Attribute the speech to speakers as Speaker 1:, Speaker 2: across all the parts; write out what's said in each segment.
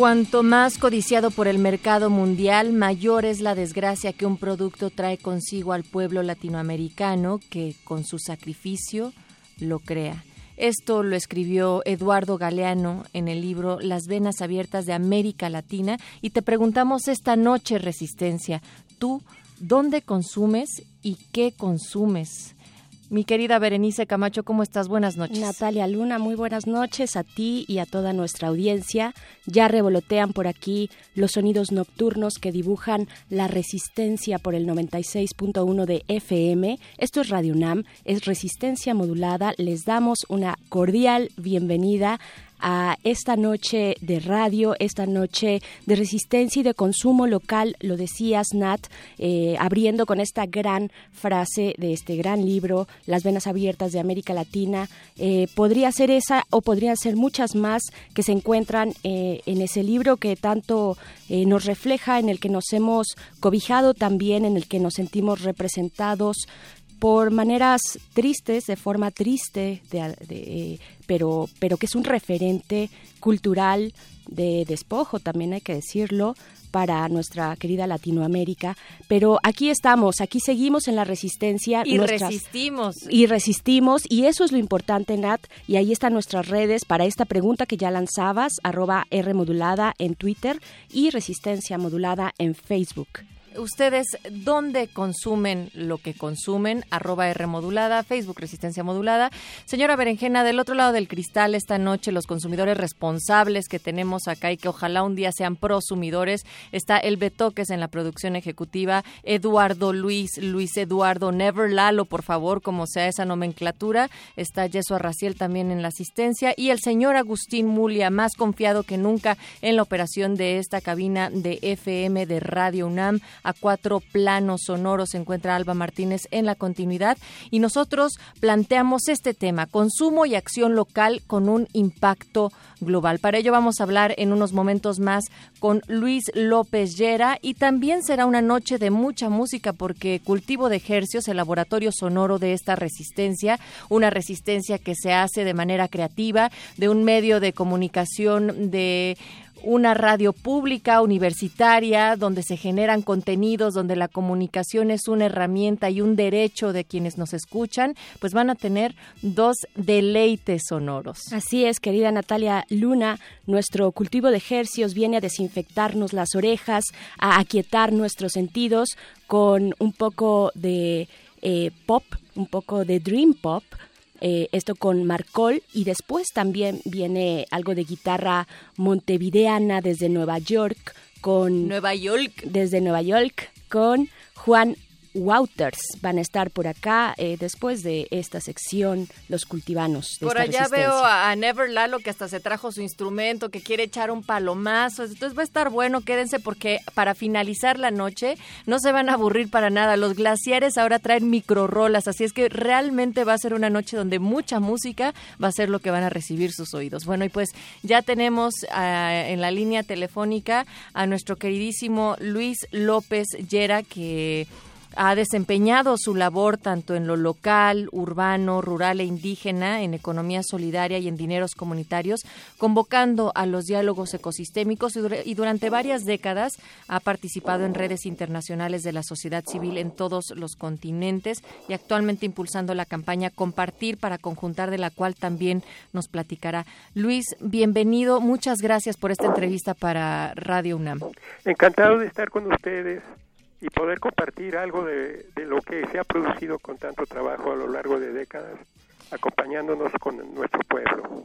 Speaker 1: Cuanto más codiciado por el mercado mundial, mayor es la desgracia que un producto trae consigo al pueblo latinoamericano que, con su sacrificio, lo crea. Esto lo escribió Eduardo Galeano en el libro Las venas abiertas de América Latina y te preguntamos esta noche, Resistencia, ¿tú dónde consumes y qué consumes? Mi querida Berenice Camacho, ¿cómo estás? Buenas noches.
Speaker 2: Natalia Luna, muy buenas noches a ti y a toda nuestra audiencia. Ya revolotean por aquí los sonidos nocturnos que dibujan la resistencia por el 96.1 de FM. Esto es Radio UNAM, es resistencia modulada. Les damos una cordial bienvenida a esta noche de radio, esta noche de resistencia y de consumo local, lo decías Nat, eh, abriendo con esta gran frase de este gran libro, Las Venas Abiertas de América Latina. Eh, podría ser esa o podrían ser muchas más que se encuentran eh, en ese libro que tanto nos refleja, en el que nos hemos cobijado también, en el que nos sentimos representados por maneras tristes, de forma triste, de, pero, pero que es un referente cultural de despojo, también hay que decirlo, para nuestra querida Latinoamérica. Pero aquí estamos, aquí seguimos en la resistencia.
Speaker 1: Y resistimos.
Speaker 2: Y resistimos, y eso es lo importante, Nat. Y ahí están nuestras redes para esta pregunta que ya lanzabas, arroba R modulada en Twitter y resistencia modulada en Facebook
Speaker 1: ustedes dónde consumen lo que consumen, arroba R modulada, Facebook Resistencia Modulada. Señora Berenjena, del otro lado del cristal esta noche, los consumidores responsables que tenemos acá y que ojalá un día sean prosumidores, está el Betoques en la producción ejecutiva, Eduardo Luis, Luis Eduardo, Never Lalo, por favor, como sea esa nomenclatura, está Yeso Arraciel también en la asistencia y el señor Agustín Mulia, más confiado que nunca en la operación de esta cabina de FM de Radio UNAM a cuatro planos sonoros se encuentra Alba Martínez en la continuidad y nosotros planteamos este tema, consumo y acción local con un impacto global. Para ello vamos a hablar en unos momentos más con Luis López Llera y también será una noche de mucha música porque Cultivo de Ejercios, el laboratorio sonoro de esta resistencia, una resistencia que se hace de manera creativa, de un medio de comunicación de una radio pública, universitaria, donde se generan contenidos, donde la comunicación es una herramienta y un derecho de quienes nos escuchan, pues van a tener dos deleites sonoros.
Speaker 2: Así es, querida Natalia Luna, nuestro cultivo de ejercios viene a desinfectarnos las orejas, a aquietar nuestros sentidos con un poco de eh, pop, un poco de dream pop, eh, esto con Marcol y después también viene algo de guitarra montevideana desde Nueva York con
Speaker 1: Nueva York.
Speaker 2: desde Nueva York con Juan Wouters van a estar por acá eh, después de esta sección Los Cultivanos.
Speaker 1: por allá veo a Never Lalo que hasta se trajo su instrumento, que quiere echar un palomazo. Entonces va a estar bueno, quédense porque para finalizar la noche no se van a aburrir para nada. Los glaciares ahora traen microrolas, así es que realmente va a ser una noche donde mucha música va a ser lo que van a recibir sus oídos. Bueno, y pues ya tenemos ah, en la línea telefónica a nuestro queridísimo Luis López Llera que ha desempeñado su labor tanto en lo local, urbano, rural e indígena, en economía solidaria y en dineros comunitarios, convocando a los diálogos ecosistémicos y durante varias décadas ha participado en redes internacionales de la sociedad civil en todos los continentes y actualmente impulsando la campaña Compartir para Conjuntar, de la cual también nos platicará. Luis, bienvenido. Muchas gracias por esta entrevista para Radio UNAM.
Speaker 3: Encantado de estar con ustedes y poder compartir algo de, lo que se ha producido con tanto trabajo a lo largo de décadas, acompañándonos con nuestro pueblo.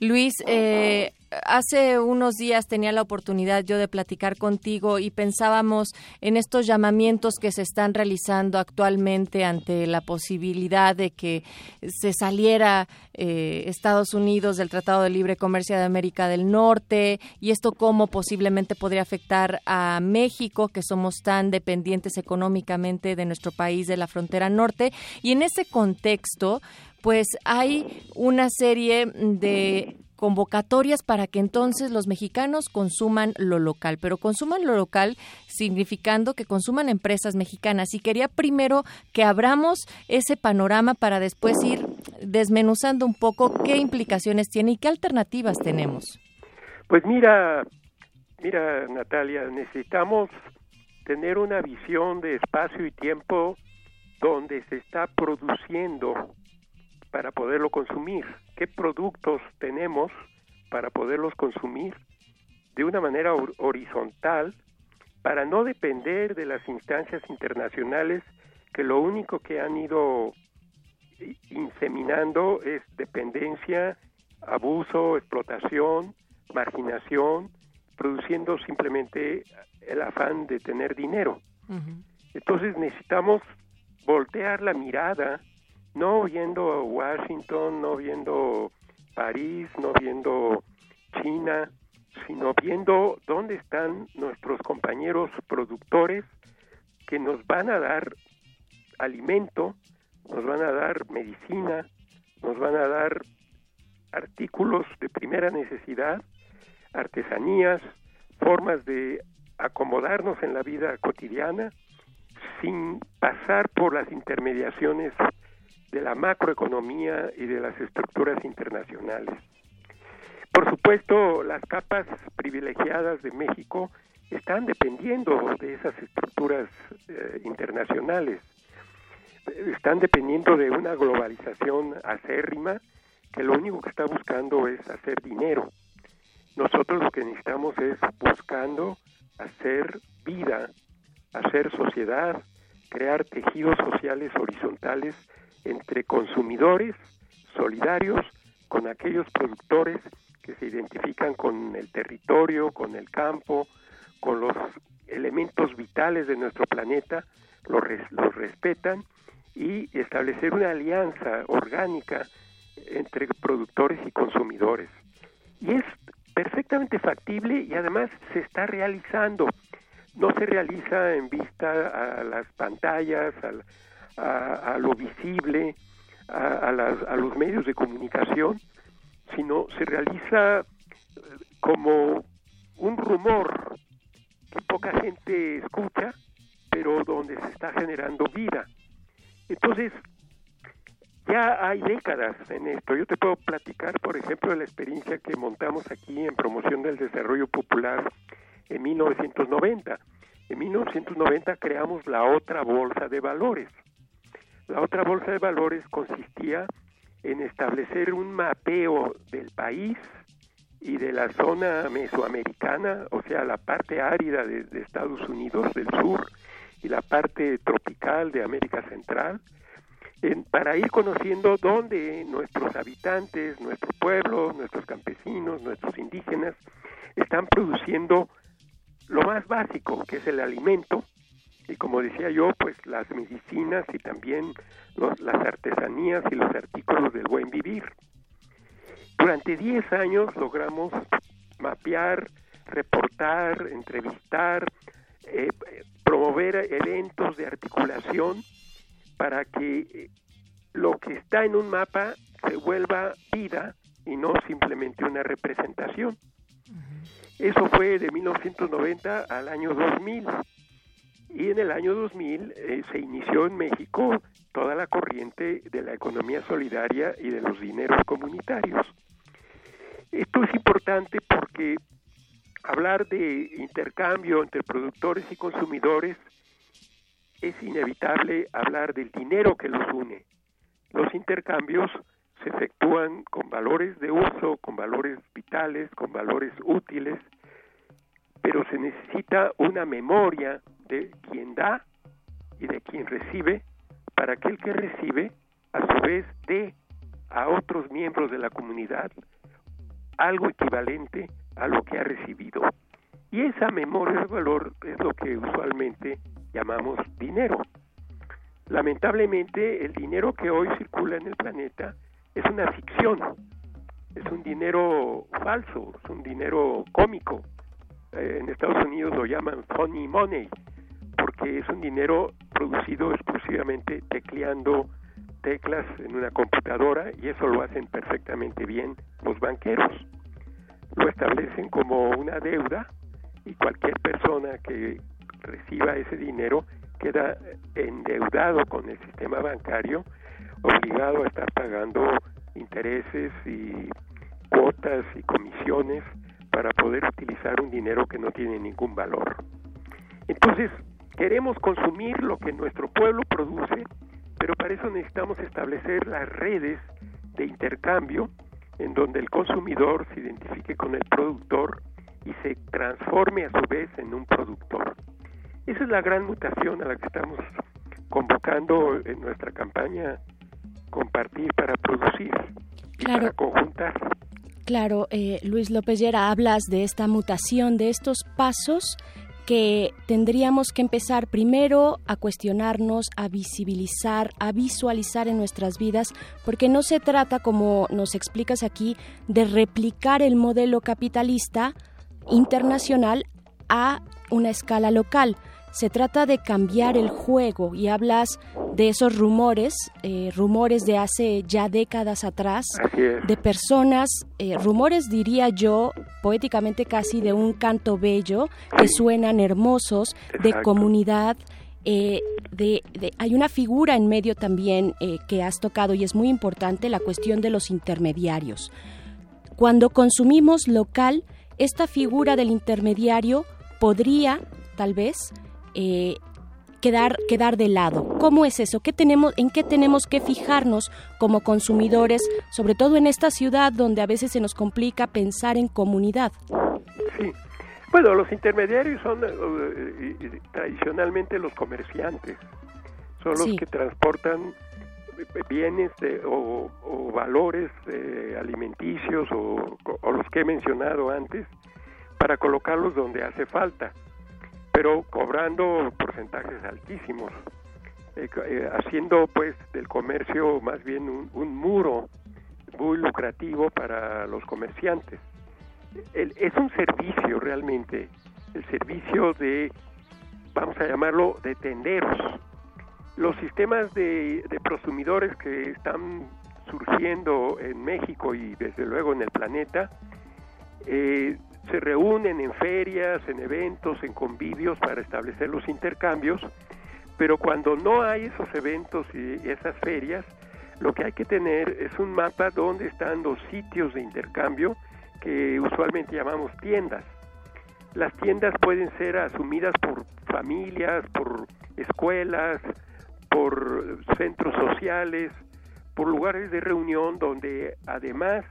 Speaker 1: Luis, eh, hace unos días tenía la oportunidad yo de platicar contigo y pensábamos en estos llamamientos que se están realizando actualmente ante la posibilidad de que se saliera eh, Estados Unidos del Tratado de Libre Comercio de América del Norte y esto cómo posiblemente podría afectar a México, que somos tan dependientes económicamente de nuestro país de la frontera norte. Y en ese contexto, pues hay una serie de convocatorias para que entonces los mexicanos consuman lo local, pero consuman lo local significando que consuman empresas mexicanas. Y quería primero que abramos ese panorama para después ir desmenuzando un poco qué implicaciones tiene y qué alternativas tenemos.
Speaker 3: Pues mira, mira Natalia, necesitamos tener una visión de espacio y tiempo donde se está produciendo para poderlo consumir qué productos tenemos para poderlos consumir de una manera horizontal para no depender de las instancias internacionales que lo único que han ido inseminando es dependencia, abuso, explotación, marginación, produciendo simplemente el afán de tener dinero. Entonces necesitamos voltear la mirada no viendo Washington, no viendo París, no viendo China, sino viendo dónde están nuestros compañeros productores que nos van a dar alimento, nos van a dar medicina, nos van a dar artículos de primera necesidad, artesanías, formas de acomodarnos en la vida cotidiana sin pasar por las intermediaciones de la macroeconomía y de las estructuras internacionales. Por supuesto, las capas privilegiadas de México están dependiendo de esas estructuras eh, internacionales, están dependiendo de una globalización acérrima que lo único que está buscando es hacer dinero. Nosotros lo que necesitamos es buscando hacer vida, hacer sociedad, crear tejidos sociales horizontales entre consumidores solidarios con aquellos productores que se identifican con el territorio, con el campo, con los elementos vitales de nuestro planeta, los, los respetan y establecer una alianza orgánica entre productores y consumidores. Y es perfectamente factible y además se está realizando. No se realiza en vista a las pantallas, al, a, lo visible, a, a, los medios de comunicación, sino se realiza eh, como un rumor que poca gente escucha, pero donde se está generando vida. Entonces, ya hay décadas en esto. Yo te puedo platicar, por ejemplo, de la experiencia que montamos aquí en promoción del desarrollo popular en 1990. En 1990 creamos la otra bolsa de valores. La otra bolsa de valores consistía en establecer un mapeo del país y de la zona mesoamericana, o sea, la parte árida de, Estados Unidos del sur y la parte tropical de América Central, para ir conociendo dónde nuestros habitantes, nuestro pueblo, nuestros campesinos, nuestros indígenas están produciendo lo más básico, que es el alimento, y como decía yo, pues las medicinas y también las artesanías y los artículos del buen vivir. Durante 10 años logramos mapear, reportar, entrevistar, eh, promover eventos de articulación para que eh, lo que está en un mapa se vuelva vida y no simplemente una representación. Eso fue de 1990 al año 2000 Y en el año 2000 eh, se inició en México toda la corriente de la economía solidaria y de los dineros comunitarios. Esto es importante porque hablar de intercambio entre productores y consumidores es inevitable hablar del dinero que los une. Los intercambios se efectúan con valores de uso, con valores vitales, con valores útiles, pero se necesita una memoria de quien da y de quien recibe para que el que recibe a su vez dé a otros miembros de la comunidad algo equivalente a lo que ha recibido. Y esa memoria de valor es lo que usualmente llamamos dinero. Lamentablemente, el dinero que hoy circula en el planeta es una ficción, es un dinero falso, es un dinero cómico. Eh, en Estados Unidos lo llaman funny money, porque es un dinero producido exclusivamente tecleando teclas en una computadora y eso lo hacen perfectamente bien los banqueros. Lo establecen como una deuda y cualquier persona que reciba ese dinero queda endeudado con el sistema bancario, obligado a estar pagando intereses y cuotas y comisiones para poder utilizar un dinero que no tiene ningún valor. Entonces, queremos consumir lo que nuestro pueblo produce, pero para eso necesitamos establecer las redes de intercambio en donde el consumidor se identifique con el productor y se transforme a su vez en un productor. Esa es la gran mutación a la que estamos convocando en nuestra campaña compartir para producir y para conjuntar.
Speaker 2: Claro, eh, Luis López Llera, hablas de esta mutación, de estos pasos que tendríamos que empezar primero a cuestionarnos, a visibilizar, a visualizar en nuestras vidas, porque no se trata, como nos explicas aquí, de replicar el modelo capitalista internacional a una escala local. Se trata de cambiar el juego y hablas de esos rumores, eh, rumores de hace ya décadas atrás, de personas, eh, rumores diría yo, poéticamente casi de un canto bello, que suenan hermosos, de comunidad. Eh, de, hay una figura en medio también que has tocado y es muy importante, la cuestión de los intermediarios. Cuando consumimos local, esta figura del intermediario podría, tal vez, eh, quedar, quedar de lado. ¿Cómo es eso? ¿Qué tenemos, ¿En qué tenemos que fijarnos como consumidores, sobre todo en esta ciudad donde a veces se nos complica pensar en comunidad?
Speaker 3: Sí. Bueno, los intermediarios son eh, tradicionalmente los comerciantes, son los que transportan bienes o, valores eh, alimenticios o, los que he mencionado antes para colocarlos donde hace falta pero cobrando porcentajes altísimos, eh, eh, haciendo pues del comercio más bien un, muro muy lucrativo para los comerciantes. es un servicio realmente, el servicio de, vamos a llamarlo, de tenderos. Los sistemas de, de prosumidores que están surgiendo en México y desde luego en el planeta, eh, se reúnen en ferias, en eventos, en convivios para establecer los intercambios, pero cuando no hay esos eventos y esas ferias, lo que hay que tener es un mapa donde están los sitios de intercambio que usualmente llamamos tiendas. Las tiendas pueden ser asumidas por familias, por escuelas, por centros sociales, por lugares de reunión donde además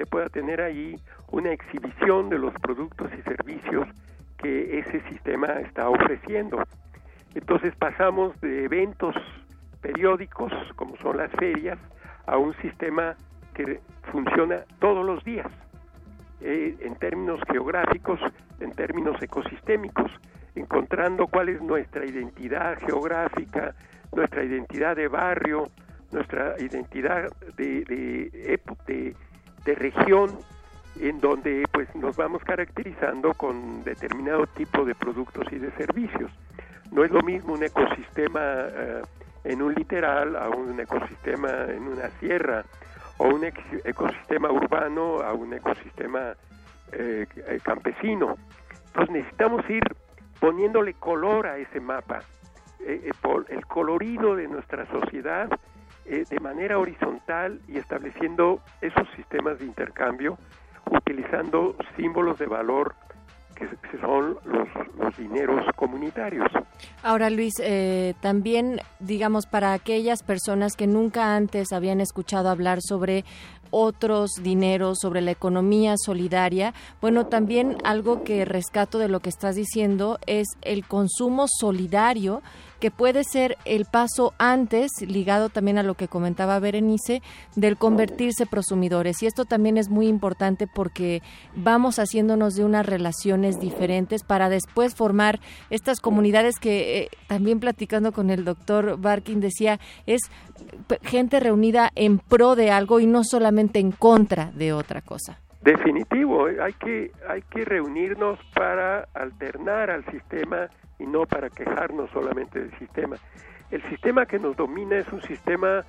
Speaker 3: se pueda tener ahí una exhibición de los productos y servicios que ese sistema está ofreciendo. Entonces pasamos de eventos periódicos, como son las ferias, a un sistema que funciona todos los días, eh, en términos geográficos, en términos ecosistémicos, encontrando cuál es nuestra identidad geográfica, nuestra identidad de barrio, nuestra identidad de, de, de, de región en donde pues nos vamos caracterizando con determinado tipo de productos y de servicios. No es lo mismo un ecosistema eh, en un literal a un ecosistema en una sierra o un ecosistema urbano a un ecosistema eh, campesino. Entonces necesitamos ir poniéndole color a ese mapa, eh, eh, el colorido de nuestra sociedad eh, de manera horizontal y estableciendo esos sistemas de intercambio, utilizando símbolos de valor que, son los, los, dineros comunitarios.
Speaker 1: Ahora, Luis, eh, también, digamos, para aquellas personas que nunca antes habían escuchado hablar sobre otros dineros, sobre la economía solidaria. Bueno, también algo que rescato de lo que estás diciendo es el consumo solidario que puede ser el paso antes, ligado también a lo que comentaba Berenice, del convertirse prosumidores. Y esto también es muy importante porque vamos haciéndonos de unas relaciones diferentes para después formar estas comunidades que eh, también platicando con el doctor Barkin decía, es gente reunida en pro de algo y no solamente en contra de otra cosa.
Speaker 3: Definitivo, hay que, hay que reunirnos para alternar al sistema y no para quejarnos solamente del sistema. El sistema que nos domina es un sistema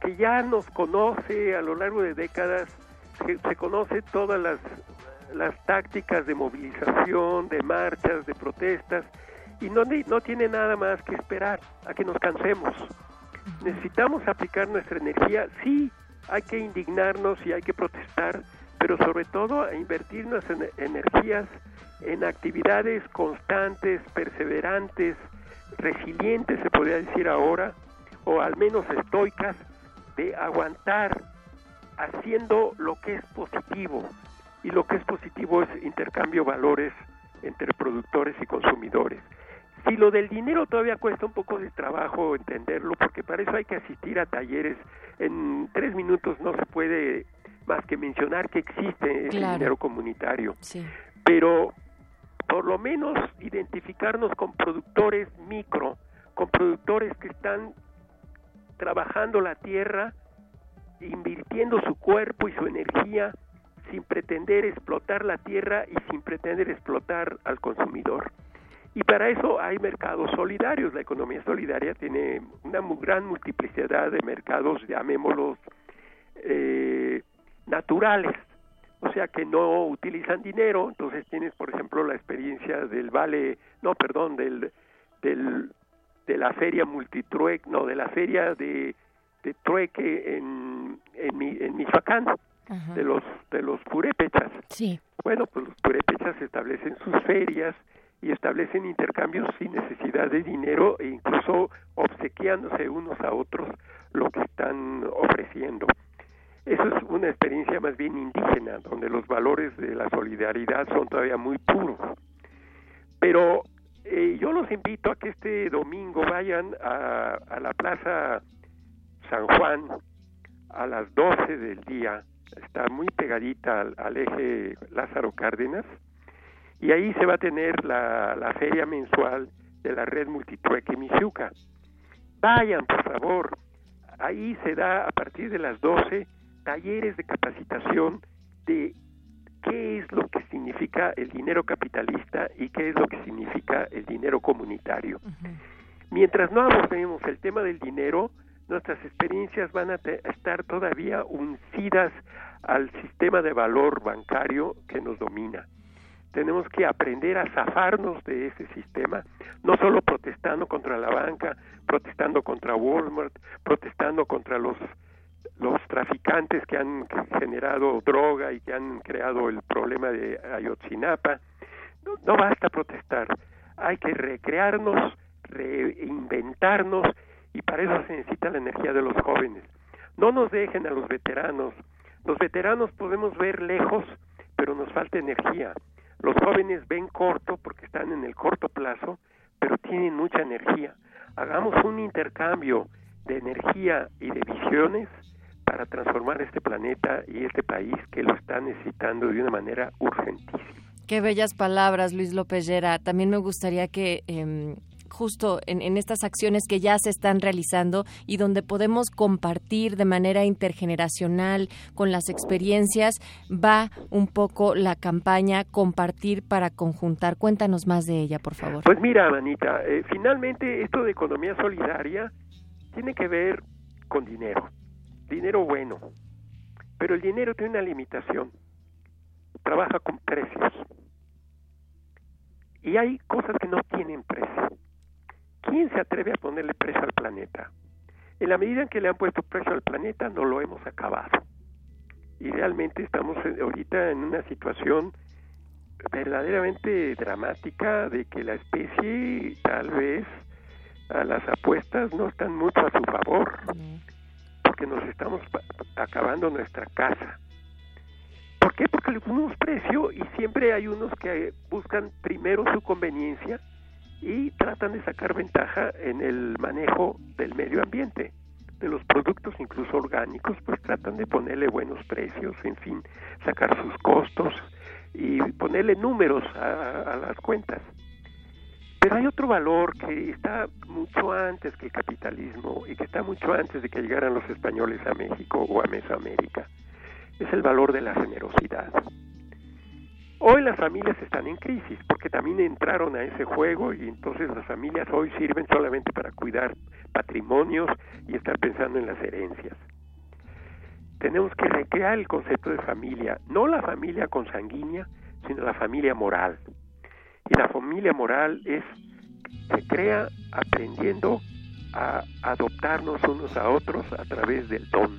Speaker 3: que ya nos conoce a lo largo de décadas, se conoce todas las, las tácticas de movilización, de marchas, de protestas, y no, no tiene nada más que esperar a que nos cansemos. Necesitamos aplicar nuestra energía, sí, hay que indignarnos y hay que protestar, pero sobre todo a invertir nuestras energías en actividades constantes, perseverantes, resilientes, se podría decir ahora, o al menos estoicas, de aguantar haciendo lo que es positivo. Y lo que es positivo es intercambio valores entre productores y consumidores. Si lo del dinero todavía cuesta un poco de trabajo entenderlo, porque para eso hay que asistir a talleres, en tres minutos no se puede más que mencionar que existe el dinero comunitario. Pero por lo menos identificarnos con productores micro, con productores que están trabajando la tierra, invirtiendo su cuerpo y su energía sin pretender explotar la tierra y sin pretender explotar al consumidor. Y para eso hay mercados solidarios. La economía solidaria tiene una gran multiplicidad de mercados, llamémoslos eh, naturales, o sea que no utilizan dinero, entonces tienes por ejemplo la experiencia del vale, no, perdón, del, del de la feria multitrueque, no, de la feria de, de trueque en, en, en Michoacán, de los de los purépechas.
Speaker 1: Sí.
Speaker 3: Bueno, pues los purépechas establecen sus ferias y establecen intercambios sin necesidad de dinero e incluso obsequiándose unos a otros lo que están ofreciendo. Eso es una experiencia más bien indígena, donde los valores de la solidaridad son todavía muy puros. Pero eh, yo los invito a que este domingo vayan a, a la Plaza San Juan a las 12 del día, está muy pegadita al, eje Lázaro Cárdenas, y ahí se va a tener la, la feria mensual de la red Multitrueque Michuca. Vayan, por favor, ahí se da a partir de las 12 talleres de capacitación de qué es lo que significa el dinero capitalista y qué es lo que significa el dinero comunitario. Mientras no abordemos el tema del dinero, nuestras experiencias van a estar todavía uncidas al sistema de valor bancario que nos domina. Tenemos que aprender a zafarnos de ese sistema, no solo protestando contra la banca, protestando contra Walmart, protestando contra los los traficantes que han generado droga y que han creado el problema de Ayotzinapa. No, basta protestar, hay que recrearnos, reinventarnos y para eso se necesita la energía de los jóvenes. No nos dejen a los veteranos. Los veteranos podemos ver lejos, pero nos falta energía. Los jóvenes ven corto porque están en el corto plazo, pero tienen mucha energía. Hagamos un intercambio de energía y de visiones para transformar este planeta y este país que lo está necesitando de una manera urgentísima.
Speaker 1: Qué bellas palabras, Luis López Llera. También me gustaría que em, justo en, en, estas acciones que ya se están realizando y donde podemos compartir de manera intergeneracional con las experiencias, va un poco la campaña Compartir para Conjuntar. Cuéntanos más de ella, por favor.
Speaker 3: Pues mira, Manita, eh, finalmente esto de economía solidaria tiene que ver con dinero dinero bueno, pero el dinero tiene una limitación, trabaja con precios. Y hay cosas que no tienen precio. ¿Quién se atreve a ponerle precio al planeta? En la medida en que le han puesto precio al planeta, no lo hemos acabado. Y realmente estamos ahorita en una situación verdaderamente dramática de que la especie tal vez a las apuestas no están mucho a su favor, porque nos estamos acabando nuestra casa. ¿Por qué? Porque le ponemos precio y siempre hay unos que buscan primero su conveniencia y tratan de sacar ventaja en el manejo del medio ambiente, de los productos incluso orgánicos, pues tratan de ponerle buenos precios, en fin, sacar sus costos y ponerle números a, las cuentas. Pero hay otro valor que está mucho antes que el capitalismo y que está mucho antes de que llegaran los españoles a México o a Mesoamérica. Es el valor de la generosidad. Hoy las familias están en crisis porque también entraron a ese juego y entonces las familias hoy sirven solamente para cuidar patrimonios y estar pensando en las herencias. Tenemos que recrear el concepto de familia, no la familia consanguínea, sino la familia moral. Y la familia moral es se crea aprendiendo a adoptarnos unos a otros a través del don.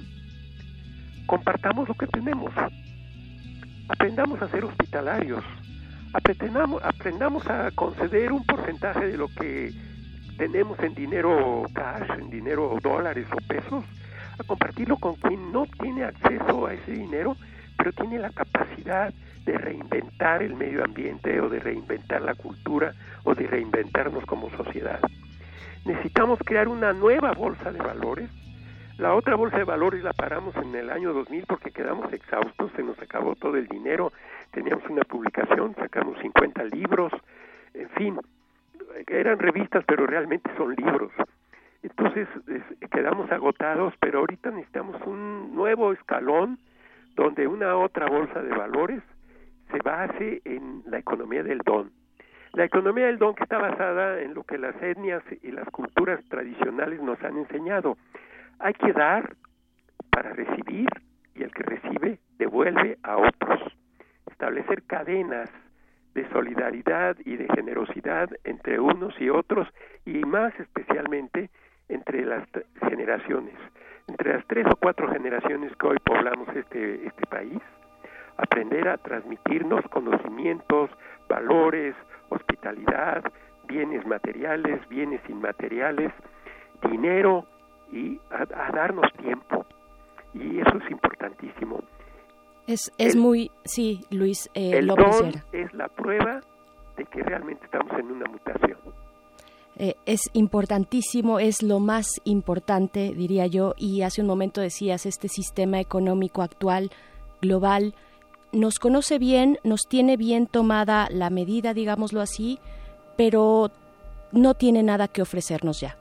Speaker 3: Compartamos lo que tenemos aprendamos a ser hospitalarios, aprendamos, a conceder un porcentaje de lo que tenemos en dinero cash, en dinero dólares o pesos, a compartirlo con quien no tiene acceso a ese dinero, pero tiene la capacidad de reinventar el medio ambiente o de reinventar la cultura o de reinventarnos como sociedad. Necesitamos crear una nueva bolsa de valores la otra bolsa de valores la paramos en el año 2000 porque quedamos exhaustos, se nos acabó todo el dinero, teníamos una publicación, sacamos 50 libros, en fin, eran revistas pero realmente son libros. Entonces quedamos agotados, pero ahorita necesitamos un nuevo escalón donde una otra bolsa de valores se base en la economía del don. La economía del don que está basada en lo que las etnias y las culturas tradicionales nos han enseñado. Hay que dar para recibir y el que recibe devuelve a otros. Establecer cadenas de solidaridad y de generosidad entre unos y otros y más especialmente entre las generaciones, entre las tres o cuatro generaciones que hoy poblamos este, este país, aprender a transmitirnos conocimientos, valores, hospitalidad, bienes materiales, bienes inmateriales, dinero, y a, darnos tiempo. Y eso es importantísimo.
Speaker 2: Es, es muy, sí, Luis
Speaker 3: eh, el don es la prueba de que realmente estamos en una mutación.
Speaker 2: Eh, es importantísimo, es lo más importante, diría yo, y hace un momento decías, este sistema económico actual, global, nos conoce bien, nos tiene bien tomada la medida, digámoslo así, pero no tiene nada que ofrecernos ya.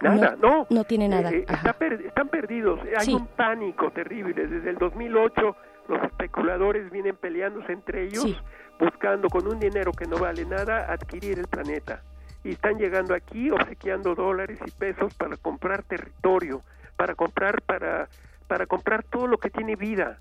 Speaker 3: Nada, no.
Speaker 2: No, tiene nada. Eh,
Speaker 3: eh, están perdidos. Hay un pánico terrible. Desde el 2008 los especuladores vienen peleándose entre ellos, buscando con un dinero que no vale nada adquirir el planeta. Y están llegando aquí obsequiando dólares y pesos para comprar territorio, para comprar para para comprar todo lo que tiene vida.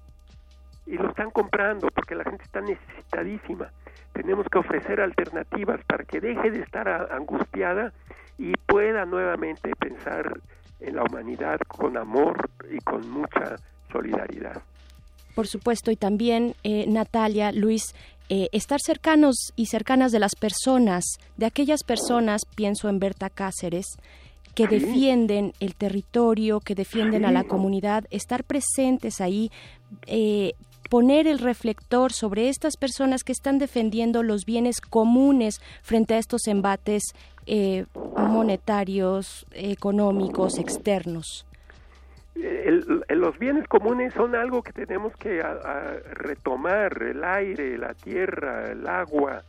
Speaker 3: Y lo están comprando porque la gente está necesitadísima. Tenemos que ofrecer alternativas para que deje de estar angustiada y pueda nuevamente pensar en la humanidad con amor y con mucha solidaridad.
Speaker 2: Por supuesto, y también, eh, Natalia, Luis, eh, estar cercanos y cercanas de las personas, de aquellas personas, pienso en Berta Cáceres, que defienden el territorio, que defienden a la comunidad, estar presentes ahí, eh, poner el reflector sobre estas personas que están defendiendo los bienes comunes frente a estos embates eh, monetarios, económicos, externos?
Speaker 3: los bienes comunes son algo que tenemos que retomar, el aire, la tierra, el agua,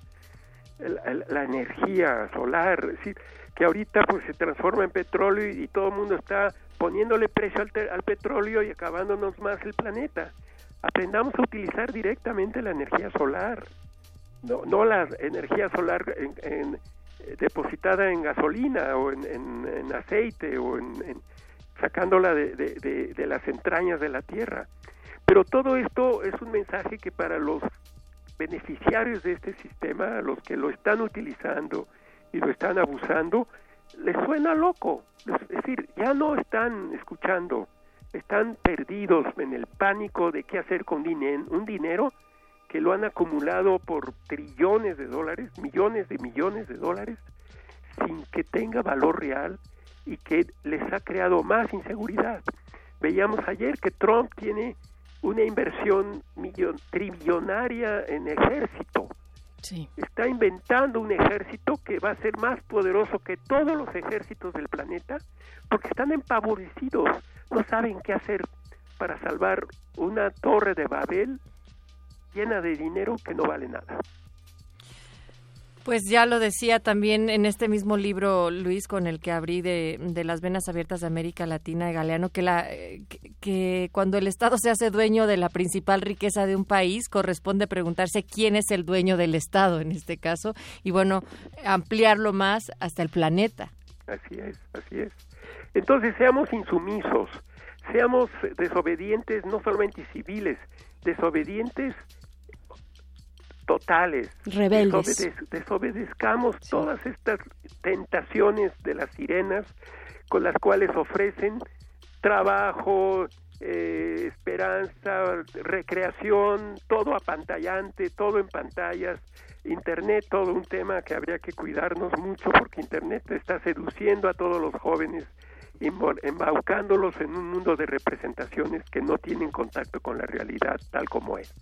Speaker 3: la energía solar, que ahorita pues se transforma en petróleo y, todo el mundo está poniéndole precio al petróleo y acabándonos más el planeta aprendamos a utilizar directamente la energía solar, no, no la energía solar en, eh, depositada en gasolina o en, aceite o en, sacándola de, de, las entrañas de la tierra. Pero todo esto es un mensaje que para los beneficiarios de este sistema, los que lo están utilizando y lo están abusando, les suena loco. Es decir, ya no están escuchando, están perdidos en el pánico de qué hacer con un dinero que lo han acumulado por trillones de dólares, millones de millones de dólares, sin que tenga valor real y que les ha creado más inseguridad. Veíamos ayer que Trump tiene una inversión millon, trillonaria en ejército. Está inventando un ejército que va a ser más poderoso que todos los ejércitos del planeta porque están empavorecidos, no saben qué hacer para salvar una torre de Babel llena de dinero que no vale nada.
Speaker 1: Pues ya lo decía también en este mismo libro, Luis, con el que abrí de, las venas abiertas de América Latina de Galeano, que, la, que, cuando el Estado se hace dueño de la principal riqueza de un país, corresponde preguntarse quién es el dueño del Estado en este caso, y bueno, ampliarlo más hasta el planeta.
Speaker 3: Así es, así es. Entonces seamos insumisos, seamos desobedientes, no solamente civiles, desobedientes totales.
Speaker 2: Rebeldes.
Speaker 3: desobedezcamos todas estas tentaciones de las sirenas con las cuales ofrecen trabajo, eh, esperanza, recreación, todo apantallante, todo en pantallas, Internet, todo un tema que habría que cuidarnos mucho porque Internet está seduciendo a todos los jóvenes, embaucándolos en un mundo de representaciones que no tienen contacto con la realidad tal como es.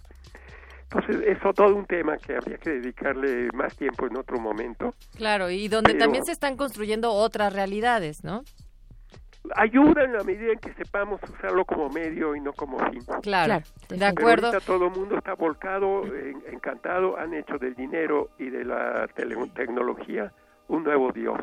Speaker 3: Entonces, eso todo un tema que habría que dedicarle más tiempo en otro momento.
Speaker 1: Claro, y donde también se están construyendo otras realidades, ¿no?
Speaker 3: Ayuda en la medida en que sepamos usarlo como medio y no como fin.
Speaker 1: Claro, de acuerdo.
Speaker 3: Pero todo el mundo está volcado, encantado, han hecho del dinero y de la tecnología un nuevo Dios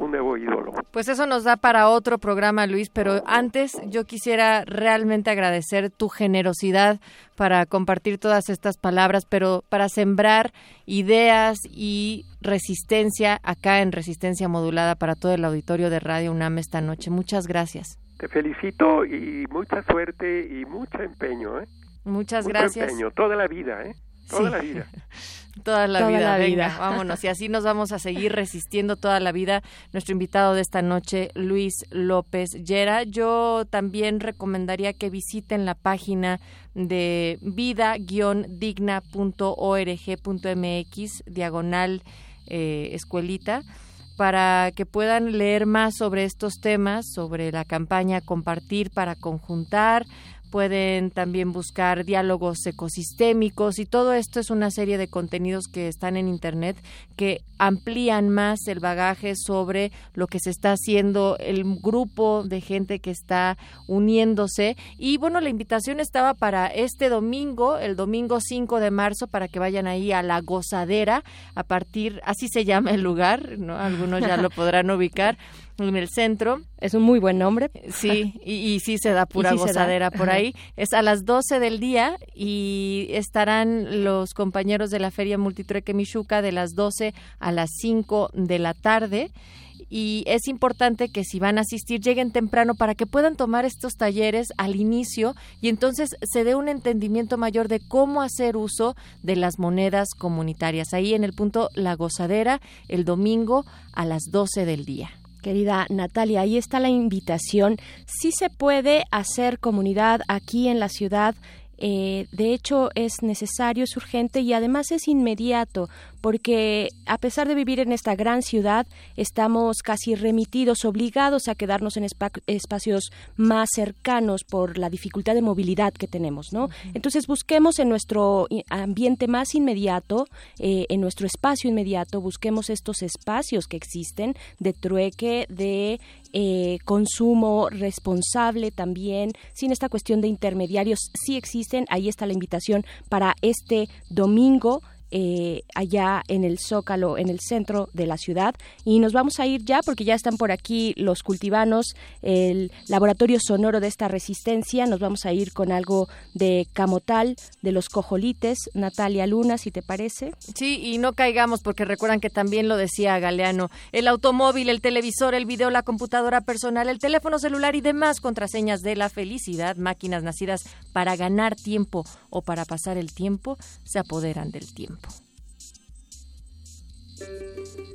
Speaker 3: un nuevo ídolo.
Speaker 1: Pues eso nos da para otro programa, Luis, pero antes yo quisiera realmente agradecer tu generosidad para compartir todas estas palabras, pero para sembrar ideas y resistencia acá en Resistencia Modulada para todo el auditorio de Radio UNAM esta noche. Muchas gracias.
Speaker 3: Te felicito y mucha suerte y mucho empeño. ¿eh?
Speaker 1: Muchas
Speaker 3: mucho
Speaker 1: gracias.
Speaker 3: empeño, toda la vida, ¿eh? Toda la vida.
Speaker 1: Toda la vida, venga, vámonos. Y así nos vamos a seguir resistiendo toda la vida. Nuestro invitado de esta noche, Luis López Llera. Yo también recomendaría que visiten la página de vida-digna.org.mx, diagonal eh, escuelita para que puedan leer más sobre estos temas, sobre la campaña Compartir para Conjuntar, pueden también buscar diálogos ecosistémicos y todo esto es una serie de contenidos que están en Internet que amplían más el bagaje sobre lo que se está haciendo, el grupo de gente que está uniéndose. Y bueno, la invitación estaba para este domingo, el domingo 5 de marzo, para que vayan ahí a la gozadera, a partir, así se llama el lugar, ¿no? Algunos ya lo podrán ubicar en el centro.
Speaker 2: Es un muy buen nombre.
Speaker 1: Sí, y, sí se da pura gozadera por ahí. Es a las 12 del día y estarán los compañeros de la Feria Multitrueque Michuca de las 12 a las 5 de la tarde y es importante que si van a asistir lleguen temprano para que puedan tomar estos talleres al inicio y entonces se dé un entendimiento mayor de cómo hacer uso de las monedas comunitarias. Ahí en el punto La Gozadera el domingo a las 12 del día.
Speaker 2: Querida Natalia, ahí está la invitación. Sí se puede hacer comunidad aquí en la ciudad eh, de hecho es necesario, es urgente y además es inmediato porque a pesar de vivir en esta gran ciudad, estamos casi remitidos, obligados a quedarnos en espacios más cercanos por la dificultad de movilidad que tenemos, ¿no? Entonces busquemos en nuestro ambiente más inmediato, eh, en nuestro espacio inmediato, busquemos estos espacios que existen de trueque, de eh, consumo responsable también, sin esta cuestión de intermediarios, sí existen, ahí está la invitación para este domingo eh, allá en el Zócalo, en el centro de la ciudad. Y nos vamos a ir ya porque ya están por aquí los cultivanos, el laboratorio sonoro de esta resistencia. Nos vamos a ir con algo de Camotal, de los cojolites. Natalia Luna, si te parece.
Speaker 1: Sí, y no caigamos porque recuerdan que también lo decía Galeano. El automóvil, el televisor, el video, la computadora personal, el teléfono celular y demás contraseñas de la felicidad, máquinas nacidas para ganar tiempo o para pasar el tiempo, se apoderan del tiempo.
Speaker 4: Thank you.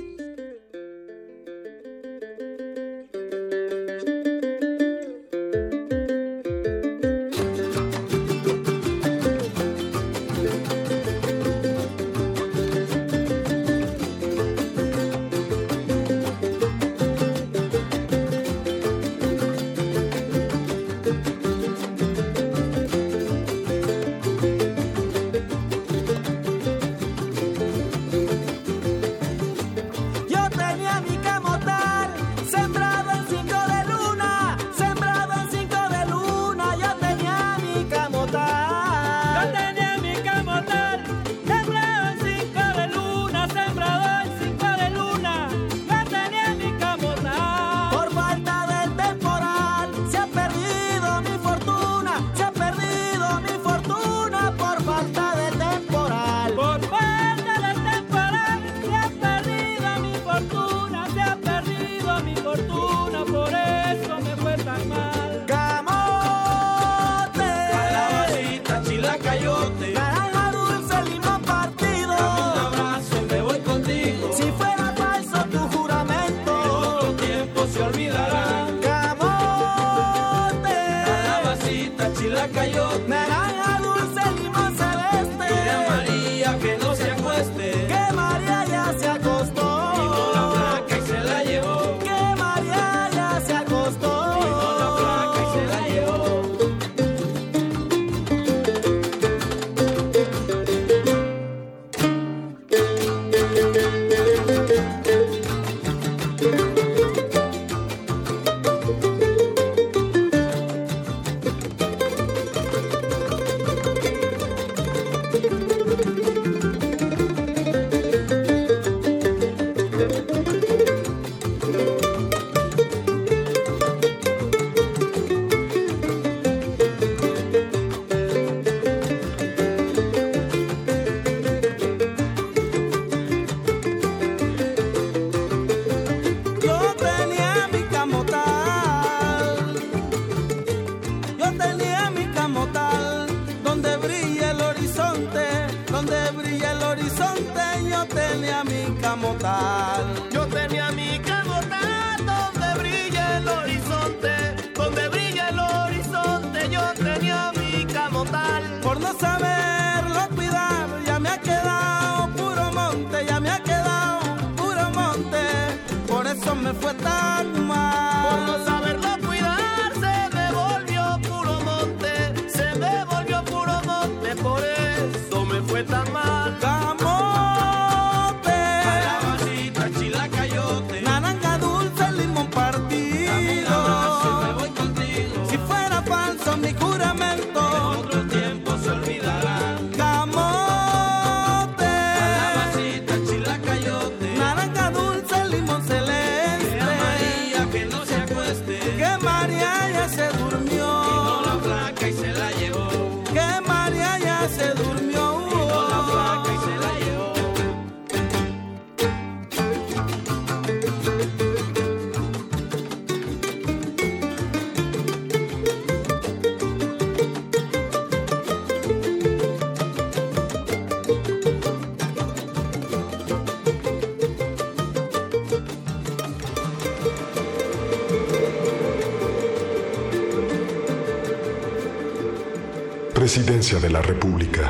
Speaker 4: De la República.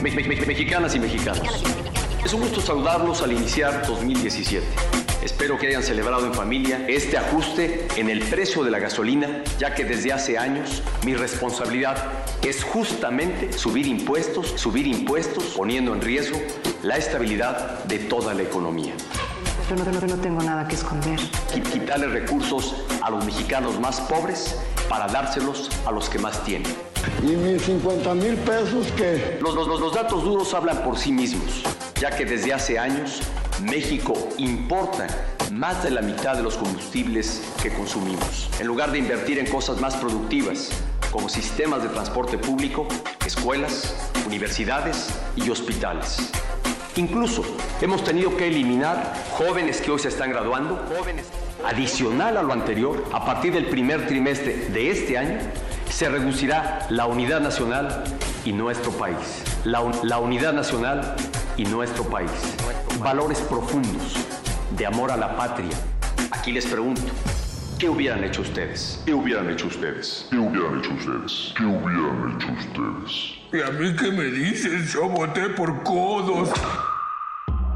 Speaker 5: Mexicanas y mexicanos. Es un gusto saludarlos al iniciar 2017. Espero que hayan celebrado en familia este ajuste en el precio de la gasolina, ya que desde hace años mi responsabilidad es justamente subir impuestos, subir impuestos, poniendo en riesgo la estabilidad de toda la economía.
Speaker 6: Yo no, no tengo nada que esconder.
Speaker 5: Quitarle recursos a los mexicanos más pobres para dárselos a los que más tienen
Speaker 7: ¿Y mis 50 mil pesos qué?
Speaker 5: Los, los, los datos duros hablan por sí mismos, ya que desde hace años México importa más de la mitad de los combustibles que consumimos. En lugar de invertir en cosas más productivas, como sistemas de transporte público, escuelas, universidades y hospitales. Incluso hemos tenido que eliminar jóvenes que hoy se están graduando, jóvenes. Adicional a lo anterior, a partir del primer trimestre de este año, se reducirá la unidad nacional y nuestro país. La, la unidad nacional y nuestro país. Valores profundos de amor a la patria. Aquí les pregunto, ¿qué hubieran hecho ustedes?
Speaker 8: ¿Qué hubieran hecho ustedes? ¿Qué hubieran hecho ustedes? ¿Qué hubieran hecho ustedes?
Speaker 9: ¿Y a mí qué me dicen? Yo voté por codos.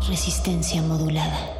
Speaker 10: Resistencia modulada.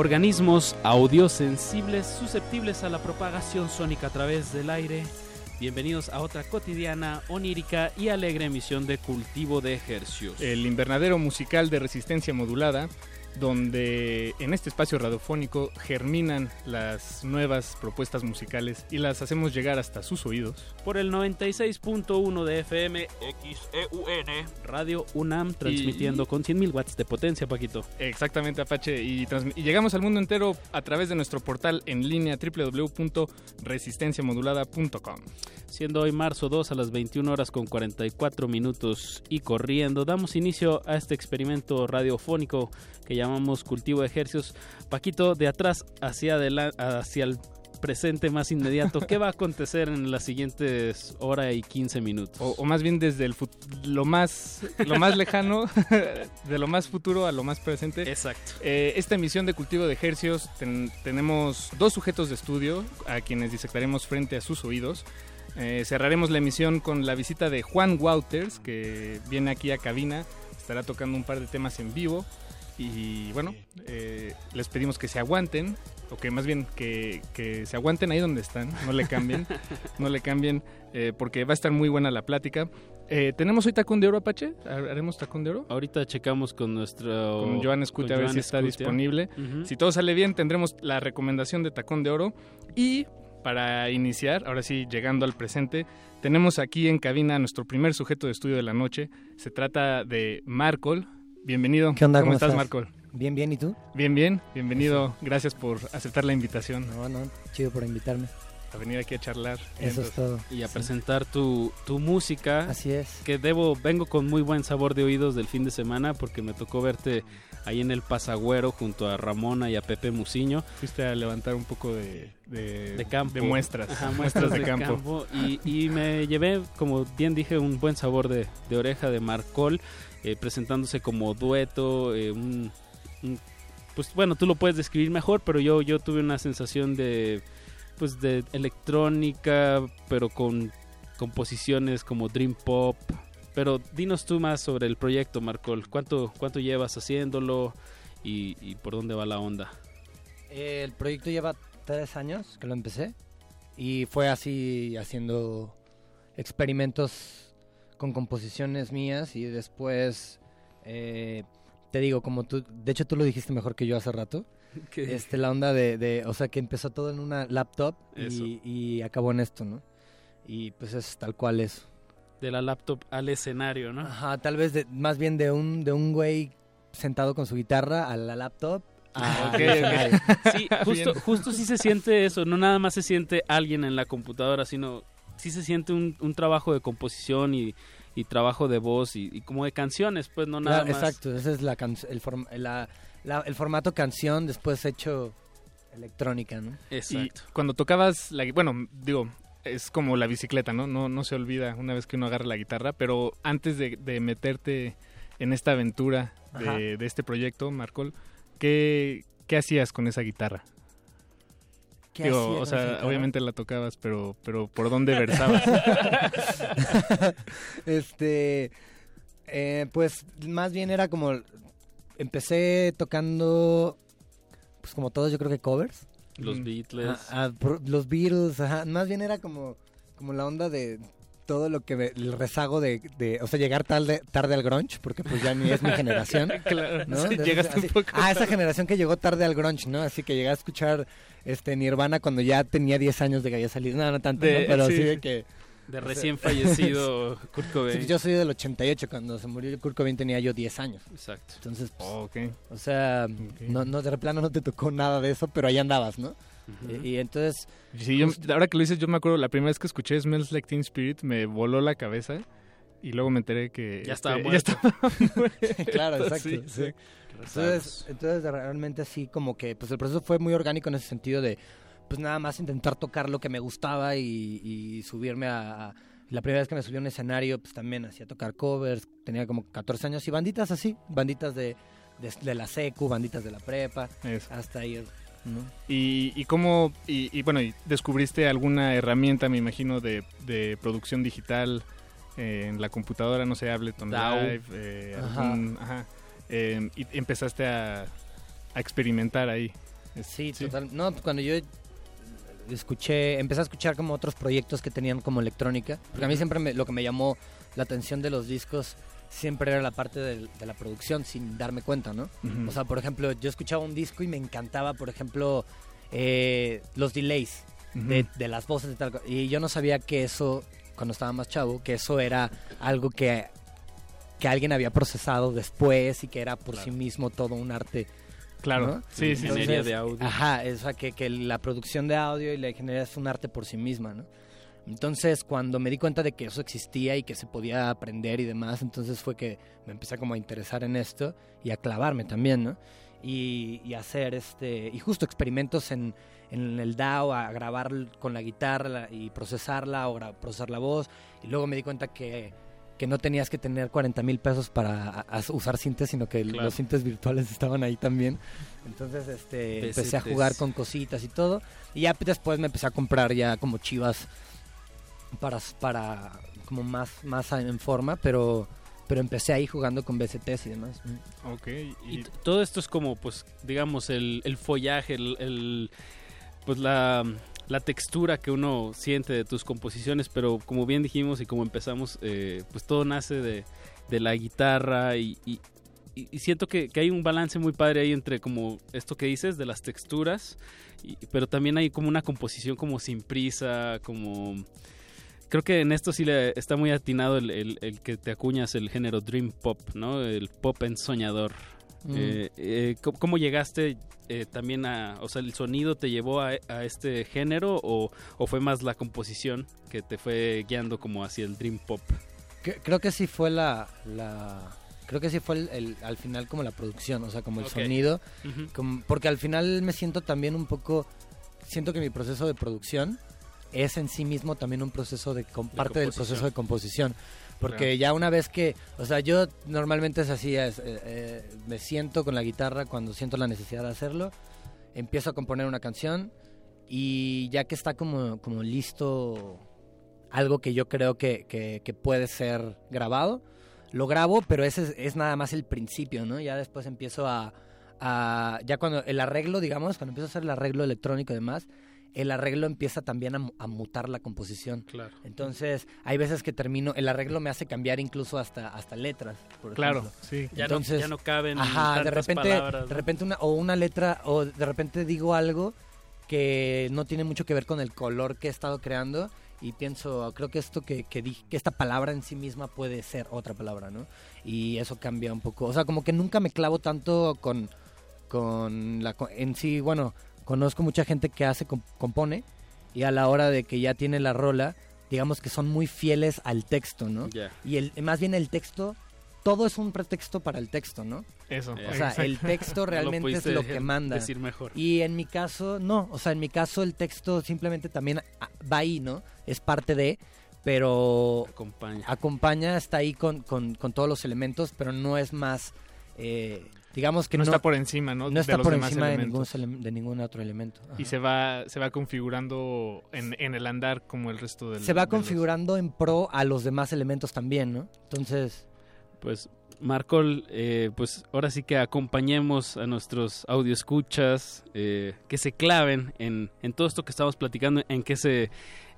Speaker 11: Organismos audiosensibles susceptibles a la propagación sónica a través del aire. Bienvenidos a otra cotidiana, onírica y alegre emisión de Cultivo de Ejercios.
Speaker 12: El invernadero musical de resistencia modulada, donde en este espacio radiofónico germinan las nuevas propuestas musicales y las hacemos llegar hasta sus oídos.
Speaker 11: Por el 96.1 de FM XEUN, Radio UNAM, transmitiendo con 100.000 watts de potencia, Paquito.
Speaker 12: Exactamente, Apache. Y, y, llegamos al mundo entero a través de nuestro portal en línea www.resistenciamodulada.com.
Speaker 11: Siendo hoy marzo 2 a las 21 horas con 44 minutos y corriendo, damos inicio a este experimento radiofónico que llamamos cultivo de ejercicios. Paquito, de atrás hacia, hacia el presente más inmediato, ¿qué va a acontecer en las siguientes hora y 15 minutos?
Speaker 12: O, o más bien desde el lo más lo más lejano, de lo más futuro a lo más presente.
Speaker 11: Exacto.
Speaker 12: Eh, esta emisión de cultivo de ejercicios ten, tenemos dos sujetos de estudio a quienes disectaremos frente a sus oídos. Eh, cerraremos la emisión con la visita de Juan Wouters, que viene aquí a cabina, estará tocando un par de temas en vivo. Y bueno, eh, les pedimos que se aguanten, o que más bien que, que, se aguanten ahí donde están, no le cambien, no le cambien, eh, porque va a estar muy buena la plática. Eh, ¿Tenemos hoy tacón de oro, Apache? ¿Haremos tacón de oro?
Speaker 11: Ahorita checamos con nuestro...
Speaker 12: Con Joan Escutia a ver si está Escutia. disponible. Uh -huh. Si todo sale bien, tendremos la recomendación de tacón de oro. Y para iniciar, ahora sí, llegando al presente, tenemos aquí en cabina a nuestro primer sujeto de estudio de la noche. Se trata de Marcol. Bienvenido.
Speaker 13: ¿Qué onda?
Speaker 12: ¿Cómo,
Speaker 13: ¿Cómo
Speaker 12: estás,
Speaker 13: estás,
Speaker 12: Marcol?
Speaker 13: Bien, bien, ¿y tú?
Speaker 12: Bien, bien, bienvenido. Gracias por aceptar la invitación.
Speaker 13: No, no, chido por invitarme.
Speaker 12: A venir aquí a charlar.
Speaker 13: Eso es todo.
Speaker 11: Y a sí. presentar tu, tu música.
Speaker 13: Así es.
Speaker 11: Que debo, vengo con muy buen sabor de oídos del fin de semana porque me tocó verte ahí en el Pasagüero junto a Ramona y a Pepe Muciño.
Speaker 12: Fuiste a levantar un poco de, de,
Speaker 11: de campo.
Speaker 12: De muestras.
Speaker 11: Ajá, muestras de, de campo. campo. Y, y, me llevé, como bien dije, un buen sabor de, de oreja de Marcol, eh, presentándose como dueto, eh, un, pues bueno, tú lo puedes describir mejor, pero yo, yo tuve una sensación de pues de electrónica, pero con composiciones como Dream Pop. Pero dinos tú más sobre el proyecto, Marcol. ¿Cuánto, cuánto llevas haciéndolo y, por dónde va la onda?
Speaker 13: El proyecto lleva tres años que lo empecé y fue así haciendo experimentos con composiciones mías y después eh, te digo como tú de hecho tú lo dijiste mejor que yo hace rato. Este la onda de, de, o sea que empezó todo en una laptop y, y, acabó en esto no y pues es tal cual eso.
Speaker 11: De la laptop al escenario no
Speaker 13: ajá tal vez de, más bien de un de un güey sentado con su guitarra a la laptop
Speaker 11: Ah, okay, okay. Sí, justo, justo sí se siente eso, no nada más se siente alguien en la computadora, sino sí se siente un, un trabajo de composición y, y trabajo de voz y, y, como de canciones, pues no nada
Speaker 13: claro,
Speaker 11: más.
Speaker 13: Exacto, ese es la, el, form, la, la, el formato canción después hecho electrónica, ¿no?
Speaker 11: Exacto.
Speaker 12: Y cuando tocabas, la, bueno, digo, es como la bicicleta, ¿no? ¿no? No se olvida una vez que uno agarra la guitarra, pero antes de, de meterte en esta aventura de, de este proyecto, Marcol, ¿qué, ¿qué hacías con esa guitarra?
Speaker 13: ¿Qué
Speaker 12: Digo, o sea, obviamente la tocabas, pero, pero ¿por dónde versabas?
Speaker 13: este, eh, pues más bien era como, empecé tocando, pues como todos yo creo que covers.
Speaker 11: Los Beatles.
Speaker 13: Ah, ah, los Beatles, ajá. Más bien era como, como la onda de todo lo que ve- el rezago de, de- o sea, llegar tarde, tarde al grunge, porque pues ya ni es mi generación.
Speaker 12: Claro,
Speaker 13: ¿no?
Speaker 12: sí,
Speaker 13: Entonces,
Speaker 12: llegaste un
Speaker 13: así-
Speaker 12: poco
Speaker 13: Ah, esa generación que llegó tarde al grunge, ¿no? Así que llegué a escuchar este Nirvana cuando ya tenía 10 años de que había salido. No, no tanto,
Speaker 11: De-
Speaker 13: ¿no? pero
Speaker 11: sí,
Speaker 13: sí, de que...
Speaker 11: De
Speaker 13: o sea,
Speaker 11: recién fallecido Kurt Cobain.
Speaker 13: Sí, yo soy del 88, cuando se murió Kurt Cobain tenía yo 10 años.
Speaker 11: Exacto.
Speaker 13: Entonces, pues,
Speaker 12: Oh, ok.
Speaker 13: o sea, no, no, de plano no te tocó nada de eso, pero ahí andabas, ¿no? Y, y entonces...
Speaker 12: Sí, yo, ahora que lo dices, yo me acuerdo, la primera vez que escuché Smells Like Teen Spirit me voló la cabeza y luego me enteré que...
Speaker 11: Ya
Speaker 12: este,
Speaker 11: estaba
Speaker 12: ya
Speaker 11: muerto.
Speaker 12: estaba muerto,
Speaker 13: claro, exacto.
Speaker 12: sí,
Speaker 13: sí.
Speaker 12: sí.
Speaker 13: Entonces, entonces realmente así como que pues el proceso fue muy orgánico en ese sentido de pues nada más intentar tocar lo que me gustaba y, y subirme a, a- la primera vez que me subí a un escenario pues también hacía tocar covers, tenía como 14 años y banditas así, banditas de, de, de la secu, banditas de la prepa,
Speaker 12: Eso.
Speaker 13: hasta ir, ¿no?
Speaker 12: Y, y cómo, y, y bueno, y descubriste alguna herramienta, me imagino, de, de producción digital eh, en la computadora, no sé, Ableton
Speaker 11: DAW.
Speaker 12: Live, eh,
Speaker 13: Ajá.
Speaker 12: algún- ajá, eh, y empezaste a, a experimentar ahí.
Speaker 13: Sí, total. No, cuando yo escuché, empecé a escuchar como otros proyectos que tenían como electrónica, porque a mí siempre me- lo que me llamó la atención de los discos siempre era la parte del- de, la producción sin darme cuenta, ¿no? O sea, por ejemplo, yo escuchaba un disco y me encantaba, por ejemplo, eh, los delays de, de las voces y tal. Y yo no sabía que eso, cuando estaba más chavo, que eso era algo que, que alguien había procesado después y que era por sí mismo todo un arte.
Speaker 12: Claro,
Speaker 13: ¿no?
Speaker 12: sí, sí, sí.
Speaker 11: Ingeniería de audio.
Speaker 13: Ajá, o sea, que, que la producción de audio y la ingeniería es un arte por sí misma, ¿no? Entonces, cuando me di cuenta de que eso existía y que se podía aprender y demás, entonces fue que me empecé como a interesar en esto y a clavarme también, ¿no? Y, y hacer este, y justo experimentos en, en el DAO, a grabar con la guitarra y procesarla o procesar la voz. Y luego me di cuenta que, que no tenías que tener 40 mil pesos para a- a usar sintes, sino que
Speaker 11: Claro.
Speaker 13: los sintes virtuales estaban ahí también. Entonces, este, empecé a jugar con cositas y todo. Y ya después me empecé a comprar ya como chivas para, para como más, más en forma, pero, pero empecé ahí jugando con BCTs y demás.
Speaker 12: Ok,
Speaker 11: Y todo esto es como, pues, digamos, el, el follaje, el, el- pues la, la textura que uno siente de tus composiciones, pero como bien dijimos y como empezamos, eh, pues todo nace de, de la guitarra y, y- y- y siento que, que hay un balance muy padre ahí entre como esto que dices de las texturas, y- pero también hay como una composición como sin prisa, como... Creo que en esto sí le está muy atinado el, el- el que te acuñas el género Dream Pop, ¿no? El pop ensoñador.
Speaker 13: Mm.
Speaker 11: Eh, eh, ¿cómo, llegaste eh, también a, o sea, el sonido te llevó a, a este género o, o fue más la composición que te fue guiando como hacia el dream pop?
Speaker 13: Creo que sí fue la, la creo que sí fue el, el- al final como la producción, o sea, como el sonido, como- porque al final me siento también un poco, siento que mi proceso de producción es en sí mismo también un proceso de, parte del
Speaker 11: composición.
Speaker 13: proceso de composición. Porque ya una vez que, o sea, yo normalmente es así, es, eh, eh, me siento con la guitarra cuando siento la necesidad de hacerlo, empiezo a componer una canción y ya que está como, como listo algo que yo creo que, que- que puede ser grabado, lo grabo, pero ese es, es nada más el principio, ¿no? Ya después empiezo a, a- ya cuando el arreglo, digamos, cuando empiezo a hacer el arreglo electrónico y demás, el arreglo empieza también a, mu- a mutar la composición.
Speaker 11: Claro.
Speaker 13: Entonces, hay veces que termino, el arreglo me hace cambiar incluso hasta, hasta letras, por
Speaker 12: claro,
Speaker 13: ejemplo.
Speaker 12: sí.
Speaker 11: Ya,
Speaker 13: Entonces,
Speaker 11: no, ya no caben
Speaker 13: Ajá, de repente,
Speaker 11: palabras.
Speaker 13: de repente una, o una letra, o de repente digo algo que no tiene mucho que ver con el color que he estado creando y pienso, creo que esto que, que dije, que esta palabra en sí misma puede ser otra palabra, ¿no? Y eso cambia un poco, o sea, como que nunca me clavo tanto con, con la, en sí, bueno, conozco mucha gente que hace, com- compone y a la hora de que ya tiene la rola, digamos que son muy fieles al texto, ¿no?
Speaker 11: Ya.
Speaker 13: Y el, más bien el texto todo es un pretexto para el texto, ¿no?
Speaker 12: Eso.
Speaker 13: O sea, el texto realmente es lo que manda.
Speaker 11: Decir mejor.
Speaker 13: Y en mi caso, no. O sea, en mi caso el texto simplemente también ah, va ahí, ¿no? Es parte de, pero...
Speaker 11: Acompaña.
Speaker 13: Acompaña, está ahí con, con, con todos los elementos, pero no es más... Eh, digamos que
Speaker 12: no,
Speaker 13: no,
Speaker 12: está por encima, ¿no?
Speaker 13: No
Speaker 12: de
Speaker 13: está
Speaker 12: los
Speaker 13: por
Speaker 12: demás
Speaker 13: encima de ningún, de otro elemento.
Speaker 12: Y se va, se va configurando en, en el andar como el resto del
Speaker 13: se va
Speaker 12: de los-
Speaker 13: configurando en pro a los demás elementos también, ¿no? Entonces,
Speaker 11: Pues, Marcol, eh, pues ahora sí que acompañemos a nuestros audioescuchas, eh, que se claven en, en todo esto que estamos platicando, en qué se...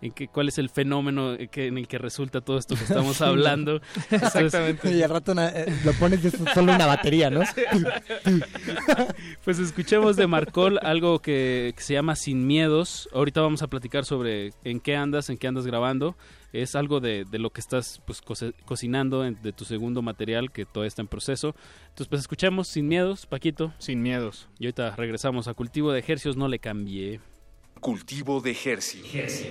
Speaker 11: En qué, cuál es el fenómeno que, en el que resulta todo esto que estamos hablando.
Speaker 13: y al rato na- eh, lo pones y es solo una batería, ¿no?
Speaker 11: Pues escuchemos de Marcol algo que, que se llama Sin Miedos. Ahorita vamos a platicar sobre en qué andas, en qué andas grabando. Es algo de, de lo que estás pues cocinando en- de tu segundo material que todavía está en proceso. Entonces pues escuchemos Sin Miedos, Paquito.
Speaker 12: Sin Miedos.
Speaker 11: Y ahorita regresamos a Cultivo de Ejercios, no le cambié.
Speaker 10: Cultivo de Hercios.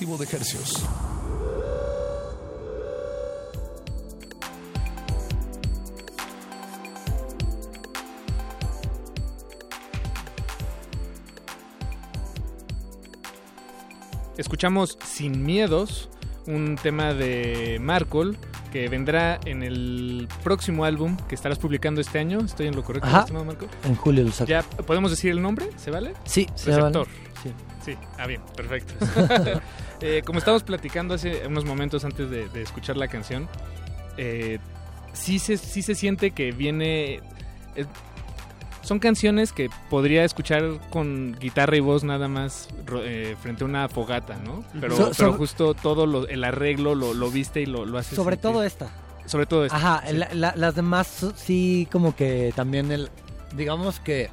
Speaker 10: De Hercios.
Speaker 12: escuchamos Sin Miedos, un tema de Marcol que vendrá en el próximo álbum que estarás publicando este año. ¿Estoy en lo correcto,
Speaker 13: Ajá.
Speaker 12: estimado Marco?
Speaker 13: En julio lo saco.
Speaker 12: ¿Ya podemos decir el nombre? ¿Se vale?
Speaker 13: Sí, se
Speaker 12: Receptor.
Speaker 13: vale. Sí.
Speaker 12: Sí, ah, bien, perfecto. Eh, como estábamos platicando hace unos momentos antes de, de escuchar la canción, eh, sí, se, sí se siente que viene... eh, son canciones que podría escuchar con guitarra y voz nada más eh, frente a una fogata, ¿no? Pero,
Speaker 13: So-
Speaker 12: pero
Speaker 13: so-
Speaker 12: justo todo lo- el arreglo lo, lo viste y lo, lo hace
Speaker 13: Sobre
Speaker 12: sentir.
Speaker 13: todo esta.
Speaker 12: Sobre todo esta.
Speaker 13: Ajá,
Speaker 12: sí.
Speaker 13: la- la- las demás sí como que también el... Digamos que...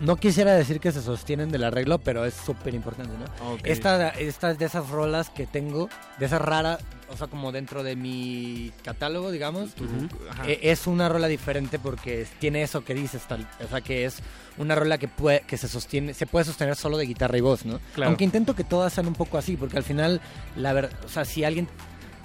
Speaker 13: No quisiera decir que se sostienen del arreglo, pero es súper importante, ¿no?
Speaker 12: Ok.
Speaker 13: Esta, esta es de esas rolas que tengo, de esas raras, o sea, como dentro de mi catálogo, digamos. Eh, es una rola diferente porque tiene eso que dices, tal, o sea, que es una rola que puede, que se sostiene, se puede sostener solo de guitarra y voz, ¿no?
Speaker 12: Claro.
Speaker 13: Aunque intento que todas sean un poco así, porque al final, la verdad, o sea, si alguien,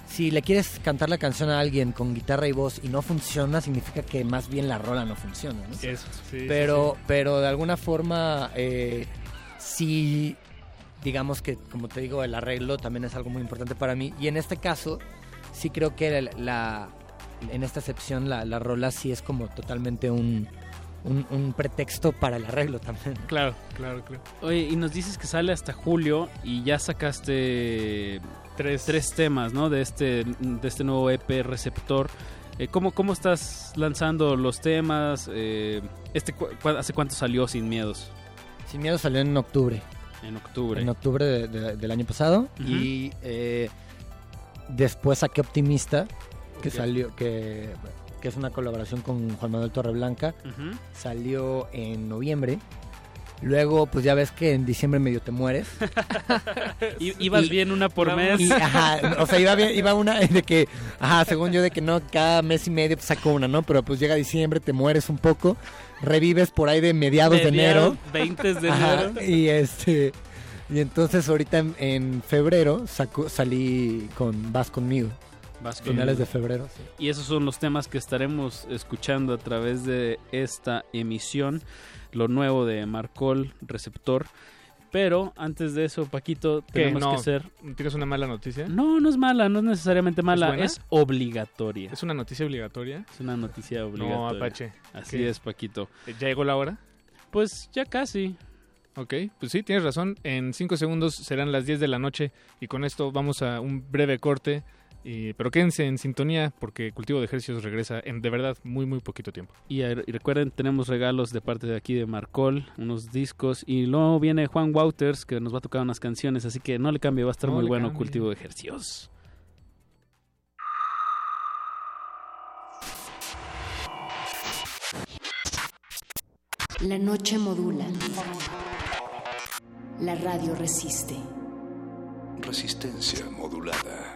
Speaker 13: si le quieres cantar la canción a alguien con guitarra y voz y no funciona, significa que más bien la rola no funciona, ¿no?
Speaker 12: Eso, sí, sí,
Speaker 13: pero,
Speaker 12: sí.
Speaker 13: pero de alguna forma, eh, sí, digamos que, como te digo, el arreglo también es algo muy importante para mí. Y en este caso, sí creo que la, la- en esta excepción, la, la rola sí es como totalmente un, un, un pretexto para el arreglo también.
Speaker 12: Claro, claro, claro.
Speaker 11: Oye, y nos dices que sale hasta julio y ya sacaste tres, temas, ¿no? De este, de este nuevo EP receptor. Eh, ¿cómo, ¿Cómo estás lanzando los temas? Eh, este, cu- ¿Hace cuánto salió Sin Miedos?
Speaker 13: Sin Miedo salió en octubre.
Speaker 11: En octubre.
Speaker 13: En octubre de- de- del año pasado. Y eh, después saqué Optimista, que salió, que, que es una colaboración con Juan Manuel Torreblanca. Salió en noviembre. Luego, pues ya ves que en diciembre medio te mueres.
Speaker 11: Ibas
Speaker 13: Y-
Speaker 11: bien una por mes.
Speaker 13: Y, ajá, o sea, iba, bien- iba una de que, ajá, según yo, de que no, cada mes y medio pues, saco una, ¿no? Pero pues llega diciembre, te mueres un poco, revives por ahí de mediados de enero.
Speaker 11: 20 de
Speaker 13: Ajá,
Speaker 11: enero.
Speaker 13: y este, y entonces ahorita en, en febrero saco- salí con Vas conmigo.
Speaker 11: Vas
Speaker 13: Finales
Speaker 11: conmigo.
Speaker 13: de febrero, sí.
Speaker 11: Y esos son los temas que estaremos escuchando a través de esta emisión. Lo nuevo de Marcol, receptor. Pero antes de eso, Paquito, tenemos
Speaker 12: No,
Speaker 11: que ser.
Speaker 12: ¿Tienes una mala noticia?
Speaker 11: No, no es mala, no es necesariamente mala, es obligatoria.
Speaker 12: ¿Es una noticia obligatoria?
Speaker 11: Es una noticia obligatoria.
Speaker 12: No, Apache.
Speaker 11: Así
Speaker 12: ¿Qué?
Speaker 11: es, Paquito.
Speaker 12: ¿Ya llegó la hora?
Speaker 11: Pues ya casi.
Speaker 12: Ok, pues sí, tienes razón. En cinco segundos serán las 10 de la noche y con esto vamos a un breve corte. Y, pero quédense en sintonía porque Cultivo de Ejercicios regresa en de verdad muy, muy poquito tiempo.
Speaker 11: Y, eh, y recuerden, tenemos regalos de parte de aquí de Marcol, unos discos. Y luego viene Juan Wouters, que nos va a tocar unas canciones. Así que no le cambie, va a estar
Speaker 12: No
Speaker 11: muy bueno
Speaker 12: cambie.
Speaker 11: Cultivo de Ejercicios.
Speaker 14: La noche modula. La radio resiste.
Speaker 8: Resistencia modulada.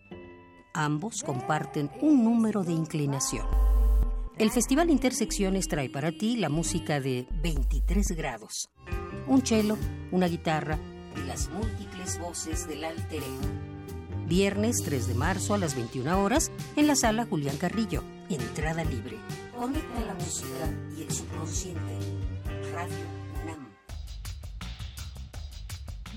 Speaker 15: Ambos comparten un número de inclinación. El Festival Intersecciones trae para ti la música de 23 grados. Un cello, una guitarra y las múltiples voces del alter ego. Viernes 3 de marzo a las 21 horas en la sala Julián Carrillo. Entrada libre. Conecta la música y el subconsciente. Radio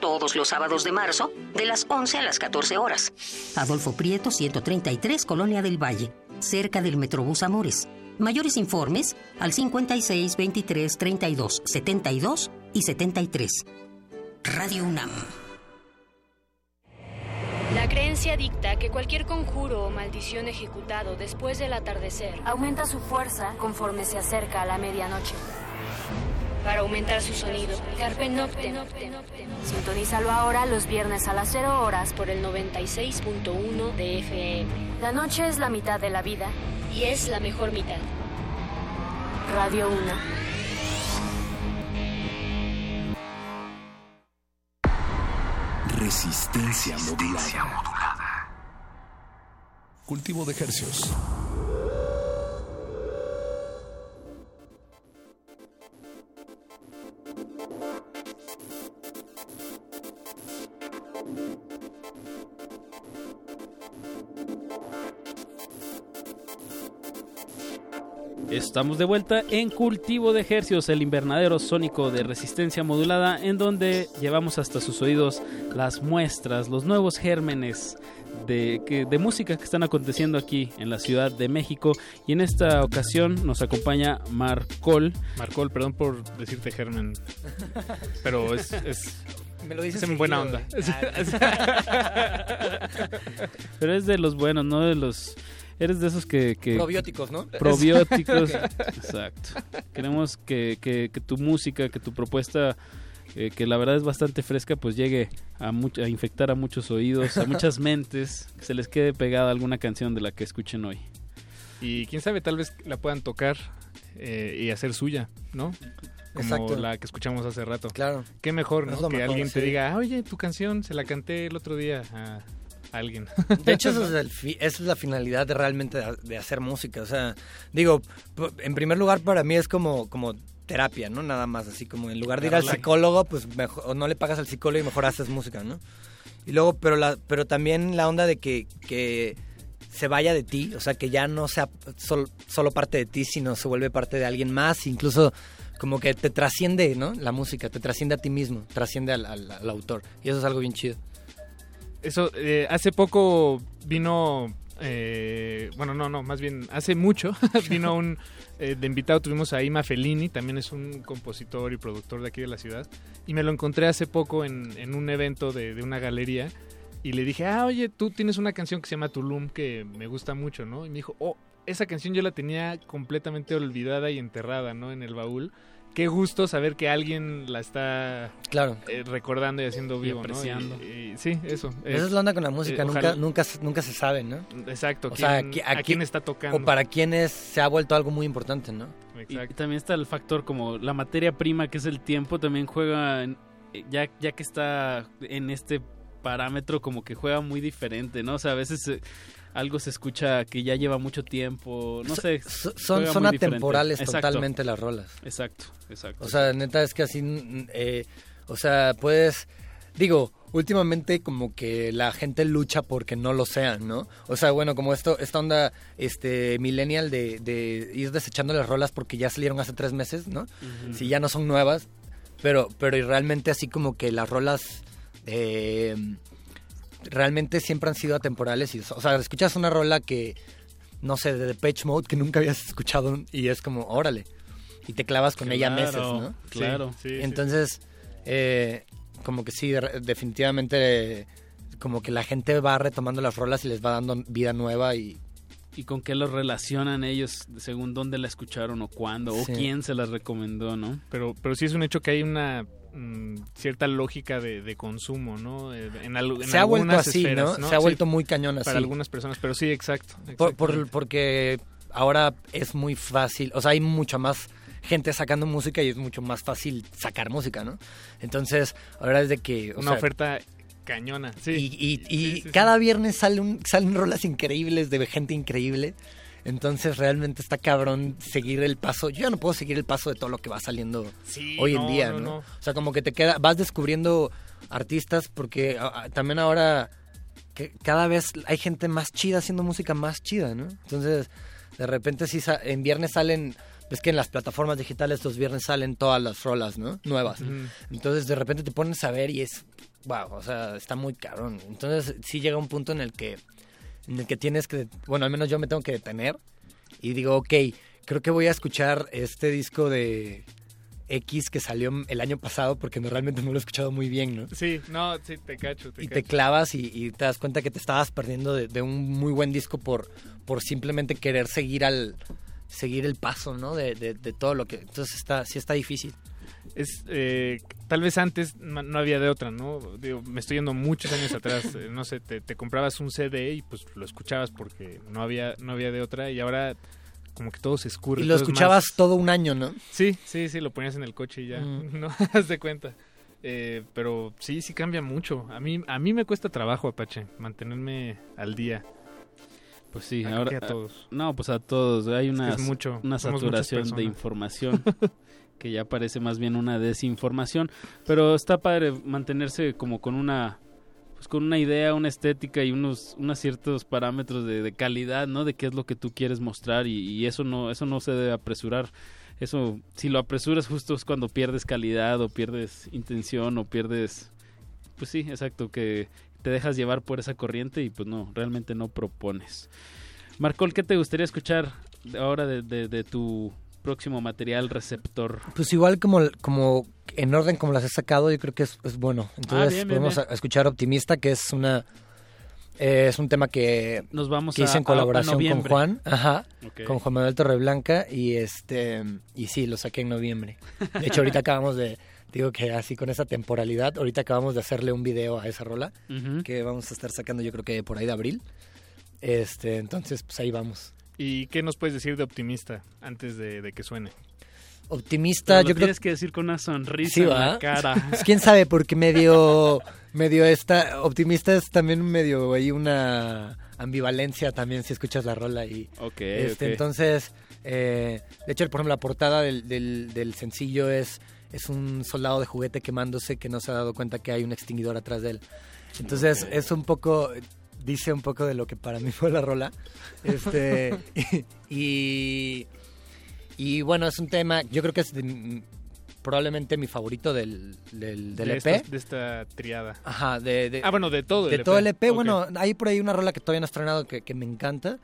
Speaker 15: Todos los sábados de marzo, de las 11 a las 14 horas. Adolfo Prieto, 133, Colonia del Valle, cerca del Metrobús Amores. Mayores informes al 56 23 32 72 y 73. Radio UNAM.
Speaker 16: La creencia dicta que cualquier conjuro o maldición ejecutado después del atardecer aumenta su fuerza conforme se acerca a la medianoche. Para aumentar su sonido, Carpe Noctem. Sintonízalo ahora los viernes a las 0 horas por el 96.1 de FM. La noche es la mitad de la vida y es la mejor mitad. Radio 1.
Speaker 8: Resistencia modulada. Cultivo de hercios.
Speaker 11: Estamos de vuelta en Cultivo de Hercios, el invernadero sónico de resistencia modulada, en donde llevamos hasta sus oídos las muestras, los nuevos gérmenes de, que- de música que están aconteciendo aquí en la Ciudad de México. Y en esta ocasión nos acompaña Marcol.
Speaker 12: Marcol, perdón por decirte Germen, pero es, es,
Speaker 13: Me lo dices
Speaker 12: es en buena onda.
Speaker 13: seguido, Ah,
Speaker 11: Pero es de los buenos, no de los... Eres de esos que... que-
Speaker 13: Probióticos, ¿no?
Speaker 11: Probióticos, exacto. Queremos que, que- que tu música, que tu propuesta, eh, que la verdad es bastante fresca, pues llegue a, much- a infectar a muchos oídos, a muchas mentes, que se les quede pegada alguna canción de la que escuchen hoy.
Speaker 12: Y quién sabe, tal vez la puedan tocar eh, y hacer suya, ¿no? Como
Speaker 13: Exacto.
Speaker 12: la que escuchamos hace rato.
Speaker 13: Claro.
Speaker 12: Qué mejor, que
Speaker 13: mejor,
Speaker 12: alguien te diga, oye, tu canción se la canté el otro día a alguien.
Speaker 13: De hecho, eso es, el fi- esa es la finalidad de realmente de, hacer música. O sea, digo, en primer lugar para mí es como, como terapia, ¿no? Nada más, así como en lugar de ir al psicólogo, pues mejor, o no le pagas al psicólogo y mejor haces música, ¿no? Y luego, pero, la, pero también la onda de que, que se vaya de ti, o sea, que ya no sea sol- solo parte de ti, sino se vuelve parte de alguien más, incluso como que te trasciende, ¿no? La música, te trasciende a ti mismo, trasciende al, al- al autor. Y eso es algo bien chido.
Speaker 12: Eso, eh, hace poco vino, eh, bueno, no, no, más bien, hace mucho vino un, eh, de invitado tuvimos a Ima Fellini, también es un compositor y productor de aquí de la ciudad, y me lo encontré hace poco en, un evento de, de una galería, y le dije, ah, oye, tú tienes una canción que se llama Tulum que me gusta mucho, ¿no? Y me dijo, oh, esa canción yo la tenía completamente olvidada y enterrada, ¿no? En el baúl. Qué gusto saber que alguien la está
Speaker 13: Claro.
Speaker 12: eh, recordando y haciendo
Speaker 11: Y
Speaker 12: vivo, ¿no?
Speaker 11: apreciando.
Speaker 12: Y- y- sí, eso.
Speaker 13: Esa es la onda con la música,
Speaker 12: eh,
Speaker 13: nunca, nunca, nunca se sabe, ¿no?
Speaker 12: Exacto,
Speaker 13: O sea,
Speaker 12: a quién está tocando.
Speaker 13: O para quienes se ha vuelto algo muy importante, ¿no?
Speaker 11: Y también está el factor como la materia prima que es el tiempo, también juega, en- eh, ya, ya que está en este parámetro como que juega muy diferente, ¿no? O sea, a veces eh, algo se escucha que ya lleva mucho tiempo, no sé.
Speaker 13: so- son, son
Speaker 11: diferente.
Speaker 13: atemporales
Speaker 11: Exacto.
Speaker 13: totalmente las rolas.
Speaker 11: Exacto, exacto.
Speaker 13: O sea, neta, es que así, eh, o sea, puedes, digo, últimamente como que la gente lucha porque no lo sean, ¿no? O sea, bueno, como esto, esta onda, este, millennial de, de ir desechando las rolas porque ya salieron hace tres meses, ¿no? Si ya no son nuevas, pero, pero y realmente así como que las rolas, eh, realmente siempre han sido atemporales. Y, o sea, escuchas una rola que, no sé, de Depeche Mode que nunca habías escuchado y es como, órale. Y te clavas con ella meses, ¿no?
Speaker 11: claro. Sí, sí,
Speaker 13: Entonces, eh, como que sí, de- definitivamente, como que la gente va retomando las rolas y les va dando vida nueva y...
Speaker 11: y con qué lo relacionan ellos según dónde la escucharon o cuándo o quién se las recomendó, ¿no?
Speaker 12: Pero, pero sí es un hecho que hay una mm, cierta lógica de, de consumo, ¿no? Eh, En, al- en
Speaker 13: Se ha vuelto así,
Speaker 12: esferas,
Speaker 13: ¿no? Se ha vuelto muy cañón así.
Speaker 12: Para algunas personas, pero sí, exacto.
Speaker 13: Por- porque ahora es muy fácil, o sea, hay mucha más gente sacando música y es mucho más fácil sacar música, ¿no? Entonces, ahora es de que... o
Speaker 12: Una
Speaker 13: sea,
Speaker 12: oferta cañona, sí.
Speaker 13: Y, y- y
Speaker 12: Sí, sí, sí.
Speaker 13: cada viernes sale un- salen rolas increíbles de gente increíble. Entonces realmente está cabrón seguir el paso. Yo ya no puedo seguir el paso de todo lo que va saliendo
Speaker 12: Sí,
Speaker 13: hoy en día,
Speaker 12: no.
Speaker 13: O sea, como que te queda, vas descubriendo artistas porque también ahora que cada vez hay gente más chida haciendo música más chida, ¿no? Entonces, de repente sí en viernes salen, ves que en las plataformas digitales los viernes salen todas las rolas, ¿no? Nuevas. Entonces de repente te pones a ver y es, wow, o sea, está muy cabrón. Entonces sí llega un punto en el que, en el que tienes que, bueno, al menos yo me tengo que detener y digo, ok, creo que voy a escuchar este disco de X que salió el año pasado porque no, realmente no lo he escuchado muy bien, ¿no?
Speaker 12: Sí, no, sí, te cacho, te
Speaker 13: Y te clavas y, y te das cuenta que te estabas perdiendo de, de un muy buen disco por, por simplemente querer seguir al seguir el paso, ¿no? De, de- de todo lo que... Entonces está, sí está difícil.
Speaker 12: Es, eh, tal vez antes no había de otra, ¿no? Digo, me estoy yendo muchos años atrás, eh, no sé, te, te comprabas un CD y pues lo escuchabas porque no había, no había de otra y ahora como que todo se escurre.
Speaker 13: Y lo
Speaker 12: es
Speaker 13: escuchabas
Speaker 12: más-
Speaker 13: todo un año, ¿no?
Speaker 12: Sí, sí, sí, lo ponías en el coche y ya,
Speaker 13: Mm.
Speaker 12: no haz de cuenta. Eh, pero sí, sí cambia mucho. A mí, a mí me cuesta trabajo, Apache, mantenerme al día.
Speaker 11: Pues sí,
Speaker 12: A-
Speaker 11: ahora
Speaker 12: a todos.
Speaker 11: No, pues a todos. Hay
Speaker 12: Es que
Speaker 11: una,
Speaker 12: es mucho,
Speaker 11: una saturación de información que ya parece más bien una desinformación, pero está padre mantenerse como con una pues con una idea, una estética y unos unos ciertos parámetros de, calidad, ¿no? De qué es lo que tú quieres mostrar y, y eso no eso no se debe apresurar. Eso si lo apresuras justo es cuando pierdes calidad o pierdes intención o pierdes pues sí, exacto, que te dejas llevar por esa corriente y pues no, realmente no propones. Marcol, ¿qué te gustaría escuchar ahora de, de- de tu próximo material receptor?
Speaker 13: Pues igual como, como en orden como las he sacado, yo creo que es, es bueno. Entonces
Speaker 11: Ah, bien,
Speaker 13: podemos
Speaker 11: bien.
Speaker 13: escuchar Optimista, que es una eh, es un tema que,
Speaker 11: Nos vamos
Speaker 13: que hice en
Speaker 11: a-
Speaker 13: colaboración con. Juan, ajá, con Juan Manuel Torreblanca y este y sí, lo saqué en noviembre. De hecho, ahorita acabamos de digo que así con esa temporalidad, ahorita acabamos de hacerle un video a esa rola que vamos a estar sacando yo creo que por ahí de abril. Este, entonces pues ahí vamos.
Speaker 12: ¿Y qué nos puedes decir de optimista antes de, de que suene?
Speaker 13: Optimista,
Speaker 11: Pero lo
Speaker 13: yo creo
Speaker 11: tienes que decir con una sonrisa
Speaker 13: Sí,
Speaker 11: en la cara.
Speaker 13: Pues, quién sabe, porque medio, medio esta, optimista es también medio hay una ambivalencia también si escuchas la rola y
Speaker 11: Ok,
Speaker 13: este, entonces, eh, de hecho, por ejemplo, la portada del, del, del sencillo es es un soldado de juguete quemándose que no se ha dado cuenta que hay un extinguidor atrás de él. Entonces es un poco dice un poco de lo que para mí fue la rola. Este y y bueno, es un tema, yo creo que es de- probablemente mi favorito del, del, del
Speaker 12: de,
Speaker 13: EP.
Speaker 12: esta, de esta triada.
Speaker 13: Ajá, de, de-
Speaker 12: Ah, bueno, de todo el
Speaker 13: de
Speaker 12: EP.
Speaker 13: todo el EP. Bueno, hay por ahí una rola que todavía no he estrenado que, que me encanta,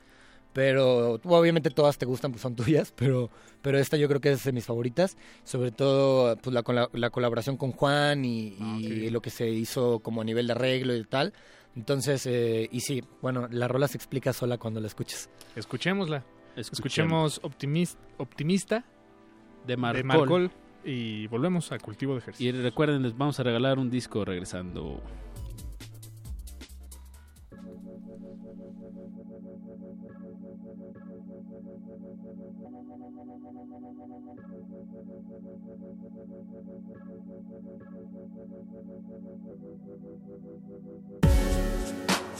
Speaker 13: pero obviamente todas te gustan, pues son tuyas, pero, pero esta yo creo que es de mis favoritas, sobre todo pues la, cola- la colaboración con Juan y, y lo que se hizo como a nivel de arreglo y tal. Entonces, eh, y sí, bueno, la rola se explica sola cuando la escuches.
Speaker 12: Escuchémosla.
Speaker 11: Escuchemos.
Speaker 12: Escuchemos Optimis- Optimista
Speaker 11: De Marcol.
Speaker 12: de Marcol y volvemos a Cultivo de Ejercicio.
Speaker 11: Y recuerden, les vamos a regalar un disco regresando.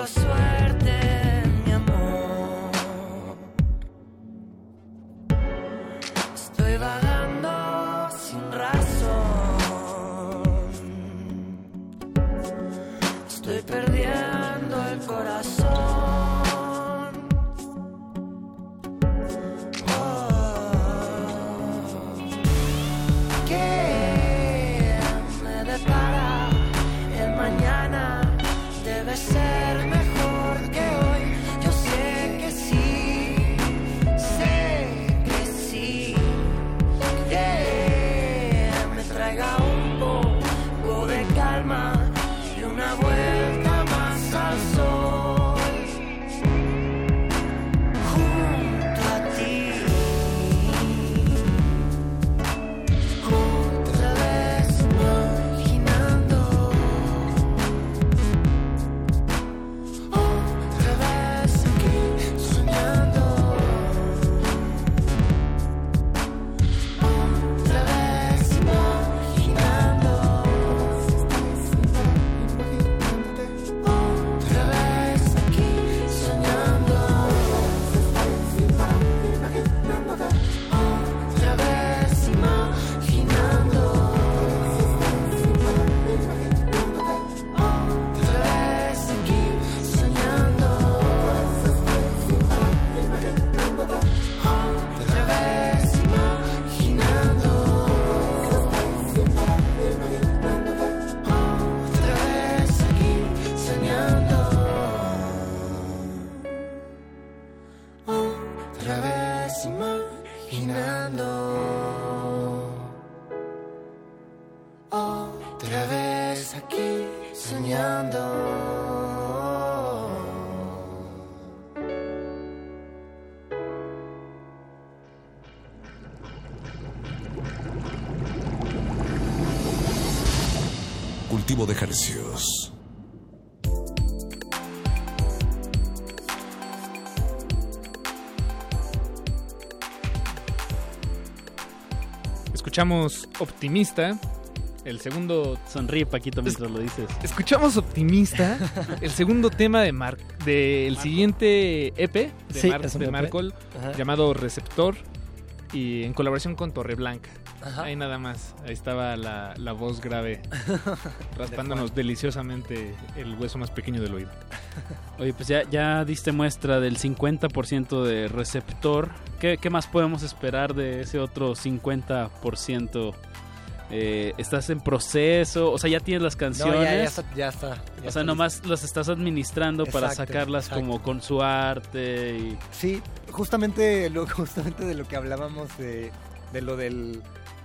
Speaker 17: tengo suerte,
Speaker 8: Cultivo de ejercicios.
Speaker 12: Escuchamos Optimista, el segundo...
Speaker 11: Sonríe Paquito mientras lo dices.
Speaker 12: Escuchamos Optimista, el segundo tema de Mar del siguiente EP de,
Speaker 13: Sí,
Speaker 12: Mar- de. Marcol
Speaker 13: Ajá.
Speaker 12: llamado Receptor y en colaboración con Torreblanca.
Speaker 13: Ajá.
Speaker 12: Ahí nada más, ahí estaba la, la voz grave raspándonos deliciosamente el hueso más pequeño del oído.
Speaker 11: Oye, pues ya, ya diste muestra del 50% de receptor. ¿Qué, qué más podemos esperar de ese otro 50%? Eh, ¿Estás en proceso? O sea, ya tienes las canciones.
Speaker 13: No, ya, ya está. Ya está, ya
Speaker 11: o
Speaker 13: está
Speaker 11: sea, nomás las estás administrando para sacarlas
Speaker 13: exacto.
Speaker 11: como con su arte y...
Speaker 13: Sí, justamente, lo, justamente de lo que hablábamos de, de lo del,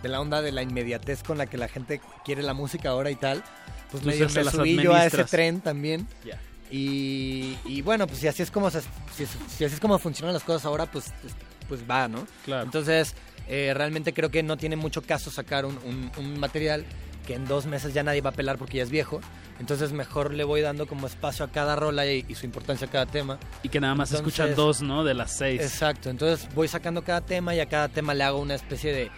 Speaker 13: de la onda de la inmediatez con la que la gente quiere la música ahora y tal, pues
Speaker 11: Tú
Speaker 13: medio
Speaker 11: se
Speaker 13: me subí yo a ese tren también.
Speaker 11: Ya.
Speaker 13: Y, y bueno, pues si así es como si, si así es como funcionan las cosas ahora, pues, pues va, ¿no?
Speaker 11: Claro.
Speaker 13: Entonces, eh, realmente creo que no tiene mucho caso sacar un, un- un material que en dos meses ya nadie va a pelar porque ya es viejo. Entonces mejor le voy dando como espacio a cada rola y, y su importancia a cada tema.
Speaker 11: Y que nada más se escuchan
Speaker 13: Entonces-
Speaker 11: dos, ¿no? De las seis.
Speaker 13: Exacto, entonces voy sacando cada tema y a cada tema le hago una especie de,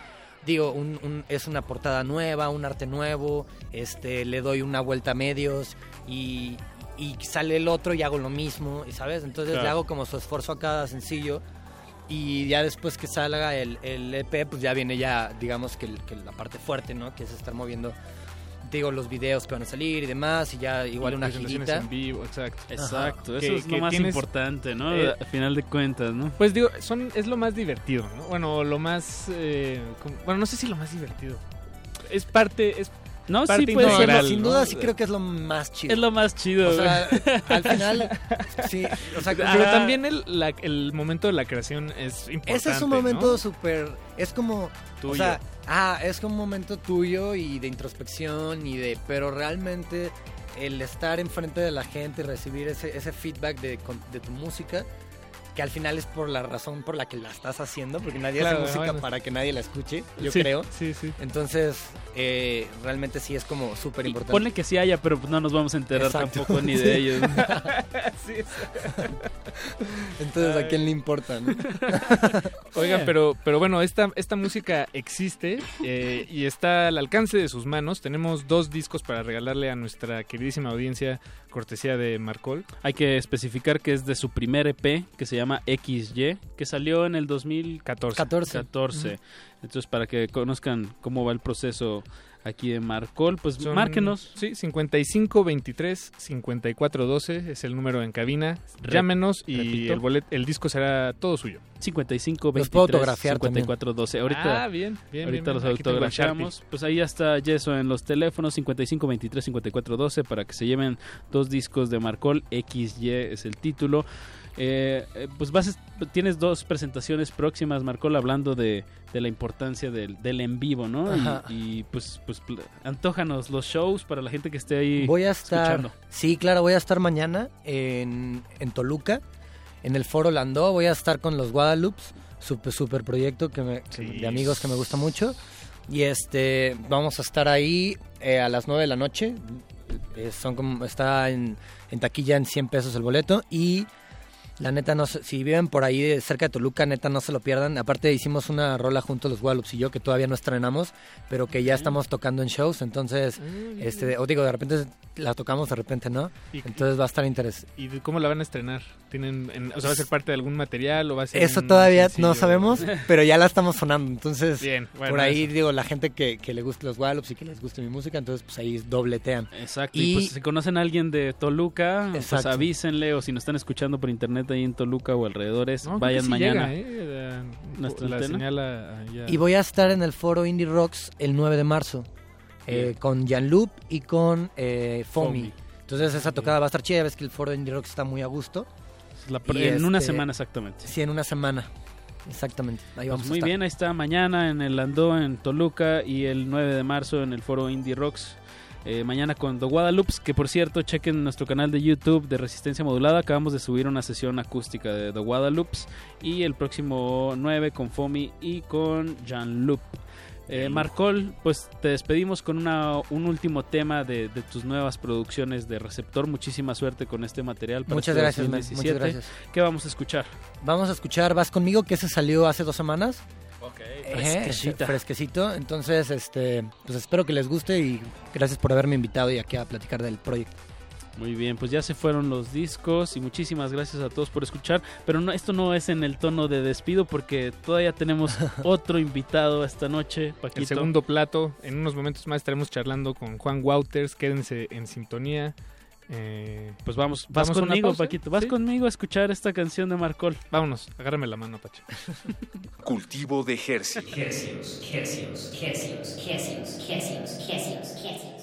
Speaker 13: digo, un, un- es una portada nueva, un arte nuevo, este, le doy una vuelta a medios y, y sale el otro y hago lo mismo, y ¿sabes? Entonces le hago como su esfuerzo a cada sencillo y ya después que salga el, el EP, pues ya viene ya, digamos que, el- que la parte fuerte, ¿no? Que es estar moviendo, digo, los videos que van a salir y demás, y ya igual una girita.
Speaker 12: en vivo, exacto.
Speaker 11: Exacto,
Speaker 12: Ajá.
Speaker 11: eso
Speaker 12: Que-
Speaker 11: es lo
Speaker 12: que
Speaker 11: más
Speaker 12: tienes-
Speaker 11: importante, ¿no?
Speaker 12: eh,
Speaker 11: a final de cuentas, ¿no?
Speaker 12: Pues digo, son, es lo más divertido, ¿no? Bueno, lo más... eh, como- bueno, no sé si lo más divertido. Es parte... Es
Speaker 11: No,
Speaker 12: parte
Speaker 11: sí puede ser.
Speaker 13: sin
Speaker 12: ¿no?
Speaker 13: duda sí creo que es lo más chido.
Speaker 11: Es lo más chido,
Speaker 13: O sea,
Speaker 11: güey.
Speaker 13: al final, sí, o sea,
Speaker 12: Pero también el, la- el momento de la creación es importante,
Speaker 13: Ese es un momento
Speaker 12: ¿no?
Speaker 13: súper. Es como.
Speaker 12: Tuyo.
Speaker 13: O sea, ah, es como un momento tuyo y de introspección y de. Pero realmente el estar enfrente de la gente y recibir ese, ese feedback de, con- de tu música, que al final es por la razón por la que la estás haciendo, porque nadie
Speaker 12: Claro,
Speaker 13: hace música
Speaker 12: bueno.
Speaker 13: para que nadie la escuche, yo
Speaker 12: Sí,
Speaker 13: creo.
Speaker 12: sí, sí.
Speaker 13: Entonces, eh, realmente sí es como súper importante.
Speaker 11: Ponle que sí haya, pero no nos vamos a enterar
Speaker 13: Exacto.
Speaker 11: tampoco ni de
Speaker 13: Sí.
Speaker 11: ellos.
Speaker 13: Entonces, ¿a quién le importa? no?
Speaker 12: Oigan, pero, pero bueno, esta, esta música existe eh, y está al alcance de sus manos. Tenemos dos discos para regalarle a nuestra queridísima audiencia, cortesía de Marcol.
Speaker 11: Hay que especificar que es de su primer EP, que se llama XY, que salió en el 2014.
Speaker 13: 14.
Speaker 11: 14.
Speaker 13: Ujú.
Speaker 11: Entonces, para que conozcan cómo va el proceso aquí de Marcol, pues
Speaker 12: Son-
Speaker 11: márquenos.
Speaker 12: Sí, 55 23 54 12 es el número en cabina.
Speaker 11: Re-
Speaker 12: Llámenos y
Speaker 11: repito.
Speaker 12: el, bolet, el disco será todo suyo.
Speaker 11: 55
Speaker 13: Los
Speaker 11: 23
Speaker 13: puedo autografiar también.
Speaker 11: 54 12. Ahorita,
Speaker 12: Ah, bien, bien,
Speaker 11: ahorita
Speaker 12: bien,
Speaker 11: los autografiamos. Pues ahí ya está Yeso en los teléfonos 55 23 54 12 para que se lleven dos discos de Marcol. XY es el título. Eh, eh, pues vas, tienes dos presentaciones próximas, Marcol, hablando de, de la importancia del, del en vivo, ¿no? Y- pues, pues antójanos los shows para la gente que esté ahí
Speaker 13: Voy a estar,
Speaker 11: escuchando.
Speaker 13: sí, claro, voy a estar mañana en, en Toluca, en el Foro Landó. Voy a estar con los Guadalupe, super, super proyecto que me- de amigos que me gusta mucho. Y este, vamos a estar ahí eh, a las 9 de la noche. Eh, son como, está en, en taquilla en 100 pesos el boleto. Y la neta, no si viven por ahí de- cerca de Toluca, neta, no se lo pierdan. Aparte, hicimos una rola juntos los Guadalupe y yo, que todavía no estrenamos, pero que ya estamos tocando en shows. Entonces, este, o digo, de repente la tocamos, de repente no.
Speaker 12: Y-
Speaker 13: Entonces va a estar interesante.
Speaker 12: ¿Y cómo la van a estrenar? ¿Tienen, en- o sea, va a ser parte de algún material o va a ser
Speaker 13: Eso todavía
Speaker 12: sencillo?
Speaker 13: no sabemos, pero ya la estamos sonando. Entonces,
Speaker 12: Bien, bueno,
Speaker 13: por ahí
Speaker 12: eso.
Speaker 13: digo, la gente que, que le guste los Guadalupe y que les guste mi música, entonces pues ahí dobletean.
Speaker 11: Exacto, y, pues si conocen a alguien de Toluca, pues avísenle o si nos están escuchando por internet ahí en Toluca o alrededores,
Speaker 12: No,
Speaker 11: vayan
Speaker 12: sí
Speaker 11: mañana.
Speaker 12: llega, ¿eh? La-
Speaker 11: Nuestra
Speaker 12: la
Speaker 11: antena.
Speaker 12: señal a- a- ya-
Speaker 13: Y voy a estar en el foro Indie Rocks el 9 de marzo eh, con Jean-Luc y con eh, Fomi.
Speaker 11: Fomi.
Speaker 13: Entonces esa tocada va a estar chida, ves que el foro Indie Rocks está muy a gusto.
Speaker 11: La en una
Speaker 13: este,
Speaker 11: semana exactamente.
Speaker 13: Sí, en una semana. Exactamente. Ahí vamos
Speaker 11: Pues
Speaker 13: a
Speaker 11: muy
Speaker 13: estar.
Speaker 11: bien, ahí está mañana en el Andó en Toluca y el 9 de marzo en el foro Indie Rocks. Eh, mañana con The Guadalupe, que por cierto, chequen nuestro canal de YouTube de Resistencia Modulada. Acabamos de subir una sesión acústica de The Guadalupe. Y el próximo 9 con Fomi y con Jean-Luc. Eh, Marcol, pues te despedimos con una, un último tema de, de tus nuevas producciones de Receptor. Muchísima suerte con este material. Para
Speaker 13: Muchas
Speaker 11: este
Speaker 13: gracias, man.
Speaker 11: 2017.
Speaker 13: Muchas gracias.
Speaker 11: ¿Qué vamos a escuchar?
Speaker 13: Vamos a escuchar Vas conmigo, que ese salió hace dos semanas.
Speaker 11: Ok,
Speaker 13: Ejé,
Speaker 11: fresquecita.
Speaker 13: fresquecito. Entonces, este, pues espero que les guste y gracias por haberme invitado y aquí a platicar del proyecto.
Speaker 11: Muy bien, pues ya se fueron los discos y muchísimas gracias a todos por escuchar. Pero no, esto no es en el tono de despido porque todavía tenemos otro invitado esta noche, Paquito.
Speaker 12: El segundo plato. En unos momentos más estaremos charlando con Juan Wouters. Quédense en sintonía. Eh,
Speaker 11: Pues vamos, vas
Speaker 12: ¿vamos
Speaker 11: conmigo? Paquito. Vas
Speaker 12: ¿Sí?
Speaker 11: conmigo a escuchar esta canción de Marcol.
Speaker 12: Vámonos, agárrame la mano, Pache.
Speaker 8: Cultivo de Hercios.
Speaker 10: Hercios, hercios, hercios, hercios, hercios, hercios,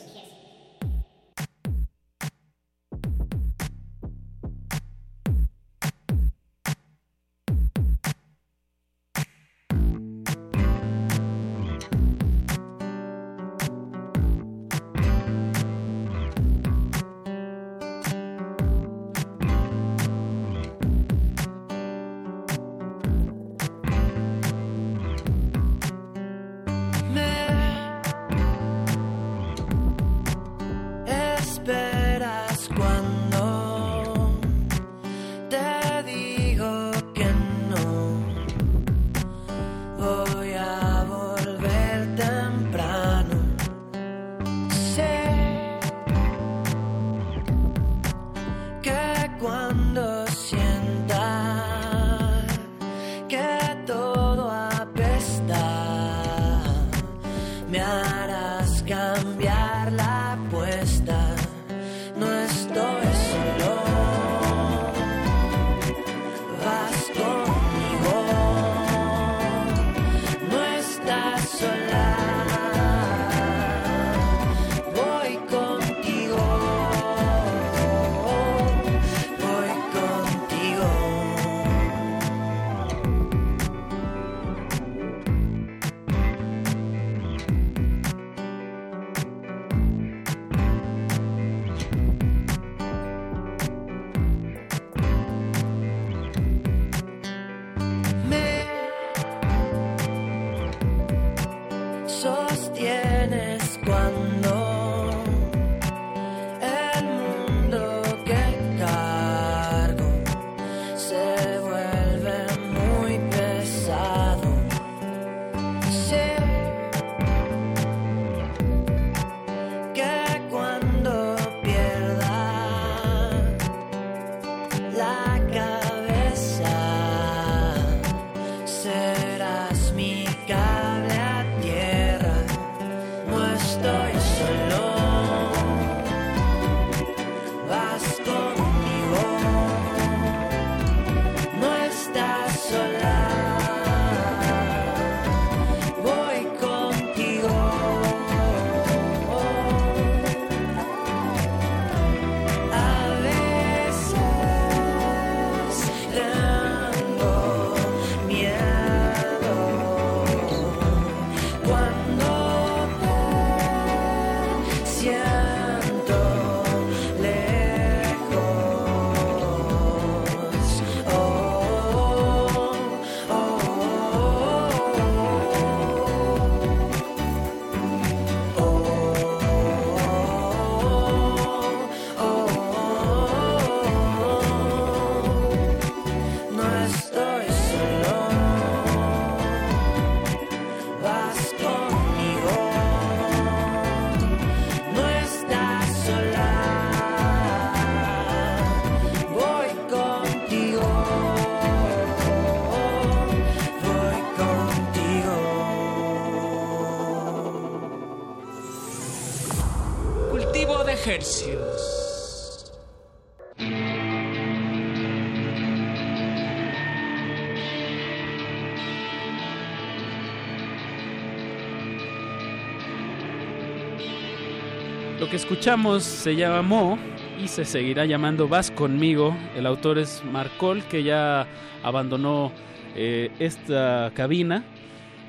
Speaker 11: Lo que escuchamos se llamó y se seguirá llamando Vas conmigo. El autor es Marcol, que ya abandonó eh, esta cabina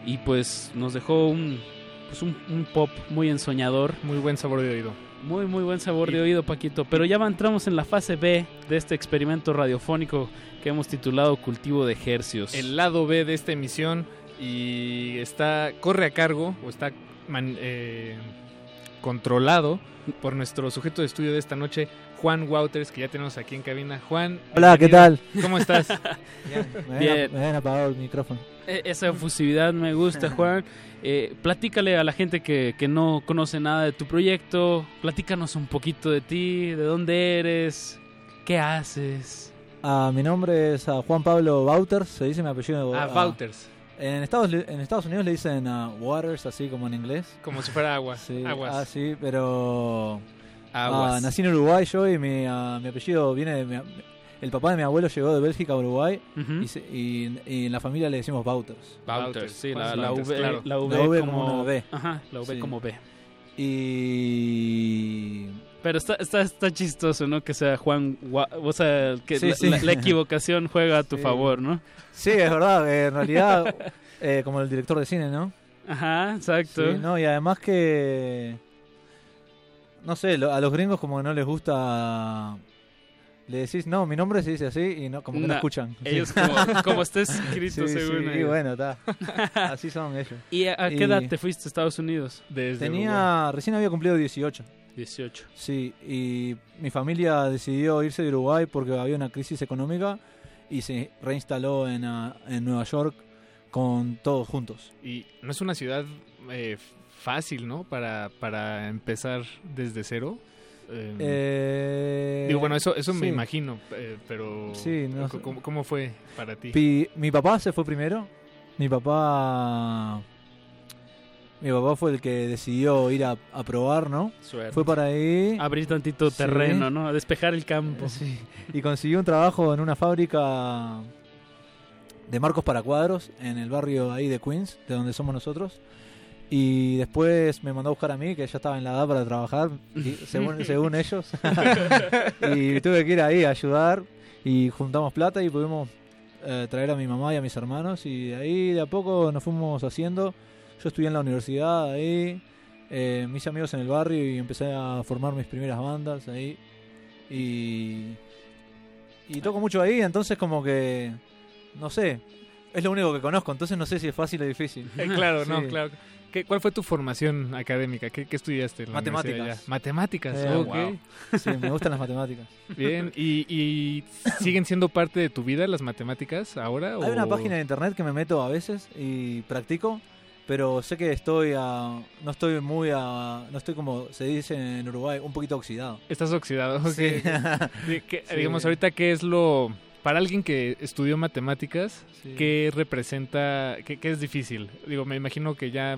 Speaker 11: y pues nos dejó un, pues un, un pop muy ensoñador.
Speaker 12: Muy buen sabor de oído.
Speaker 11: Muy, muy buen sabor de oído, Paquito. Pero ya entramos en la fase B de este experimento radiofónico que hemos titulado Cultivo de Hercios.
Speaker 12: El lado B de esta emisión y está corre a cargo o está man- eh, controlado por nuestro sujeto de estudio de esta noche, Juan Wouters, que ya tenemos aquí en cabina. Juan,
Speaker 18: Hola, ¿qué tal?
Speaker 12: ¿Cómo estás?
Speaker 18: Me
Speaker 11: Bien.
Speaker 18: habían- me habían apagado el micrófono.
Speaker 11: E- Esa efusividad me gusta, Juan. Eh, platícale a la gente que, que no conoce nada de tu proyecto. Platícanos un poquito de ti, de dónde eres, qué haces.
Speaker 18: Ah, mi nombre es ah, Juan Pablo Wouters, se dice mi apellido.
Speaker 12: Ah,
Speaker 18: ah,
Speaker 12: Wouters.
Speaker 18: En Estados, en Estados Unidos le dicen ah, Waters, así como en inglés.
Speaker 12: Como si fuera agua.
Speaker 18: Sí,
Speaker 12: Aguas.
Speaker 18: Ah, sí, pero...
Speaker 12: Aguas.
Speaker 18: ah, nací en Uruguay yo y mi, ah, mi apellido viene de... mi- el papá de mi abuelo llegó de Bélgica a Uruguay y, se- y- y en la familia le decimos Wouters.
Speaker 11: Wouters, sí, la, V,
Speaker 12: claro.
Speaker 11: la V
Speaker 18: La V
Speaker 11: como,
Speaker 18: como una B.
Speaker 11: Ajá, la V
Speaker 18: Sí.
Speaker 11: como B.
Speaker 18: Y...
Speaker 11: Pero está, está, está chistoso, ¿no? Que sea Juan, o sea, que
Speaker 18: Sí,
Speaker 11: la,
Speaker 18: sí.
Speaker 11: la- la equivocación juega a tu
Speaker 18: Sí.
Speaker 11: favor, ¿no?
Speaker 18: Sí, es verdad, eh, en realidad, eh, como el director de cine, ¿no?
Speaker 11: Ajá, exacto.
Speaker 18: No, y además que. No sé, a los gringos como que no les gusta. Le decís, no, mi nombre se dice así y no, como que no, escuchan.
Speaker 11: ellos
Speaker 18: Sí.
Speaker 11: como- como está escrito
Speaker 18: Sí,
Speaker 11: según
Speaker 18: sí, y bueno, está. Así son ellos.
Speaker 11: ¿Y a, a qué
Speaker 18: Y
Speaker 11: edad te fuiste a Estados Unidos?
Speaker 18: Tenía. Recién había cumplido 18.
Speaker 11: 18.
Speaker 18: Sí, y mi familia decidió irse de Uruguay porque había una crisis económica y se reinstaló en, ah, en Nueva York con todos juntos.
Speaker 12: Y no es una ciudad eh, fácil, ¿no? Para, para empezar desde cero. Eh,
Speaker 18: Eh,
Speaker 12: digo, bueno, eso, eso me imagino, eh, pero
Speaker 18: Sí, no
Speaker 12: ¿cómo-. ¿cómo, fue para ti?
Speaker 18: Mi papá se fue primero. Mi papá. Mi papá fue el que decidió ir a, a probar, ¿no?
Speaker 11: Suerte.
Speaker 18: Fue para ahí.
Speaker 11: Abrir tantito
Speaker 18: Sí.
Speaker 11: terreno, ¿no? A despejar el campo.
Speaker 18: Sí. Y consiguió un trabajo en una fábrica de marcos para cuadros en el barrio ahí de Queens, de donde somos nosotros. Y después me mandó a buscar a mí, que ya estaba en la edad para trabajar, y- según, según ellos. y tuve que ir ahí a ayudar y juntamos plata y pudimos eh, traer a mi mamá y a mis hermanos. Y de ahí de a poco nos fuimos haciendo. Yo estudié en la universidad ahí, eh, mis amigos en el barrio y empecé a formar mis primeras bandas ahí. Y, y toco mucho ahí, entonces como que, no sé, es lo único que conozco, entonces no sé si es fácil o difícil.
Speaker 12: Eh, claro, no, claro. ¿Qué, ¿Cuál fue tu formación académica? ¿Qué, qué estudiaste? en la
Speaker 18: Matemáticas.
Speaker 12: Matemáticas,
Speaker 18: Eh,
Speaker 12: ok.
Speaker 18: wow. Sí, me gustan las matemáticas.
Speaker 12: Bien, ¿Y, y siguen siendo parte de tu vida las matemáticas ahora?
Speaker 18: Hay
Speaker 12: o-
Speaker 18: una página de internet que me meto a veces y practico, pero sé que estoy a, no estoy muy a, no estoy como se dice en Uruguay, un poquito oxidado.
Speaker 12: Estás oxidado, ok.
Speaker 18: Sí.
Speaker 12: De que-
Speaker 18: Sí.
Speaker 12: Digamos, ahorita, ¿qué es lo... Para alguien que estudió matemáticas,
Speaker 18: Sí.
Speaker 12: ¿qué representa, qué, qué es difícil? Digo, me imagino que ya...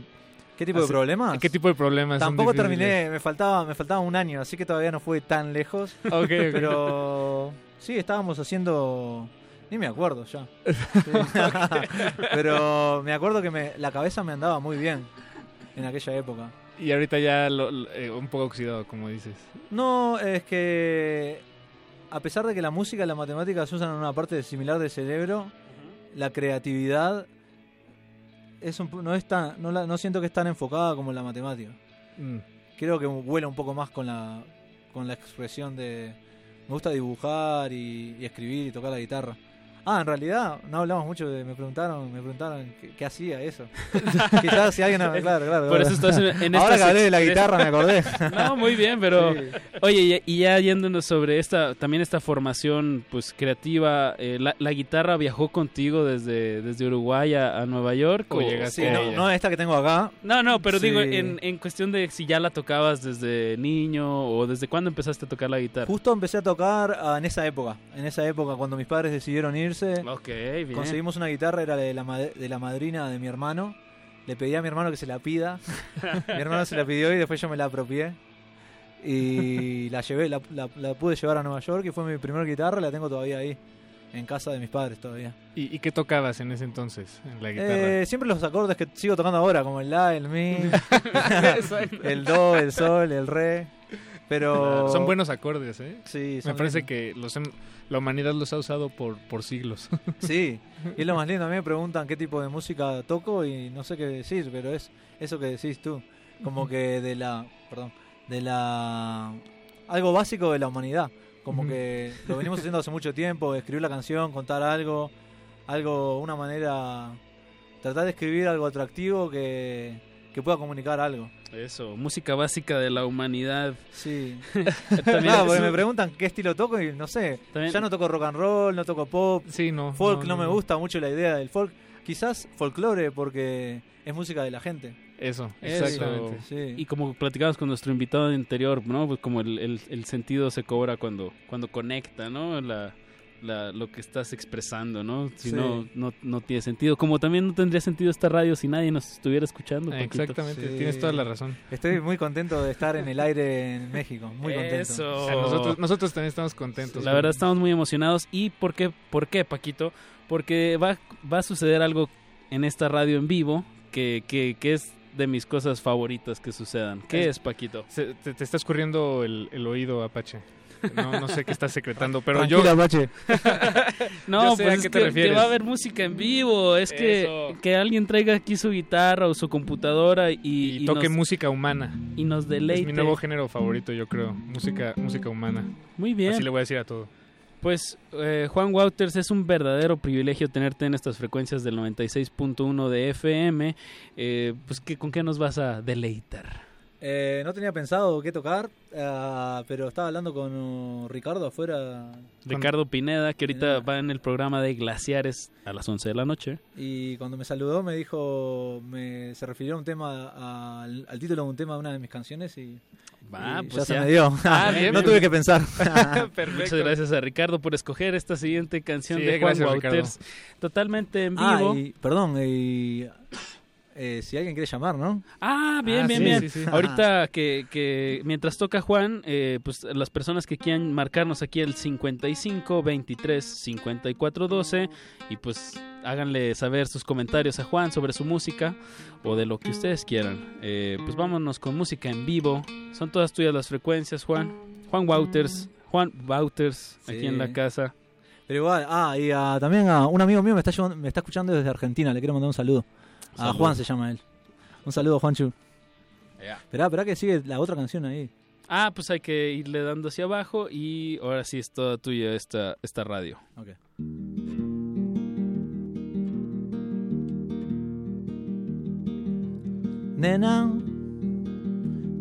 Speaker 18: ¿Qué tipo de problemas?
Speaker 12: ¿Qué tipo de problemas?
Speaker 18: Tampoco terminé, me faltaba, me faltaba un año, así que todavía no fui tan lejos.
Speaker 12: Ok, ok.
Speaker 18: Pero sí, estábamos haciendo, ni me acuerdo ya. Sí. Pero me acuerdo que me, la cabeza me andaba muy bien en aquella época.
Speaker 12: Y ahorita ya lo- lo- eh, un poco oxidado, como dices.
Speaker 18: No, es que a pesar de que la música y la matemática se usan en una parte similar del cerebro, la creatividad es un, po- no es tan, no, la- no siento que es tan enfocada como la matemática.
Speaker 12: Mm.
Speaker 18: Creo que vuela un poco más con la con la expresión de me gusta dibujar y, y escribir y tocar la guitarra. Ah, en realidad no hablamos mucho de me preguntaron, me preguntaron qué, qué hacía eso. Quizás si alguien claro, claro.
Speaker 11: Por eso estás en, en
Speaker 18: Ahora que hablé de la guitarra me acordé.
Speaker 11: No, muy bien, pero
Speaker 18: Sí.
Speaker 11: oye, y- y ya yéndonos sobre esta también esta formación pues creativa, eh, la, la guitarra viajó contigo desde desde Uruguay a, a Nueva York
Speaker 12: O llegaste
Speaker 18: Sí, no, no esta que tengo acá.
Speaker 11: No, no, pero
Speaker 18: Sí.
Speaker 11: digo en, en cuestión de si ya la tocabas desde niño o desde cuándo empezaste a tocar la guitarra.
Speaker 18: Justo empecé a tocar ah, en esa época. En esa época cuando mis padres decidieron
Speaker 11: bien.
Speaker 18: Conseguimos una guitarra, era de la, de la madrina de mi hermano. Le pedí a mi hermano que se la pida. mi hermano se la pidió y después yo me la apropié. Y la llevé, la, la- la pude llevar a Nueva York y fue mi primera guitarra, la tengo todavía ahí, en casa de mis padres todavía.
Speaker 12: ¿Y, y qué tocabas en ese entonces en la guitarra?
Speaker 18: Eh, siempre los acordes que sigo tocando ahora, como el La, el Mi, el Do, el Sol, el Re. Pero.
Speaker 12: Son buenos acordes, ¿eh?
Speaker 18: Sí,
Speaker 12: Me parece que los la humanidad los ha usado por, por siglos.
Speaker 18: Sí, y es lo más lindo. A mí me preguntan qué tipo de música toco y no sé qué decir, pero es eso que decís tú. Como que de la. Perdón. De la. Algo básico de la humanidad. Como que lo venimos haciendo hace mucho tiempo: escribir la canción, contar algo. Algo, una manera. Tratar de escribir algo atractivo que, que pueda comunicar algo.
Speaker 11: Eso, música básica de la humanidad.
Speaker 18: Sí.
Speaker 11: También
Speaker 18: Claro, porque me preguntan qué estilo toco y no sé.
Speaker 11: También-
Speaker 18: Ya no toco rock and roll, no toco pop.
Speaker 12: Sí, no.
Speaker 18: Folk
Speaker 12: no,
Speaker 18: no,
Speaker 12: no,
Speaker 18: me
Speaker 12: no.
Speaker 18: gusta mucho la idea del folk. Quizás folclore porque es música de la gente.
Speaker 12: Eso,
Speaker 11: Eso.
Speaker 12: exactamente.
Speaker 18: Sí.
Speaker 11: Y como platicabas con nuestro invitado anterior, ¿no? Pues como el, el- el sentido se cobra cuando, cuando conecta, ¿no? La, la- lo que estás expresando, ¿no? Si
Speaker 18: Sí.
Speaker 11: no, no, no tiene sentido. Como también no tendría sentido esta radio si nadie nos estuviera escuchando. Paquito.
Speaker 12: Exactamente,
Speaker 18: Sí.
Speaker 12: tienes toda la razón.
Speaker 18: Estoy muy contento de estar en el aire en México. Muy contento.
Speaker 11: Eso.
Speaker 12: A nosotros, nosotros también estamos contentos.
Speaker 11: La verdad estamos muy emocionados. ¿Y por qué, por qué Paquito? Porque va, va a suceder algo en esta radio en vivo que, que, que es de mis cosas favoritas que sucedan. ¿Qué
Speaker 12: Es-
Speaker 11: es, Paquito?
Speaker 12: Se- te, te está escurriendo el, el oído, Apache. No, no sé qué estás secretando, pero yo...
Speaker 11: No,
Speaker 12: Yo sé
Speaker 11: pues
Speaker 12: a
Speaker 11: es
Speaker 12: qué
Speaker 11: que,
Speaker 12: te
Speaker 11: que
Speaker 12: refieres.
Speaker 11: va a haber música en vivo. Es que, que alguien traiga aquí su guitarra o su computadora y,
Speaker 12: Y,
Speaker 11: y
Speaker 12: toque
Speaker 11: nos,
Speaker 12: música humana.
Speaker 11: y nos deleite.
Speaker 12: Es mi nuevo género favorito, yo creo. Música, música humana.
Speaker 11: Muy bien.
Speaker 12: Así le voy a decir a todo.
Speaker 11: Pues eh, Juan Wouters, es un verdadero privilegio tenerte en estas frecuencias del 96.1 de FM. Eh, pues, ¿qué, ¿con qué nos vas a deleitar?
Speaker 18: Eh, no tenía pensado qué tocar, ah, pero estaba hablando con uh, Ricardo afuera
Speaker 11: Ricardo Pineda, que ahorita
Speaker 18: Pineda.
Speaker 11: va en el programa de Glaciares a las 11 de la noche.
Speaker 18: y cuando me saludó me dijo, me, se refirió a un tema, a- al, al título de un tema de una de mis canciones y,
Speaker 11: pues
Speaker 18: ya, se
Speaker 11: ya.
Speaker 18: me dio.
Speaker 12: Ah, bien,
Speaker 18: no
Speaker 12: bien.
Speaker 18: tuve que pensar.
Speaker 11: Muchas gracias a Ricardo por escoger esta siguiente canción
Speaker 12: Sí,
Speaker 11: de Juan
Speaker 12: gracias,
Speaker 11: Wouters. Totalmente en
Speaker 18: Ah,
Speaker 11: vivo.
Speaker 18: y, perdón, y, eh, si alguien quiere llamar, ¿no?
Speaker 11: Ah, bien,
Speaker 12: Ah,
Speaker 11: bien,
Speaker 12: sí,
Speaker 11: bien.
Speaker 12: sí, sí.
Speaker 11: Ahorita que, que mientras toca Juan, eh, pues las personas que quieran marcarnos aquí el 55 23 54 12 y pues háganle saber sus comentarios a Juan sobre su música o de lo que ustedes quieran. Eh, pues vámonos con música en vivo. Son todas tuyas las frecuencias, Juan. Juan Wouters, Juan Wouters, aquí en la casa.
Speaker 18: Pero igual, ah, y a- también a un amigo mío me está, llevando- me está escuchando desde Argentina, le quiero mandar un saludo. A
Speaker 11: Saludo.
Speaker 18: Juan se llama él. Un saludo, Juanchu.
Speaker 11: Ya.
Speaker 18: Esperá, esperá que sigue la otra canción ahí.
Speaker 11: Ah, pues hay que irle dando hacia abajo y ahora sí es toda tuya esta, esta radio.
Speaker 18: Ok. Nena,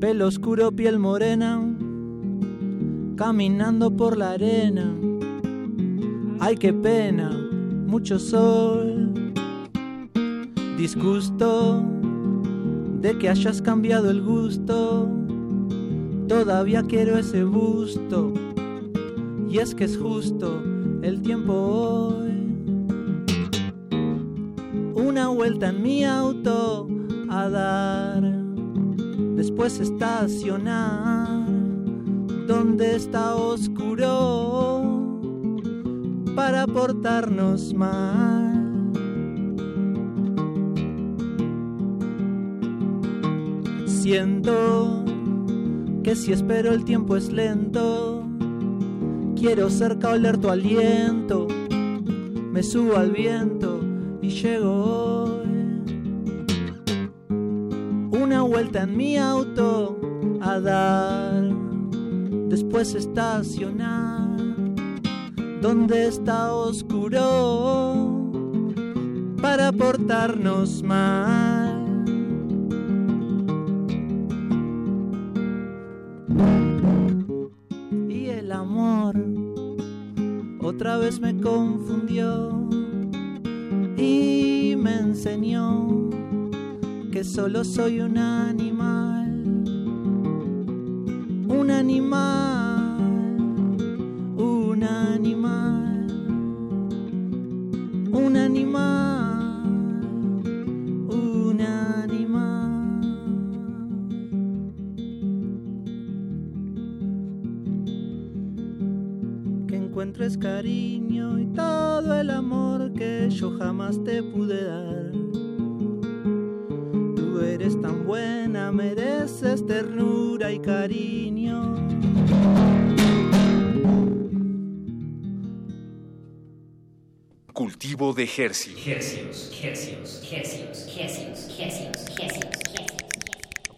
Speaker 18: pelo oscuro, piel morena, caminando por la arena. Ay, qué pena, mucho sol. Disgusto de que hayas cambiado el gusto. Todavía quiero ese busto. Y es que es justo el tiempo hoy. Una vuelta en mi auto a dar. Después estacionar. Donde está oscuro. Para portarnos mal. Siento que si espero el tiempo es lento. Quiero cerca oler tu aliento. Me subo al viento y llego hoy. Una vuelta en mi auto a dar. Después estacionar. Donde está oscuro. Para portarnos mal. Vez me confundió y me enseñó que solo soy un animal, un animal,
Speaker 19: jamás te pude dar. Tú eres tan buena, mereces ternura y cariño.
Speaker 4: Cultivo de. Hercios,
Speaker 10: hercios, hercios, hercios, hercios, hercios,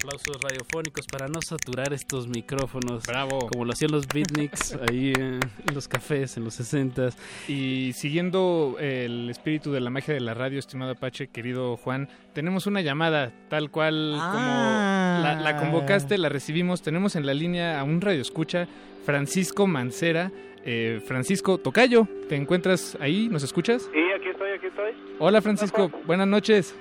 Speaker 11: Aplausos radiofónicos para no saturar estos micrófonos.
Speaker 12: Bravo.
Speaker 11: Como lo hacían los beatniks ahí eh, en los cafés en los 60
Speaker 12: Y siguiendo el espíritu de la magia de la radio, estimado Apache, querido Juan, tenemos una llamada tal cual
Speaker 18: Ah.
Speaker 12: como la, la convocaste, la recibimos. Tenemos en la línea a un radio escucha, Francisco Mancera. Eh, Francisco Tocayo, ¿te encuentras ahí? ¿Nos escuchas?
Speaker 20: Sí, aquí estoy, aquí estoy.
Speaker 12: Hola Francisco, buenas noches.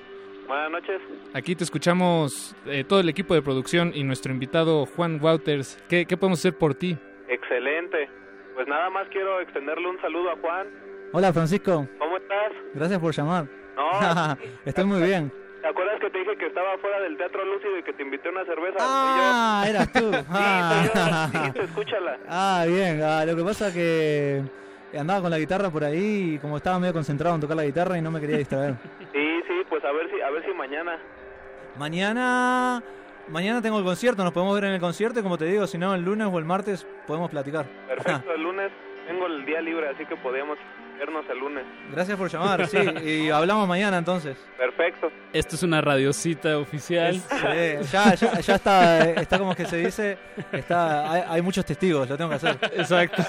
Speaker 20: Buenas noches.
Speaker 12: Aquí te escuchamos eh, todo el equipo de producción y nuestro invitado Juan Wouters. ¿Qué, qué podemos hacer por ti?
Speaker 20: Excelente. Pues nada más quiero extenderle un saludo a Juan.
Speaker 18: Hola Francisco,
Speaker 20: ¿Cómo estás?
Speaker 18: gracias por llamar.
Speaker 20: No,
Speaker 18: Estoy muy bien.
Speaker 20: ¿te acuerdas que te dije que estaba fuera del Teatro Lúcido y que te invité a una cerveza?
Speaker 18: Ah,
Speaker 20: yo.
Speaker 18: eras tú. Ah.
Speaker 20: Sí, tú, escúchala.
Speaker 18: Ah, bien. Ah, lo que pasa que andaba con la guitarra por ahí y como estaba medio concentrado en tocar la guitarra y no me quería distraer.
Speaker 20: Sí, pues a ver si, a ver si mañana.
Speaker 18: Mañana, mañana tengo el concierto, nos podemos ver en el concierto y como te digo, si no el lunes o el martes podemos platicar.
Speaker 20: Perfecto, el lunes tengo el día libre, así que podríamos vernos el lunes.
Speaker 18: Gracias por llamar, sí, y hablamos mañana entonces.
Speaker 20: Perfecto.
Speaker 11: Esto es una radiocita oficial.
Speaker 18: Sí, ya, ya, ya está, eh, está como que se dice, está, hay, hay muchos testigos, lo tengo que hacer.
Speaker 12: Exacto.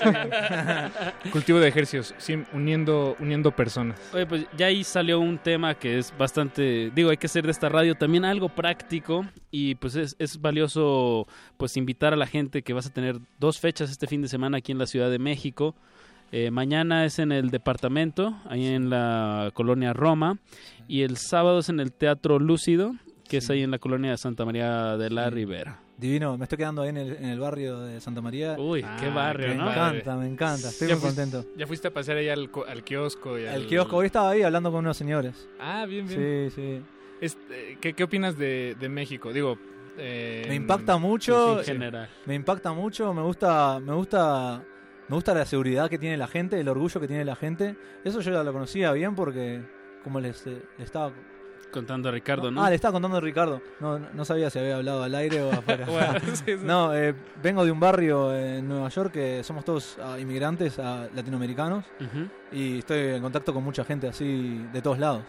Speaker 12: Cultivo de ejercicios, sí, uniendo, uniendo personas.
Speaker 11: Oye, pues ya ahí salió un tema que es bastante, digo, hay que hacer de esta radio también algo práctico y pues es, es valioso pues invitar a la gente que vas a tener dos fechas este fin de semana aquí en la Ciudad de México. Eh, mañana es en el departamento, ahí en la colonia Roma, y el sábado es en el Teatro Lúcido, que es ahí en la colonia de Santa María de la Ribera.
Speaker 18: Divino, me estoy quedando ahí en el, en el barrio de Santa María.
Speaker 11: Uy, qué barrio,
Speaker 18: me
Speaker 11: ¿no?
Speaker 18: Me encanta, me encanta, estoy
Speaker 12: Ya
Speaker 18: muy
Speaker 12: fuiste-
Speaker 18: contento.
Speaker 12: Ya fuiste a pasear ahí al, al kiosco. Y al...
Speaker 18: El kiosco, hoy estaba ahí hablando con unos señores.
Speaker 12: Ah, bien, bien.
Speaker 18: Sí, sí.
Speaker 12: Este, ¿qué, ¿Qué opinas de, de México? Digo, eh,
Speaker 18: Me impacta mucho.
Speaker 12: en general.
Speaker 18: Me impacta mucho, me gusta, me gusta, me gusta la seguridad que tiene la gente, el orgullo que tiene la gente. Eso yo ya lo conocía bien porque como les, eh, estaba
Speaker 11: Contando a Ricardo, ¿no?
Speaker 18: Ah, le estaba contando a Ricardo. No, no sabía si había hablado al aire o afuera.
Speaker 11: Bueno, sí, sí.
Speaker 18: No, eh, vengo de un barrio en Nueva York que somos todos ah, inmigrantes ah, latinoamericanos y estoy en contacto con mucha gente así de todos lados.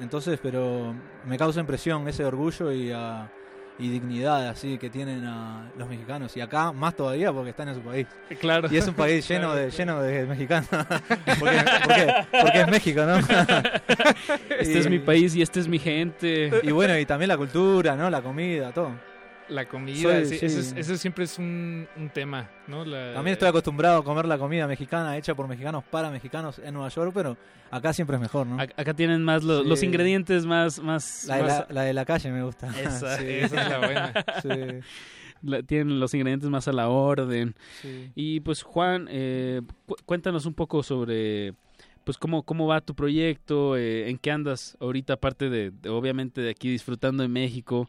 Speaker 18: Entonces, pero me causa impresión ese orgullo y, ah, y dignidad así que tienen a los mexicanos y acá más todavía porque están en su país.
Speaker 12: Claro.
Speaker 18: Y es un país lleno de lleno de mexicanos. porque, porque, porque es México, ¿no?
Speaker 11: Este es mi país y este es mi gente.
Speaker 18: Y bueno, y también la cultura, ¿no? La comida, todo.
Speaker 12: La comida,
Speaker 18: Soy-
Speaker 12: sí,
Speaker 18: sí.
Speaker 12: Eso, es- eso siempre es un, un tema, ¿no? La-
Speaker 18: También estoy acostumbrado a comer la comida mexicana hecha por mexicanos para mexicanos en Nueva York, pero acá siempre es mejor, ¿no?
Speaker 11: Ac- Acá tienen más lo-
Speaker 18: Sí.
Speaker 11: los ingredientes más... más,
Speaker 18: La de
Speaker 11: más-
Speaker 18: la, la de la calle me gusta.
Speaker 11: Esa,
Speaker 18: Sí.
Speaker 11: esa es la buena.
Speaker 18: Sí.
Speaker 11: La- tienen los ingredientes más a la orden.
Speaker 18: Sí.
Speaker 11: Y pues Juan, eh, cu- cuéntanos un poco sobre pues cómo, cómo va tu proyecto, eh, en qué andas ahorita, aparte de, de, obviamente de aquí disfrutando de México,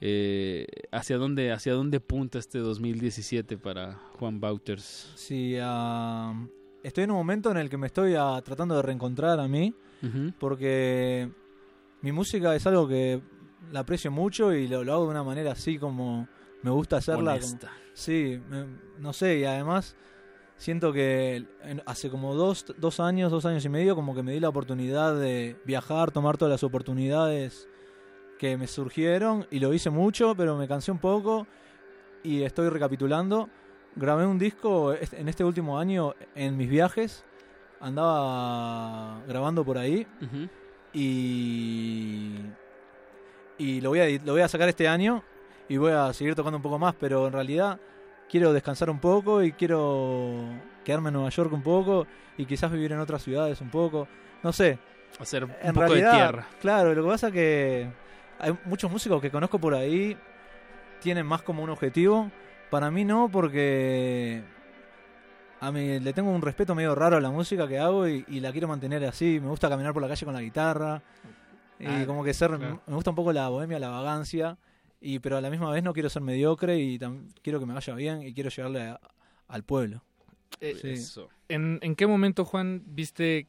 Speaker 11: eh, hacia dónde hacia dónde punta este 2017 para Juan Bauters.
Speaker 18: Sí, estoy en un momento en el que me estoy ah, tratando de reencontrar a mí, porque mi música es algo que la aprecio mucho y lo, lo hago de una manera así como me gusta hacerla. como- sí, me- no sé, y además siento que hace como dos, dos años, dos años y medio, como que me di la oportunidad de viajar, tomar todas las oportunidades que me surgieron y lo hice mucho, pero me cansé un poco y estoy recapitulando. Grabé un disco en este último año en mis viajes, andaba grabando por ahí y y lo voy a lo voy a sacar este año y voy a seguir tocando un poco más, pero en realidad quiero descansar un poco y quiero quedarme en Nueva York un poco y quizás vivir en otras ciudades un poco, no sé.
Speaker 11: Hacer un
Speaker 18: En
Speaker 11: poco
Speaker 18: realidad,
Speaker 11: de tierra.
Speaker 18: Claro, lo que pasa que hay muchos músicos que conozco por ahí tienen más como un objetivo. Para mí no, porque a mí le tengo un respeto medio raro a la música que hago y, y la quiero mantener así. Me gusta caminar por la calle con la guitarra. Y
Speaker 12: Ah,
Speaker 18: como que ser,
Speaker 12: claro.
Speaker 18: me gusta un poco la bohemia, la vagancia. Y, pero a la misma vez no quiero ser mediocre y quiero que me vaya bien y quiero llegarle a- al pueblo.
Speaker 12: Eh,
Speaker 18: Sí.
Speaker 11: Eso.
Speaker 12: ¿En, en qué momento, Juan, viste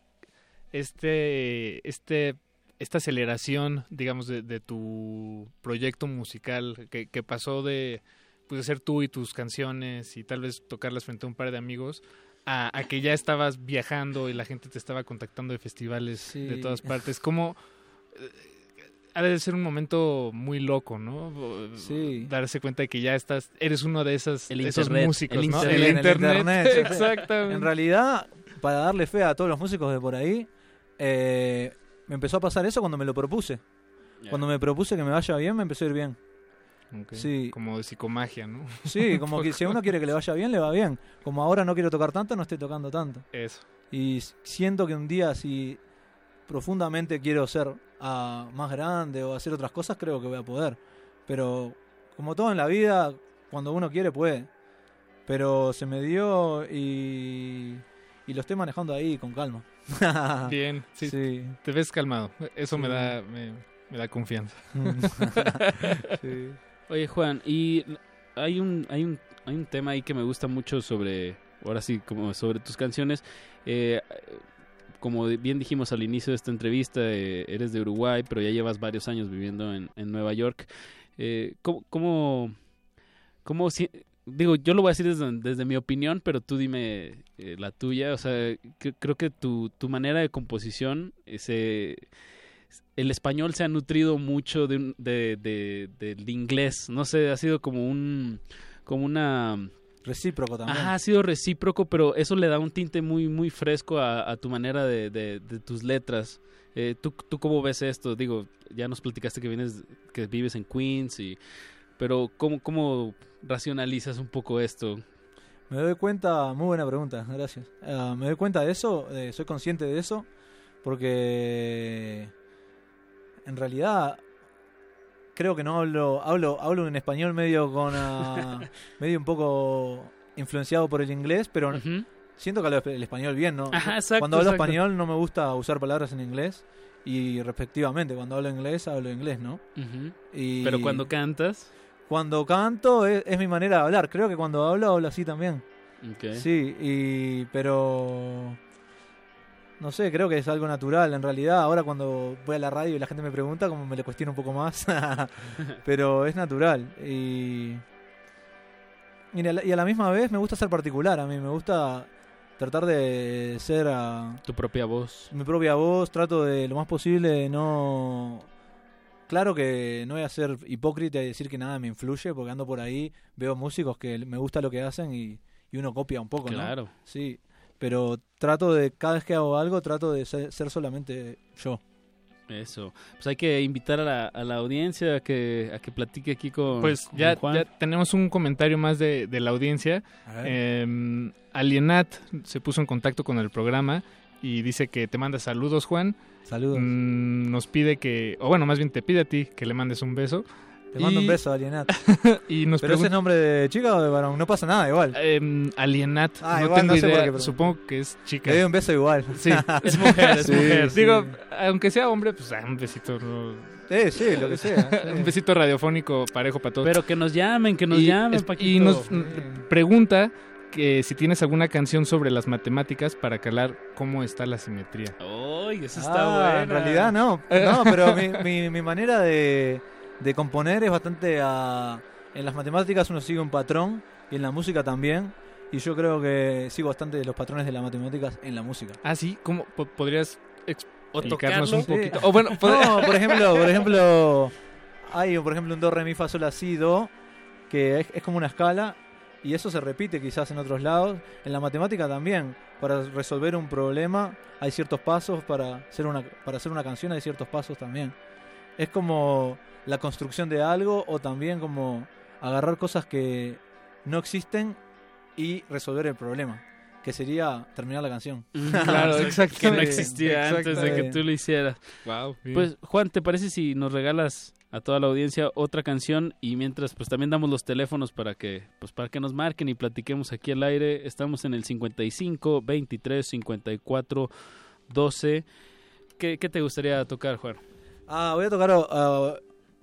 Speaker 12: este, este, esta aceleración, digamos, de, de tu proyecto musical que, que pasó de, pues, ser tú y tus canciones y tal vez tocarlas frente a un par de amigos a, a que ya estabas viajando y la gente te estaba contactando de festivales
Speaker 18: Sí.
Speaker 12: de todas partes? ¿Cómo...? eh, Ha de ser un momento muy loco, ¿no?
Speaker 18: Sí.
Speaker 12: Darse cuenta de que ya estás, eres uno de esas,
Speaker 11: El
Speaker 12: esos
Speaker 11: internet,
Speaker 12: músicos,
Speaker 11: el
Speaker 12: ¿no?
Speaker 11: internet.
Speaker 12: El
Speaker 18: En
Speaker 12: internet, exactamente.
Speaker 18: En realidad, para darle fe a todos los músicos de por ahí, eh, me empezó a pasar eso cuando me lo propuse. Cuando me propuse que me vaya bien, me empezó a ir bien. Sí.
Speaker 12: Como de psicomagia, ¿no?
Speaker 18: Sí, como que si uno quiere que le vaya bien, le va bien. Como ahora no quiero tocar tanto, no estoy tocando tanto.
Speaker 12: Eso.
Speaker 18: Y siento que un día si profundamente quiero ser ah, más grande o hacer otras cosas, creo que voy a poder. Pero como todo en la vida, cuando uno quiere puede. Pero se me dio y, y lo estoy manejando ahí con calma.
Speaker 12: Bien, sí,
Speaker 18: Sí.
Speaker 12: Te ves calmado. Eso me da me, me da confianza.
Speaker 18: Sí.
Speaker 11: Oye, Juan, y hay un, hay un, hay un tema ahí que me gusta mucho sobre, ahora sí, como sobre tus canciones. Eh, como bien dijimos al inicio de esta entrevista, eh, eres de Uruguay, pero ya llevas varios años viviendo en, en Nueva York. Eh, ¿Cómo, cómo, cómo si- digo, yo lo voy a decir desde, desde mi opinión, pero tú dime eh, la tuya. O sea, cre- creo que tu, tu manera de composición, eh, se- el español se ha nutrido mucho de, de, de- del inglés. No sé, ha sido como un, como una
Speaker 18: Recíproco también.
Speaker 11: Ajá, ha sido recíproco, pero eso le da un tinte muy, muy fresco a, a tu manera de, de- de tus letras. Eh, ¿tú, ¿Tú cómo ves esto? Digo, ya nos platicaste que vienes, que vives en Queens, y, pero ¿cómo, ¿cómo racionalizas un poco esto?
Speaker 18: Me doy cuenta, muy buena pregunta, gracias. Ah, me doy cuenta de eso, eh, soy consciente de eso, porque en realidad creo que no hablo, hablo, hablo en español medio con ah, medio un poco influenciado por el inglés, pero siento que hablo el español bien, ¿no?
Speaker 11: Ajá, exacto,
Speaker 18: cuando hablo
Speaker 11: exacto.
Speaker 18: español no me gusta usar palabras en inglés y respectivamente, cuando hablo inglés hablo inglés, ¿no? Y
Speaker 11: Pero cuando cantas...
Speaker 18: cuando canto es, es mi manera de hablar, creo que cuando hablo hablo así también. Sí, y pero no sé, creo que es algo natural en realidad. Ahora cuando voy a la radio y la gente me pregunta, como me le cuestiono un poco más, pero es natural y y a, la, y a la misma vez me gusta ser particular. A mí me gusta tratar de ser a
Speaker 11: Tu propia voz.
Speaker 18: mi propia voz. Trato de lo más posible de no Claro que no voy a ser hipócrita y decir que nada me influye, porque ando por ahí, veo músicos que me gusta lo que hacen y, y uno copia un poco, ¿no?
Speaker 11: Claro.
Speaker 18: Sí, pero trato de, cada vez que hago algo, trato de ser, ser solamente yo.
Speaker 11: Eso. Pues hay que invitar a la, a la audiencia a que, a que platique aquí con,
Speaker 12: Pues
Speaker 11: con
Speaker 12: ya,
Speaker 11: Juan.
Speaker 12: ya tenemos un comentario más de, de la audiencia. Eh, Alienat se puso en contacto con el programa y dice que te manda saludos, Juan.
Speaker 18: Saludos.
Speaker 12: Mm, nos pide que, o bueno, más bien te pide a ti que le mandes un beso.
Speaker 18: Te mando un beso, Alienat.
Speaker 12: y nos
Speaker 18: ¿Pero ese nombre de chica o de varón? No pasa nada, igual.
Speaker 12: Em, Alienat,
Speaker 18: Ah,
Speaker 12: no
Speaker 18: igual,
Speaker 12: tengo
Speaker 18: no sé por
Speaker 12: idea.
Speaker 18: qué, pero-
Speaker 12: Supongo que es chica.
Speaker 18: Le doy un beso igual.
Speaker 12: Sí, es mujer, es
Speaker 18: Sí,
Speaker 12: mujer.
Speaker 18: sí.
Speaker 12: Digo, aunque sea hombre, pues ah, un besito. no-
Speaker 18: Sí, sí, lo que sea. sí.
Speaker 12: un besito radiofónico parejo para todos.
Speaker 11: Pero que nos llamen, que nos
Speaker 12: y,
Speaker 11: llamen, Paquito.
Speaker 12: y nos pregunta que si tienes alguna canción sobre las matemáticas para calar cómo está la simetría.
Speaker 11: ¡Ay, eso está
Speaker 18: Ah,
Speaker 11: bueno!
Speaker 18: En realidad no. No, pero mi, mi, mi manera de, de componer es bastante a... En las matemáticas uno sigue un patrón y en la música también. Y yo creo que sigo bastante los patrones de las matemáticas en la música.
Speaker 12: Ah, sí, ¿cómo po- podrías explicarnos un
Speaker 18: Sí.
Speaker 12: poquito? O bueno, pod-
Speaker 18: No, por ejemplo, por ejemplo, hay por ejemplo un do, re, mi, fa, sol, la, si, do, que es, es como una escala y eso se repite quizás en otros lados. En la matemática también, para resolver un problema hay ciertos pasos, para hacer una, para hacer una canción hay ciertos pasos también. Es como la construcción de algo o también como agarrar cosas que no existen y resolver el problema, que sería terminar la canción.
Speaker 12: Claro,
Speaker 11: Que
Speaker 12: exactamente.
Speaker 11: no existía antes de que tú lo hicieras.
Speaker 12: Wow,
Speaker 11: Pues, Juan, ¿te parece si nos regalas a toda la audiencia otra canción y mientras pues también damos los teléfonos para que pues para que nos marquen y platiquemos aquí al aire? Estamos en el 55 23 54 12. ¿Qué, qué te gustaría tocar, Juan?
Speaker 18: Ah, voy a tocar ah,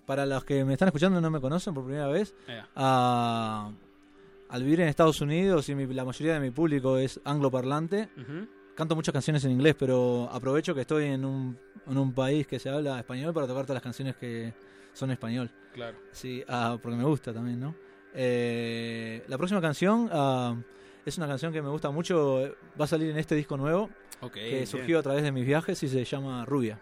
Speaker 18: para los que me están escuchando y no me conocen por primera vez.
Speaker 11: Ya.
Speaker 18: a al vivir en Estados Unidos y mi- la mayoría de mi público es angloparlante, canto muchas canciones en inglés, pero aprovecho que estoy en un, en un país que se habla español para tocar todas las canciones que son español.
Speaker 11: Claro.
Speaker 18: Sí, ah, porque me gusta también, ¿no? Eh, la próxima canción ah, es una canción que me gusta mucho, va a salir en este disco nuevo, que
Speaker 11: bien.
Speaker 18: surgió a través de mis viajes y se llama Rubia.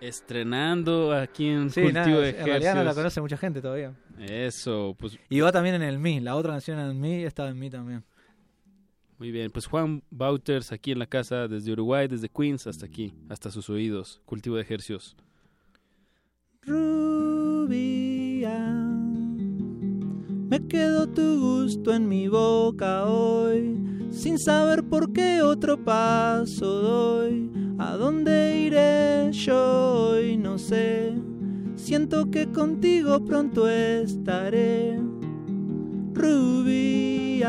Speaker 11: Estrenando aquí en
Speaker 18: Sí,
Speaker 11: Cultivo
Speaker 18: nada,
Speaker 11: de
Speaker 18: en realidad no la
Speaker 11: Ejercicios.
Speaker 18: conoce mucha gente todavía.
Speaker 11: Eso, pues
Speaker 18: Y va también en el mí, la otra canción en mí está en mí también.
Speaker 11: muy bien. Pues Juan Bauters aquí en la casa desde Uruguay, desde Queens hasta aquí, hasta sus oídos. Cultivo de Ejercios.
Speaker 19: Me quedó tu gusto en mi boca hoy, sin saber por qué otro paso doy. ¿A dónde iré yo hoy? No sé. Siento que contigo pronto estaré. Rubia,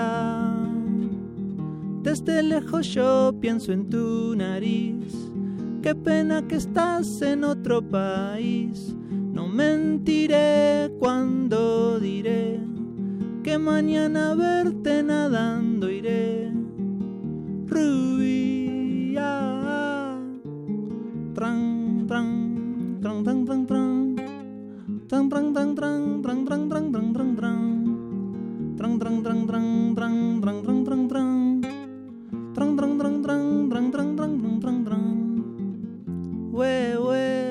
Speaker 19: desde lejos yo pienso en tu nariz. Qué pena que estás en otro país. No mentiré cuando diré que mañana verte nadando iré. Rubia, tran, tran, tran, tran, tran, tran. Tran, tran, tran, tran, tran, tran, tran, tran, tran, tran. Tran, tran, tran, tran, tran, tran, tran, tran, tran. Tran, tran, tran, tran, tran, tran, tran, tran, tran, tran. Ue, ue,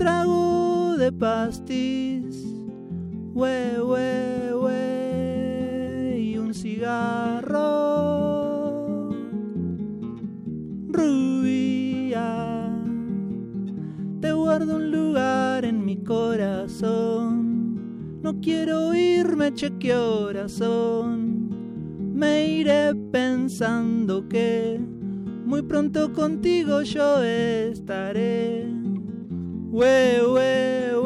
Speaker 19: trago de pastis. Ue, ue, ue. Y un cigarro. Rubia. Te guardo un lugar en mi corazón. No quiero irme, che, qué horas son. Me iré pensando que muy pronto contigo yo estaré. Hue, hue.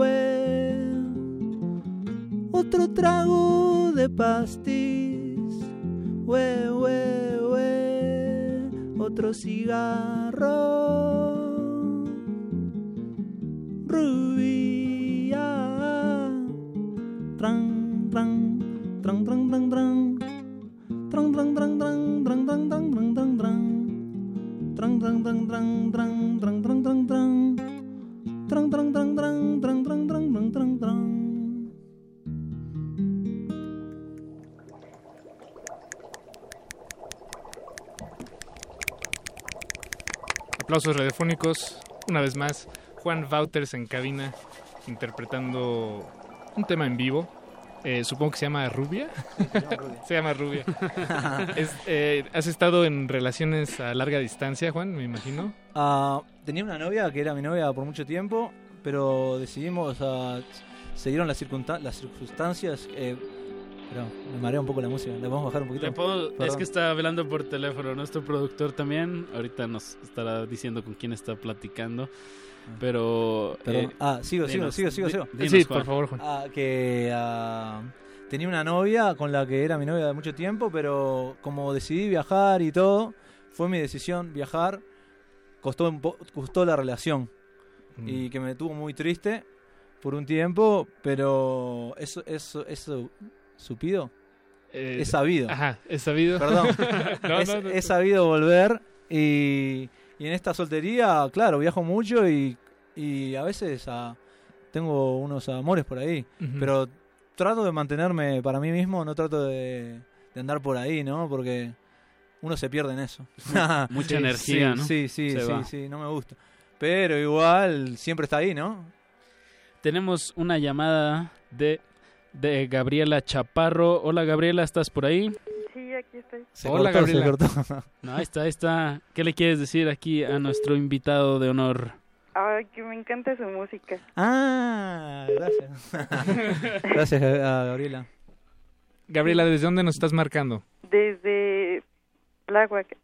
Speaker 19: Otro trago de pastis. Hue, hue, hue. Otro cigarro.
Speaker 12: Aplausos radiofónicos, una vez más. Juan Wouters en cabina, interpretando un tema en vivo. Eh, supongo que se llama Rubia. se llama Rubia. Es, eh, ¿Has estado en relaciones a larga distancia, Juan, me imagino?
Speaker 18: Ah, tenía una novia que era mi novia por mucho tiempo, pero decidimos, ah, se dieron las, las circunstancias. Eh, pero me marea un poco la música, ¿la podemos bajar un poquito?
Speaker 11: Puedo- es que está hablando por teléfono nuestro productor también. Ahorita nos estará diciendo con quién está platicando. Pero.
Speaker 18: Perdón.
Speaker 11: eh,
Speaker 18: ah, sigo, sigo,
Speaker 11: dinos,
Speaker 18: sigo, sigo, sigo.
Speaker 11: dinos, Juan.
Speaker 18: Ah, que ah, tenía una novia con la que era mi novia de mucho tiempo, pero como decidí viajar y todo, fue mi decisión viajar. Costó, costó la relación
Speaker 12: Mm.
Speaker 18: y que me tuvo muy triste por un tiempo, pero eso, eso, eso, supido.
Speaker 12: Eh,
Speaker 18: es sabido.
Speaker 12: Ajá, es sabido.
Speaker 18: Perdón.
Speaker 12: No,
Speaker 18: es,
Speaker 12: no, no.
Speaker 18: es sabido volver y, y en esta soltería, claro, viajo mucho y, y a veces tengo unos amores por ahí, pero trato de mantenerme para mí mismo, no trato de, de andar por ahí, ¿no? Porque uno se pierde en eso.
Speaker 11: Mucha
Speaker 18: Sí,
Speaker 11: energía,
Speaker 18: sí,
Speaker 11: ¿no?
Speaker 18: Sí, sí,
Speaker 11: Se
Speaker 18: sí,
Speaker 11: va.
Speaker 18: sí, no me gusta. Pero igual siempre está ahí, ¿no?
Speaker 11: Tenemos una llamada de, de Gabriela Chaparro. Hola Gabriela, ¿estás por ahí?
Speaker 21: Sí, aquí estoy.
Speaker 18: Se
Speaker 11: Hola
Speaker 18: cortó, se
Speaker 11: Gabriela.
Speaker 18: cortó.
Speaker 11: No, ahí está, ahí está. ¿Qué le quieres decir aquí a nuestro invitado de honor?
Speaker 21: Ay, que me encanta su música.
Speaker 18: Ah, gracias. gracias, a Gabriela.
Speaker 12: Gabriela, ¿desde dónde nos estás marcando?
Speaker 21: Desde Tláhuac.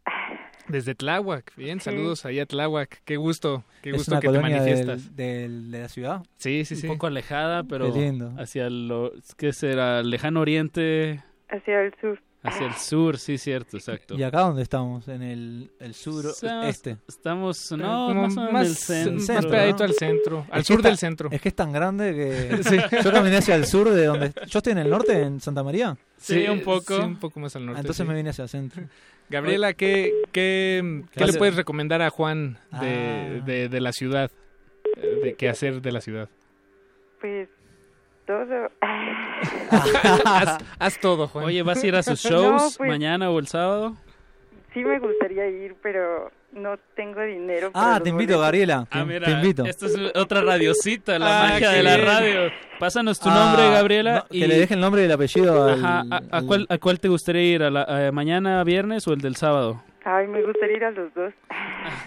Speaker 12: Desde Tláhuac. Bien,
Speaker 21: Sí.
Speaker 12: saludos ahí a Tláhuac. Qué gusto, qué
Speaker 18: es
Speaker 12: gusto
Speaker 18: una
Speaker 12: que te
Speaker 18: colonia del-
Speaker 12: manifiestas.
Speaker 18: del- de la ciudad.
Speaker 12: Sí, sí, sí.
Speaker 11: Un poco alejada, pero
Speaker 18: Qué lindo.
Speaker 11: hacia lo... ¿Qué será? Lejano Oriente.
Speaker 21: Hacia el sur.
Speaker 11: Hacia el sur, sí, cierto, exacto.
Speaker 18: ¿Y acá dónde estamos? En el, el sur
Speaker 11: Estamos-
Speaker 18: este.
Speaker 11: Estamos, no,
Speaker 12: como
Speaker 11: más
Speaker 12: más-
Speaker 11: el centro.
Speaker 12: más pegadito al centro, al
Speaker 18: Es
Speaker 12: sur del
Speaker 18: está-
Speaker 12: centro.
Speaker 18: Es que es tan grande que
Speaker 12: Sí.
Speaker 18: yo caminé hacia el sur de donde yo estoy en el norte en Santa María.
Speaker 11: Sí, un poco.
Speaker 12: sí, un poco más al norte.
Speaker 18: Ah, Entonces
Speaker 12: sí.
Speaker 18: me vine hacia el centro.
Speaker 12: Gabriela, ¿qué, qué, qué le puedes recomendar a Juan de,
Speaker 18: Ah.
Speaker 12: de, de la ciudad? Eh, De qué hacer de la ciudad.
Speaker 21: Pues todo.
Speaker 12: haz, haz todo, Juan.
Speaker 11: Oye, ¿vas a ir a sus
Speaker 21: No,
Speaker 11: shows
Speaker 21: pues-
Speaker 11: mañana o el sábado?
Speaker 21: Sí me gustaría ir, pero no tengo dinero. para
Speaker 18: Ah, te invito,
Speaker 21: boletos.
Speaker 18: Gabriela.
Speaker 11: Ah,
Speaker 18: Te,
Speaker 11: mira,
Speaker 18: te invito.
Speaker 11: Esta es otra radiocita, la
Speaker 12: Ah,
Speaker 11: magia de la
Speaker 12: bien.
Speaker 11: radio. Pásanos tu
Speaker 18: Ah,
Speaker 11: nombre, Gabriela.
Speaker 18: no, Que le deje el nombre y el apellido al...
Speaker 11: Ajá, ¿a, a
Speaker 18: al-
Speaker 11: cuál, ¿A cuál te gustaría ir? ¿A la, a mañana, viernes o el del sábado?
Speaker 21: Ay, me gustaría ir a los dos.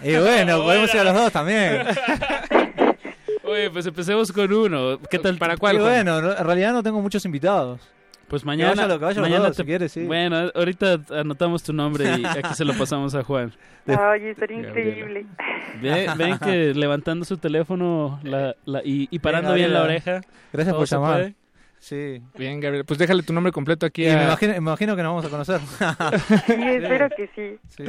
Speaker 18: Y bueno, podemos ir a los dos también.
Speaker 11: Oye, pues empecemos con uno. ¿Qué tal?
Speaker 12: ¿Para cuál, Juan?
Speaker 18: bueno, no- en realidad no tengo muchos invitados.
Speaker 11: Pues
Speaker 18: Que
Speaker 11: mañana.
Speaker 18: vaya lo que vaya los
Speaker 11: mañana
Speaker 18: dos, si quieres, sí.
Speaker 11: Bueno, ahorita anotamos tu nombre y aquí se lo pasamos a Juan.
Speaker 21: Ay, estaría increíble.
Speaker 11: Ve- ven que levantando su teléfono la, la- y, y parando
Speaker 18: Venga,
Speaker 11: bien la
Speaker 18: Gabriela.
Speaker 11: oreja.
Speaker 18: Gracias
Speaker 11: todo
Speaker 18: por
Speaker 11: se
Speaker 18: llamar.
Speaker 11: puede.
Speaker 18: Sí.
Speaker 12: Bien, Gabriela. Pues déjale tu nombre completo aquí
Speaker 18: Y
Speaker 12: a...
Speaker 18: me imagino, me imagino que nos vamos a conocer.
Speaker 21: Sí, espero que sí.
Speaker 18: Sí.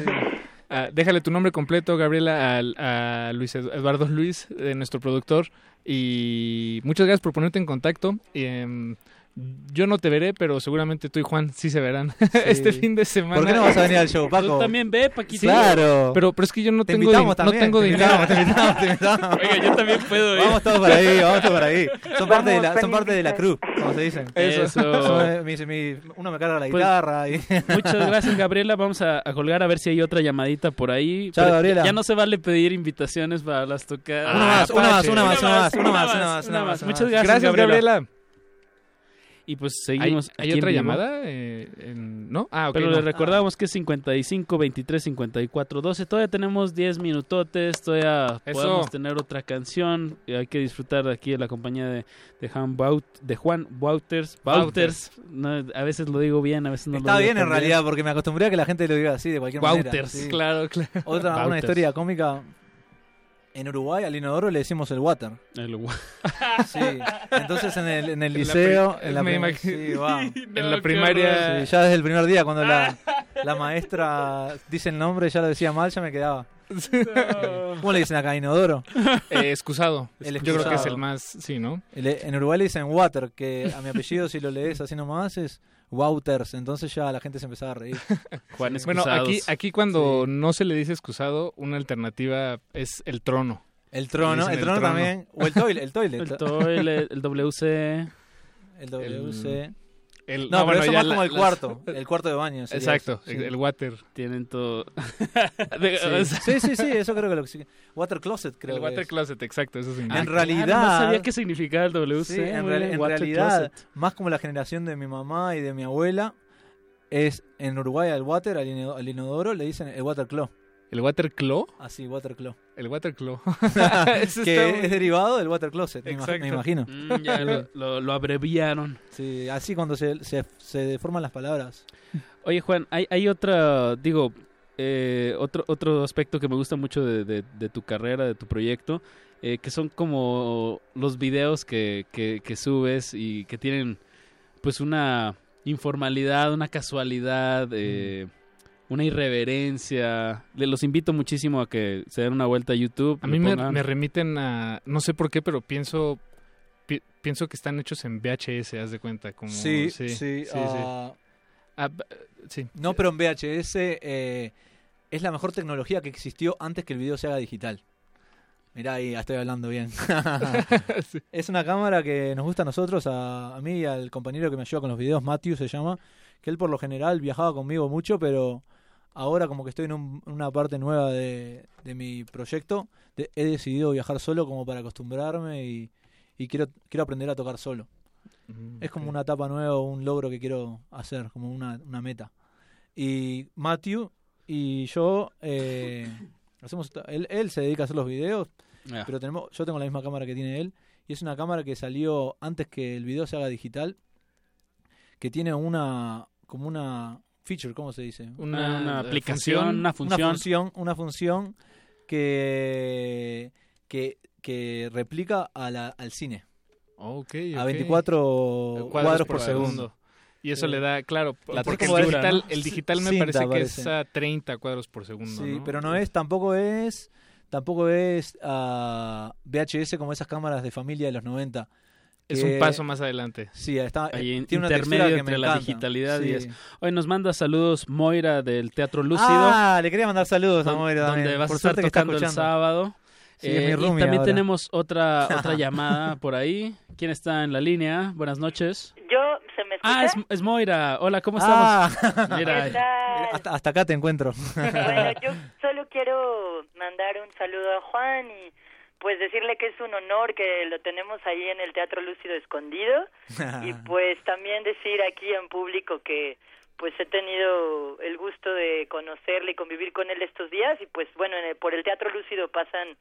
Speaker 12: Ah, déjale tu nombre completo, Gabriela, al- a, Luis Edu- Eduardo Luis, eh, nuestro productor. Y muchas gracias por ponerte en contacto. Em, yo no te veré, pero seguramente tú y Juan sí se verán este fin de semana.
Speaker 18: ¿Por qué no vas a venir al show, Paco?
Speaker 11: Tú también ve, Paquito.
Speaker 18: Claro.
Speaker 12: Pero, pero es que yo no
Speaker 18: Te
Speaker 12: tengo,
Speaker 18: invitamos
Speaker 12: din- no tengo
Speaker 18: te
Speaker 12: dinero.
Speaker 18: invitamos, te invitamos, te invitamos.
Speaker 11: Oiga, yo también puedo ir.
Speaker 18: Vamos todos para ahí, vamos todos para ahí. Son parte de la, son parte de la crew, como se dicen.
Speaker 11: Eso.
Speaker 18: Son, eh, mi- mi- uno me carga la
Speaker 11: Pues,
Speaker 18: guitarra y...
Speaker 11: Muchas gracias, Gabriela. Vamos a, a colgar a ver si hay otra llamadita por ahí.
Speaker 18: Chao,
Speaker 11: Pero
Speaker 18: Gabriela.
Speaker 11: Ya no se vale pedir invitaciones para las tocadas.
Speaker 18: Una más, una más, una más, una más, una más,
Speaker 11: una más, una más.
Speaker 18: más.
Speaker 11: Muchas gracias,
Speaker 12: Gracias,
Speaker 11: Gabriela. Y pues
Speaker 12: ¿Hay,
Speaker 11: seguimos.
Speaker 12: hay
Speaker 11: en
Speaker 12: otra
Speaker 11: vivo.
Speaker 12: llamada? Eh, en- ¿No? Ah, ok.
Speaker 11: Pero
Speaker 12: no.
Speaker 11: le recordamos que es 55 23 54 12. Todavía tenemos 10 minutotes. Todavía
Speaker 12: Eso.
Speaker 11: podemos tener otra canción. Y hay que disfrutar aquí de la compañía de, de, Juan, Baut, de Juan Wouters. Wouters. No, a veces lo digo bien, a veces no
Speaker 18: Está
Speaker 11: lo digo
Speaker 18: bien en realidad, porque me acostumbré a que la gente lo diga así, de cualquier manera.
Speaker 11: Wouters,
Speaker 18: sí.
Speaker 12: Claro, claro.
Speaker 18: Otra, una
Speaker 11: Wouters.
Speaker 18: historia cómica. En Uruguay al inodoro le decimos el water.
Speaker 11: El gua-
Speaker 18: Sí. Entonces en el, en el
Speaker 12: En la
Speaker 18: liceo, en la
Speaker 12: imagino-
Speaker 18: sí, va.
Speaker 12: en la primaria...
Speaker 18: Sí, ya desde el primer día cuando la, la maestra dice el nombre, ya lo decía mal, ya me quedaba. ¿Cómo le dicen acá? Inodoro.
Speaker 12: Eh, excusado.
Speaker 18: El
Speaker 12: Yo creo que es
Speaker 18: excusado.
Speaker 12: el más... Sí, ¿no?
Speaker 18: El- En Uruguay le dicen water, que a mi apellido si lo lees así nomás es Wouters. Entonces ya la gente se empezaba a reír.
Speaker 11: Juan
Speaker 12: Bueno, aquí, aquí cuando no se le dice excusado, una alternativa es el trono.
Speaker 18: El trono, el
Speaker 12: el
Speaker 18: trono
Speaker 12: trono.
Speaker 18: también. O el toilet. El toilet.
Speaker 11: El toilet, el WC.
Speaker 18: El WC.
Speaker 12: El-
Speaker 18: no, pero
Speaker 12: bueno,
Speaker 18: eso
Speaker 12: ya
Speaker 18: más
Speaker 12: la-
Speaker 18: como el
Speaker 12: las-
Speaker 18: cuarto. El cuarto de baño. sería
Speaker 12: Exacto,
Speaker 18: eso, sí.
Speaker 12: el water.
Speaker 11: Tienen todo.
Speaker 18: Sí. sí, sí, sí, eso creo que lo que sí. Water closet, creo
Speaker 12: el
Speaker 18: que
Speaker 12: water
Speaker 18: es.
Speaker 12: closet, exacto, eso significa.
Speaker 18: En
Speaker 11: Ah, claro,
Speaker 18: realidad.
Speaker 11: no sabía qué significaba el WC.
Speaker 18: Sí, en, real- en realidad,
Speaker 11: closet.
Speaker 18: más como la generación de mi mamá y de mi abuela, es en Uruguay al water, al, ino- al inodoro, le dicen el water claw.
Speaker 12: ¿El water claw?
Speaker 18: Así, water claw.
Speaker 12: El water claw. Eso
Speaker 18: que es derivado del water closet, me, ima-
Speaker 12: Exacto.
Speaker 18: me imagino.
Speaker 11: Mm, ya lo, lo- lo abreviaron.
Speaker 18: Sí, así cuando se, se, se deforman las palabras.
Speaker 11: Oye, Juan, hay, hay otra, digo, eh, otro, otro aspecto que me gusta mucho de, de- de tu carrera, de tu proyecto, eh, que son como los videos que, que, que subes y que tienen pues una informalidad, una casualidad, eh, una irreverencia. Le los invito muchísimo a que se den una vuelta a YouTube.
Speaker 12: A mí me, remiten a... No sé por qué, pero pienso... pi- pienso que están hechos en VHS, haz de cuenta. Como,
Speaker 18: Sí,
Speaker 12: sí,
Speaker 18: sí.
Speaker 12: sí,
Speaker 18: ah,
Speaker 12: Ah, sí.
Speaker 18: No, pero en VHS eh, es la mejor tecnología que existió antes que el video se haga digital. Mirá ahí, ya estoy hablando bien.
Speaker 12: Sí.
Speaker 18: Es una cámara que nos gusta a nosotros, a, a mí y al compañero que me ayuda con los videos, Matthew se llama, que él por lo general viajaba conmigo mucho, pero ahora como que estoy en un- una parte nueva de, de mi proyecto, de- he decidido viajar solo como para acostumbrarme y, y quiero, quiero aprender a tocar solo.
Speaker 12: Mm,
Speaker 18: Es como una etapa nueva, un logro que quiero hacer, como una, una meta. Y Matthew y yo eh, hacemos él se dedica a hacer los videos,
Speaker 11: Ah.
Speaker 18: pero tenemos yo tengo la misma cámara que tiene él y es una cámara que salió antes que el video se haga digital, que tiene una como una feature, ¿cómo se dice?
Speaker 11: Una- una
Speaker 12: eh,
Speaker 11: aplicación, una función.
Speaker 18: Una función, una función que que, que replica a la- al cine.
Speaker 12: Ok,
Speaker 18: A
Speaker 12: ok.
Speaker 18: 24 cuadros, por segundo.
Speaker 12: Y eso le da, claro,
Speaker 18: La
Speaker 12: porque el digital,
Speaker 18: ¿no?
Speaker 12: el digital me
Speaker 18: Cinta,
Speaker 12: parece que
Speaker 18: parece.
Speaker 12: es a 30 cuadros por segundo.
Speaker 18: Sí,
Speaker 12: ¿no?
Speaker 18: pero no es, tampoco es, tampoco es ah, VHS como esas cámaras de familia de los 90.
Speaker 12: Es
Speaker 18: que-
Speaker 12: un paso más adelante.
Speaker 18: Sí, está,
Speaker 11: Ahí
Speaker 18: eh,
Speaker 11: en-
Speaker 18: tiene una
Speaker 11: intermedio
Speaker 18: me
Speaker 11: entre la digitalidad y eso. Hoy nos manda saludos Moira del Teatro Lúcido.
Speaker 18: Ah, le quería mandar saludos a Moira también.
Speaker 11: Donde vas
Speaker 18: Por
Speaker 11: a estar tocando el sábado.
Speaker 18: Sí, es mi
Speaker 11: Eh, y también
Speaker 18: ahora.
Speaker 11: tenemos otra otra llamada por ahí. ¿Quién está en la línea? Buenas noches.
Speaker 22: Yo, ¿se me escucha?
Speaker 11: Ah, es, es Moira. Hola, ¿cómo
Speaker 18: Ah.
Speaker 11: estamos? Mira,
Speaker 22: ¿Qué tal?
Speaker 18: Hasta, hasta acá te encuentro.
Speaker 22: Bueno, yo solo quiero mandar un saludo a Juan y pues decirle que es un honor que lo tenemos ahí en el Teatro Lúcido Escondido. Y pues también decir aquí en público que pues he tenido el gusto de conocerle y convivir con él estos días. Y pues bueno, en el- por el Teatro Lúcido pasan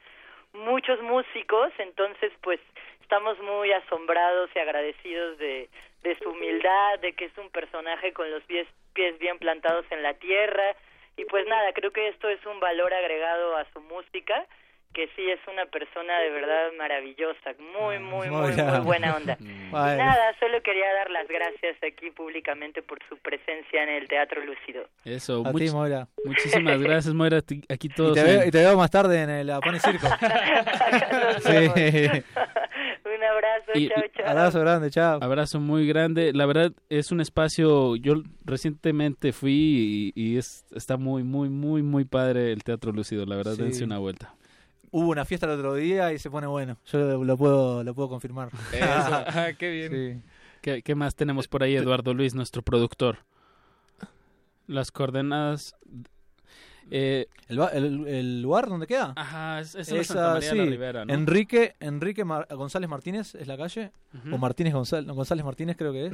Speaker 22: muchos músicos, entonces pues estamos muy asombrados y agradecidos de, de su humildad, de que es un personaje con los pies, pies bien plantados en la tierra. Y pues nada, creo que esto es un valor agregado a su música que sí es una persona de verdad maravillosa, muy, muy, muy,
Speaker 18: Moira.
Speaker 22: muy buena onda. Y
Speaker 18: Bueno.
Speaker 22: nada, solo quería dar las gracias aquí públicamente por su presencia en el Teatro Lúcido.
Speaker 11: eso.
Speaker 18: A ti, Moira.
Speaker 11: Muchísimas gracias, Moira. Aquí
Speaker 18: Y
Speaker 11: todos.
Speaker 18: te,
Speaker 11: en-
Speaker 18: veo, y te veo más tarde en el Apone Circo. sí.
Speaker 22: Un abrazo,
Speaker 11: Y-
Speaker 22: chao, chao.
Speaker 18: Abrazo grande, chao.
Speaker 11: Abrazo muy grande. La verdad es un espacio. Yo recientemente fui y, y es, está muy, muy, muy, muy padre el Teatro Lúcido. La verdad,
Speaker 18: Sí.
Speaker 11: dense una vuelta.
Speaker 18: Hubo una fiesta el otro día y se pone bueno. Yo lo, lo puedo, lo puedo confirmar.
Speaker 12: Eso. Ah, qué bien.
Speaker 18: Sí.
Speaker 11: ¿Qué, qué más tenemos por ahí, Eduardo Luis, nuestro productor? Las coordenadas. Eh,
Speaker 18: ¿El, ba- el- el lugar donde queda?
Speaker 11: Ajá, es, es Santa María de la
Speaker 18: sí.
Speaker 11: Ribera, ¿no?
Speaker 18: Enrique, Enrique Mar- González Martínez es la calle. O Martínez González, no, González Martínez creo que es.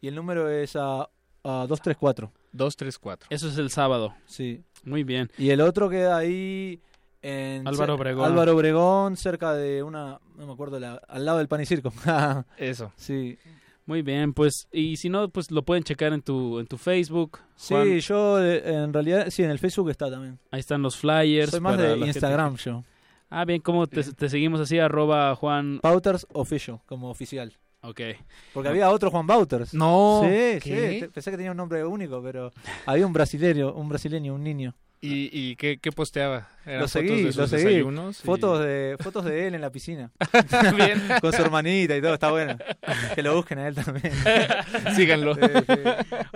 Speaker 18: Y el número es a, a 234.
Speaker 12: 234.
Speaker 11: Eso es el sábado.
Speaker 18: Sí.
Speaker 11: Muy bien.
Speaker 18: Y el otro queda ahí en
Speaker 11: Álvaro Obregón.
Speaker 18: Álvaro Obregón, cerca de una, no me acuerdo, la- al lado del pan y circo.
Speaker 12: Eso.
Speaker 18: sí.
Speaker 11: Muy bien, pues, y si no, pues lo pueden checar en tu, en tu Facebook.
Speaker 18: Sí,
Speaker 11: Juan.
Speaker 18: yo eh, en realidad, sí, en el Facebook está también.
Speaker 11: Ahí están los flyers.
Speaker 18: Soy más de Instagram yo.
Speaker 11: Ah, bien, ¿cómo te, te seguimos así? Arroba Juan...
Speaker 18: Pauters Official, como oficial.
Speaker 11: Ok.
Speaker 18: Porque había otro Juan Bauters.
Speaker 12: No,
Speaker 18: Sí,
Speaker 12: ¿qué?
Speaker 18: sí. Pensé que tenía un nombre único, pero había un brasileño, un brasileño, un niño.
Speaker 12: ¿Y, y qué, qué posteaba? ¿Eran
Speaker 18: Lo
Speaker 12: fotos de sus
Speaker 18: lo seguí.
Speaker 12: desayunos? y-
Speaker 18: Fotos de, fotos de él en la piscina.
Speaker 12: Bien.
Speaker 18: Con su hermanita y todo, está bueno. Que lo busquen a él también.
Speaker 12: Síganlo.
Speaker 18: Sí, sí.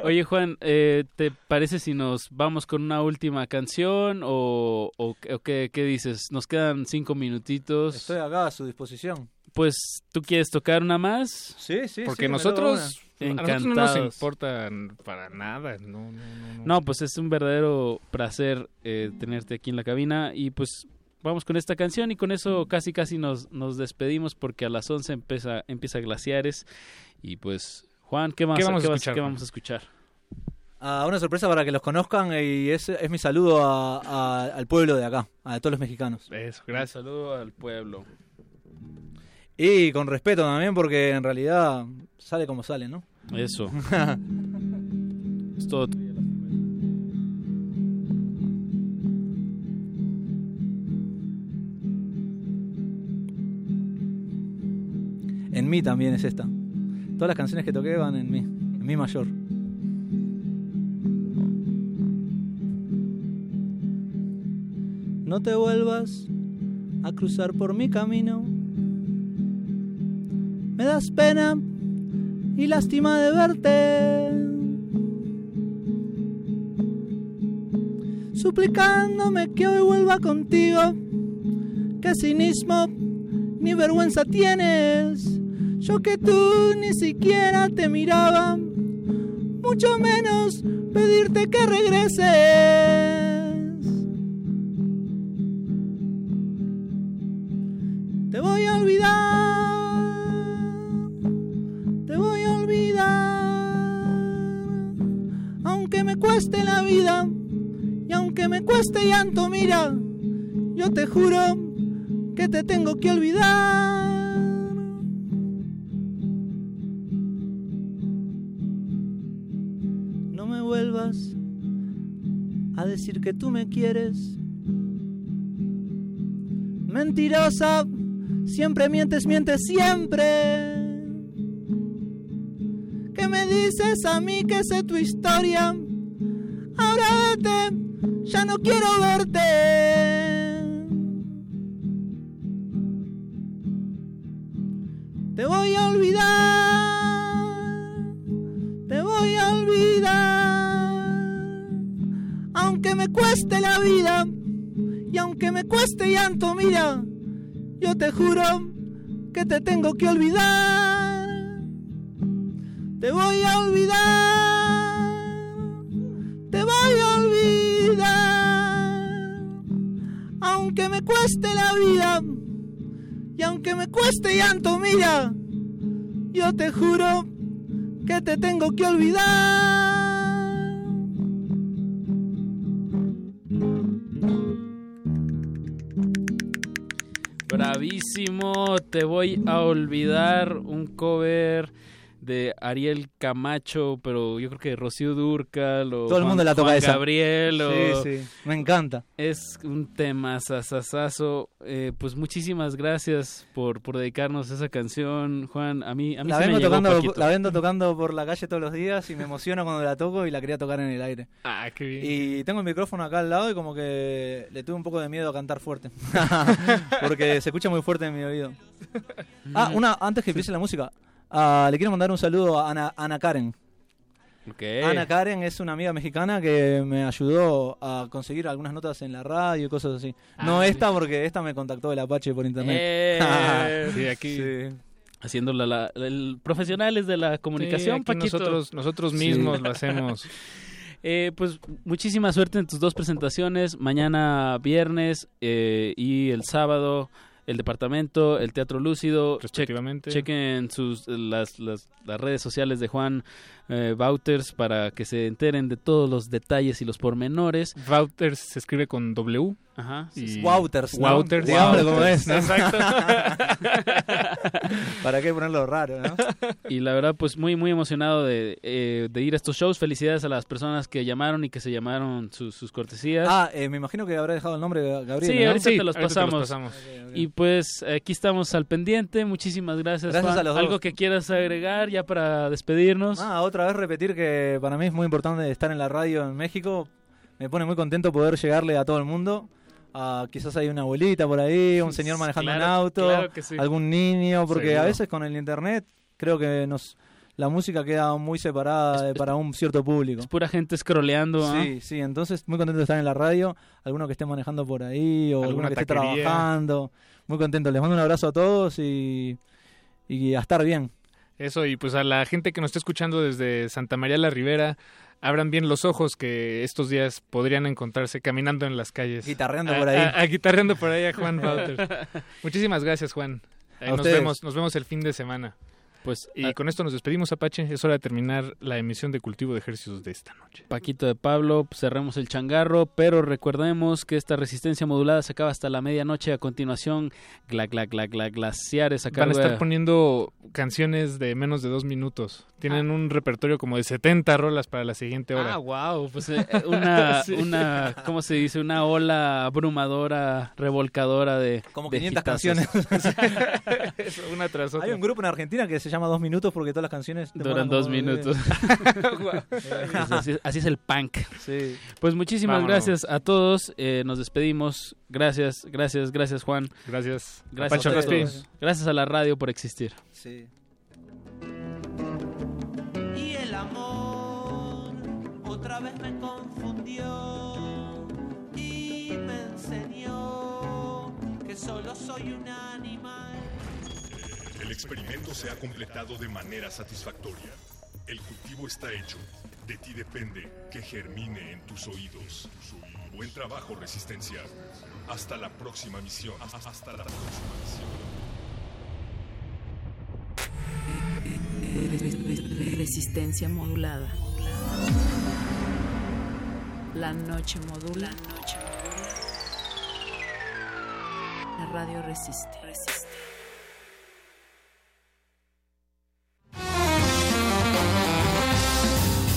Speaker 11: Oye, Juan, eh, ¿te parece si nos vamos con una última canción o, o, o qué, qué dices? Nos quedan cinco minutitos.
Speaker 18: Estoy acá a su disposición.
Speaker 11: Pues, ¿tú quieres tocar una más?
Speaker 18: Sí, sí,
Speaker 12: Porque
Speaker 18: sí,
Speaker 12: nosotros,
Speaker 11: una.
Speaker 12: a nosotros no nos
Speaker 11: Encantados.
Speaker 12: importa para nada. No, no, no, no.
Speaker 11: No, pues es un verdadero placer eh, tenerte aquí en la cabina y pues vamos con esta canción y con eso casi casi nos, nos despedimos porque a las 11 empieza, empieza Glaciares y pues Juan, ¿qué, más,
Speaker 12: ¿Qué vamos a
Speaker 11: vas-
Speaker 12: escuchar,
Speaker 11: qué vamos a escuchar?
Speaker 18: Ah, una sorpresa para que los conozcan y es, es mi saludo a- a- al pueblo de acá, a todos los mexicanos.
Speaker 12: Eso,
Speaker 11: Un saludo al pueblo.
Speaker 18: Y con respeto también porque en realidad sale como sale, ¿no?
Speaker 11: Eso. es todo.
Speaker 18: En mí también es esta. Todas las canciones que toqué van en mí, en mi mayor. No te vuelvas a cruzar por mi camino. Me das pena y lástima de verte. Suplicándome que hoy vuelva contigo. Que cinismo ni vergüenza tienes. Yo que tú ni siquiera te miraba. Mucho menos pedirte que regreses. Te juro que te tengo que olvidar. No me vuelvas a decir que tú me quieres. Mentirosa, siempre mientes, mientes siempre. Que me
Speaker 19: dices a mí que sé tu historia. Ahora vete, ya no quiero verte. Te voy a olvidar, te voy a olvidar. Aunque me cueste la vida y aunque me cueste llanto, mira, yo te juro que te tengo que olvidar. Te voy a olvidar, te voy a olvidar. Aunque me cueste la vida y aunque me cueste llanto, mira, yo te juro que te tengo que olvidar.
Speaker 11: Bravísimo, te voy a olvidar un cover de Ariel Camacho, pero yo creo que Rocío Durcal o
Speaker 18: Todo el
Speaker 11: Juan-
Speaker 18: mundo la toca
Speaker 11: Juan
Speaker 18: esa.
Speaker 11: Gabriel o-
Speaker 18: Sí, sí, me encanta.
Speaker 11: Es un tema sasasazo. Eh, pues muchísimas gracias por, por dedicarnos esa canción, Juan. A mí, a mí
Speaker 18: La
Speaker 11: sí me
Speaker 18: vengo,
Speaker 11: llegó
Speaker 18: tocando,
Speaker 11: poquito.
Speaker 18: la vengo tocando por la calle todos los días y me emociona cuando la toco y la quería tocar en el aire.
Speaker 12: Ah, qué bien.
Speaker 18: Y tengo el micrófono acá al lado y como que le tuve un poco de miedo a cantar fuerte. Porque se escucha muy fuerte en mi oído. Ah, una, antes que empiece la música, ah, le quiero mandar un saludo a Ana, Ana Karen. Ana Karen es una amiga mexicana que me ayudó a conseguir algunas notas en la radio y cosas así. no
Speaker 11: Ah, sí.
Speaker 18: esta porque esta me contactó el Apache por internet.
Speaker 11: Eh,
Speaker 12: Sí, aquí.
Speaker 18: Sí.
Speaker 11: Haciendo la, la- el- profesionales de la comunicación,
Speaker 12: aquí
Speaker 11: Paquito.
Speaker 12: nosotros- nosotros
Speaker 11: Sí.
Speaker 12: mismos lo hacemos.
Speaker 11: Eh, pues muchísima suerte en tus dos presentaciones, mañana viernes eh, y el sábado el departamento, el Teatro Lúcido.
Speaker 12: Respectivamente.
Speaker 11: chequen sus, las, las, las redes sociales de Juan eh, para que se enteren de todos los detalles y los pormenores.
Speaker 12: Wouters se escribe con W.
Speaker 11: Ajá. sí,
Speaker 12: Y
Speaker 11: sí.
Speaker 18: Wouters, ¿no?
Speaker 12: Wouters.
Speaker 18: Cómo es, ¿no?
Speaker 12: Exacto.
Speaker 18: ¿Para qué ponerlo raro, no?
Speaker 11: Y la verdad, pues muy, muy emocionado de, eh, de ir a estos shows. Felicidades a las personas que llamaron y que se llamaron sus, sus cortesías.
Speaker 18: Ah, eh, me imagino que habrá dejado el nombre de Gabriel.
Speaker 11: Sí,
Speaker 18: ¿no?
Speaker 11: ahorita, te, los
Speaker 12: ahorita te los
Speaker 11: pasamos.
Speaker 12: pasamos.
Speaker 11: Y pues aquí estamos al pendiente. Muchísimas gracias.
Speaker 18: Gracias
Speaker 11: Juan.
Speaker 18: a los dos.
Speaker 11: ¿Algo que quieras agregar ya para despedirnos?
Speaker 18: Ah, otra vez repetir que para mí es muy importante estar en la radio en México. Me pone muy contento poder llegarle a todo el mundo. Ah, quizás hay una abuelita por ahí, un señor manejando
Speaker 11: Claro,
Speaker 18: un auto,
Speaker 11: claro sí.
Speaker 18: algún niño, porque
Speaker 11: Seguro.
Speaker 18: a veces con el internet creo que nos la música queda muy separada de- para un cierto público.
Speaker 11: Es pura gente scrolleando. ¿ah?
Speaker 18: Sí, sí, entonces muy contento de estar en la radio, alguno que esté manejando por ahí o alguno que esté trabajando. Muy contento, les mando un abrazo a todos y, y a estar bien.
Speaker 12: Eso, y pues a la gente que nos está escuchando desde Santa María la Ribera, abran bien los ojos que estos días podrían encontrarse caminando en las calles.
Speaker 18: Guitarreando
Speaker 12: A-
Speaker 18: por ahí.
Speaker 12: A, a guitarreando por ahí a Juan Bauter. Muchísimas gracias, Juan. Nos
Speaker 18: ustedes.
Speaker 12: vemos, nos vemos el fin de semana.
Speaker 11: Pues
Speaker 12: Y con esto nos despedimos, Apache. Es hora de terminar la emisión de Cultivo de Ejercicios de esta noche.
Speaker 11: Paquito de Pablo, pues, cerremos el changarro, pero recordemos que esta resistencia modulada se acaba hasta la medianoche. A continuación, gla, gla, gla, gla, glaciares a
Speaker 12: Van a estar poniendo canciones de menos de dos minutos. Tienen un repertorio como de 70 rolas para la siguiente hora.
Speaker 11: Ah, wow, pues eh, una,
Speaker 12: Sí.
Speaker 11: una, ¿cómo se dice? Una ola abrumadora, revolcadora de
Speaker 18: Como
Speaker 11: de
Speaker 18: 500
Speaker 11: hitazos.
Speaker 18: canciones.
Speaker 12: Eso, una tras otra.
Speaker 18: Hay un grupo en Argentina que se llama Dos Minutos porque todas las canciones
Speaker 11: Duran dos minutos. Así, así es el punk.
Speaker 18: Sí.
Speaker 11: Pues muchísimas
Speaker 12: Vámonos.
Speaker 11: gracias a todos. eh, nos despedimos. Gracias, gracias, gracias Juan.
Speaker 12: Gracias.
Speaker 11: Gracias a
Speaker 12: Raspi.
Speaker 11: todos. Gracias a la radio por existir.
Speaker 18: Sí.
Speaker 17: Y el amor otra vez me confundió y me enseñó que solo soy un animal.
Speaker 4: El experimento se ha completado de manera satisfactoria. El cultivo está hecho. De ti depende que germine en tus oídos. Buen trabajo, Resistencia. Hasta la próxima misión. Hasta la próxima misión.
Speaker 23: Resistencia modulada. La noche modula. La radio resiste.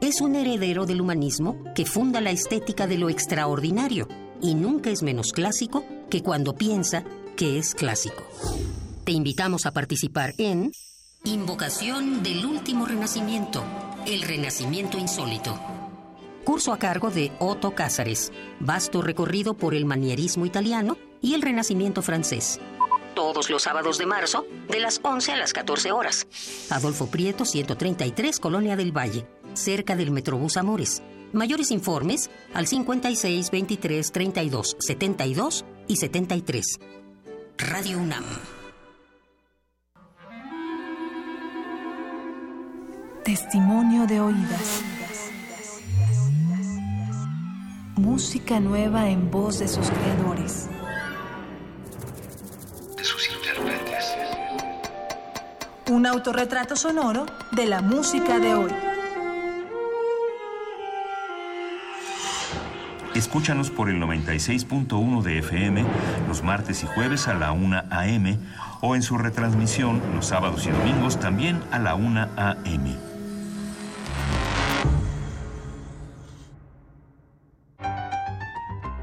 Speaker 15: es un heredero del humanismo que funda la estética de lo extraordinario y nunca es menos clásico que cuando piensa que es clásico. Te invitamos a participar en Invocación del Último Renacimiento, el Renacimiento Insólito. Curso a cargo de Otto Cázares, vasto recorrido por el manierismo italiano y el Renacimiento francés. Todos los sábados de marzo, de las 11 a las 14 horas. Adolfo Prieto, 133, Colonia del Valle, cerca del Metrobús Amores. Mayores informes al 56 23 32 72 y 73. Radio UNAM.
Speaker 24: Testimonio de oídas. Música nueva en voz de sus creadores.
Speaker 9: De sus intérpretes.
Speaker 24: Un autorretrato sonoro de la música de hoy.
Speaker 8: Escúchanos por el 96.1 de FM los martes y jueves a la 1 a.m. o en su retransmisión los sábados y domingos también a la 1 a.m.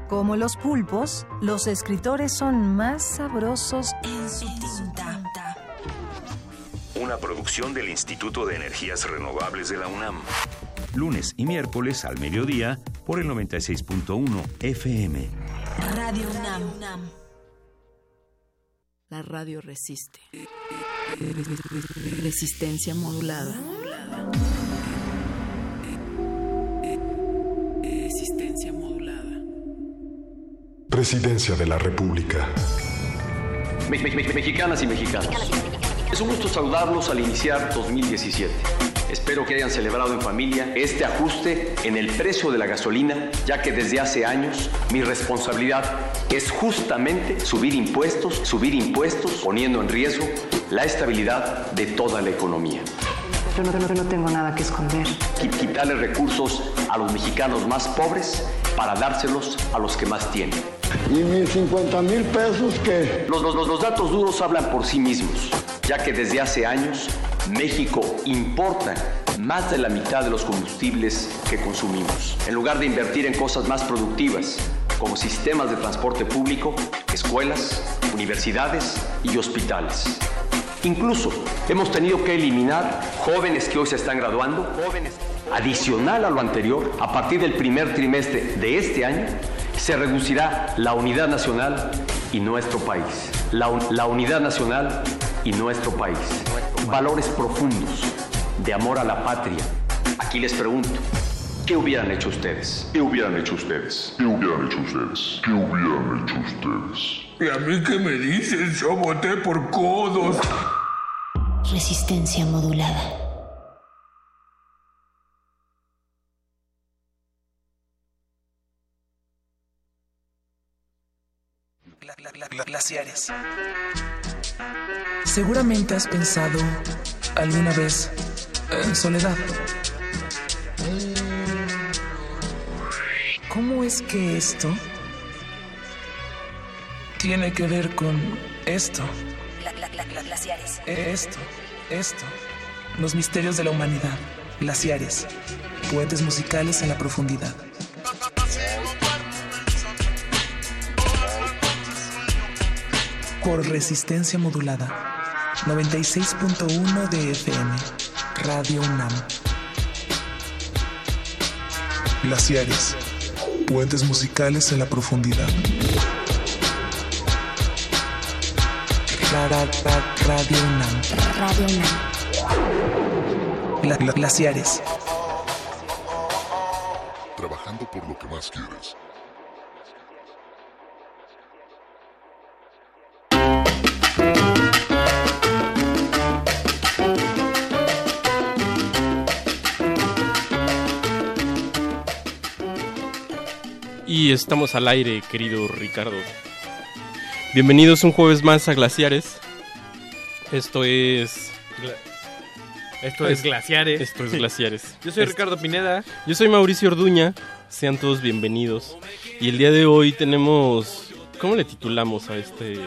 Speaker 24: Como los pulpos, los escritores son más sabrosos en su tinta.
Speaker 8: Una producción del Instituto de Energías Renovables de la UNAM. Lunes y miércoles al mediodía por el 96.1 FM.
Speaker 24: Radio UNAM.
Speaker 23: La radio resiste. Resistencia modulada. Resistencia modulada.
Speaker 9: Presidencia de la República.
Speaker 5: Me- me- me- mexicanas y mexicanos. Es un gusto saludarlos al iniciar 2017. Espero que hayan celebrado en familia este ajuste en el precio de la gasolina, ya que desde hace años mi responsabilidad es justamente subir impuestos, subir impuestos, poniendo en riesgo la estabilidad de toda la economía.
Speaker 6: Yo no, no- no tengo nada que esconder.
Speaker 5: Qui- Quitarle recursos a los mexicanos más pobres para dárselos a los que más tienen.
Speaker 7: ¿Y mis 50 mil pesos qué?
Speaker 5: Los, los- los datos duros hablan por sí mismos, ya que desde hace años México importa más de la mitad de los combustibles que consumimos. En lugar de invertir en cosas más productivas, como sistemas de transporte público, escuelas, universidades y hospitales. Incluso hemos tenido que eliminar jóvenes que hoy se están graduando, jóvenes. Adicional a lo anterior, a partir del primer trimestre de este año, se reducirá la unidad nacional y nuestro país. La, la unidad nacional y nuestro país. Valores profundos de amor a la patria. Aquí les pregunto, ¿qué hubieran hecho ustedes?
Speaker 9: ¿Qué hubieran hecho ustedes? ¿Qué hubieran hecho ustedes? ¿Qué hubieran hecho ustedes?
Speaker 25: ¿Y a mí qué me dicen? Yo voté por codos.
Speaker 2: Resistencia modulada.
Speaker 26: Glaciares. Seguramente has pensado alguna vez en soledad. ¿Cómo es que esto tiene que ver con esto?
Speaker 2: glaciares.
Speaker 26: Esto, esto. Los misterios de la humanidad. Glaciares. Puentes musicales en la profundidad. Por resistencia modulada. 96.1 de FM. Radio UNAM.
Speaker 27: Glaciares. Puentes musicales en la profundidad.
Speaker 26: Ra- ra- ra- Radio UNAM.
Speaker 2: Radio UNAM.
Speaker 26: Gla- gla- glaciares.
Speaker 28: Y estamos al aire, querido Ricardo. Bienvenidos un jueves más a Glaciares. Esto es.
Speaker 11: Esto es Glaciares.
Speaker 28: Esto es Glaciares.
Speaker 11: Yo soy Ricardo Pineda.
Speaker 28: Yo soy Mauricio Orduña. Sean todos bienvenidos. Y el día de hoy tenemos. ¿Cómo le titulamos a este?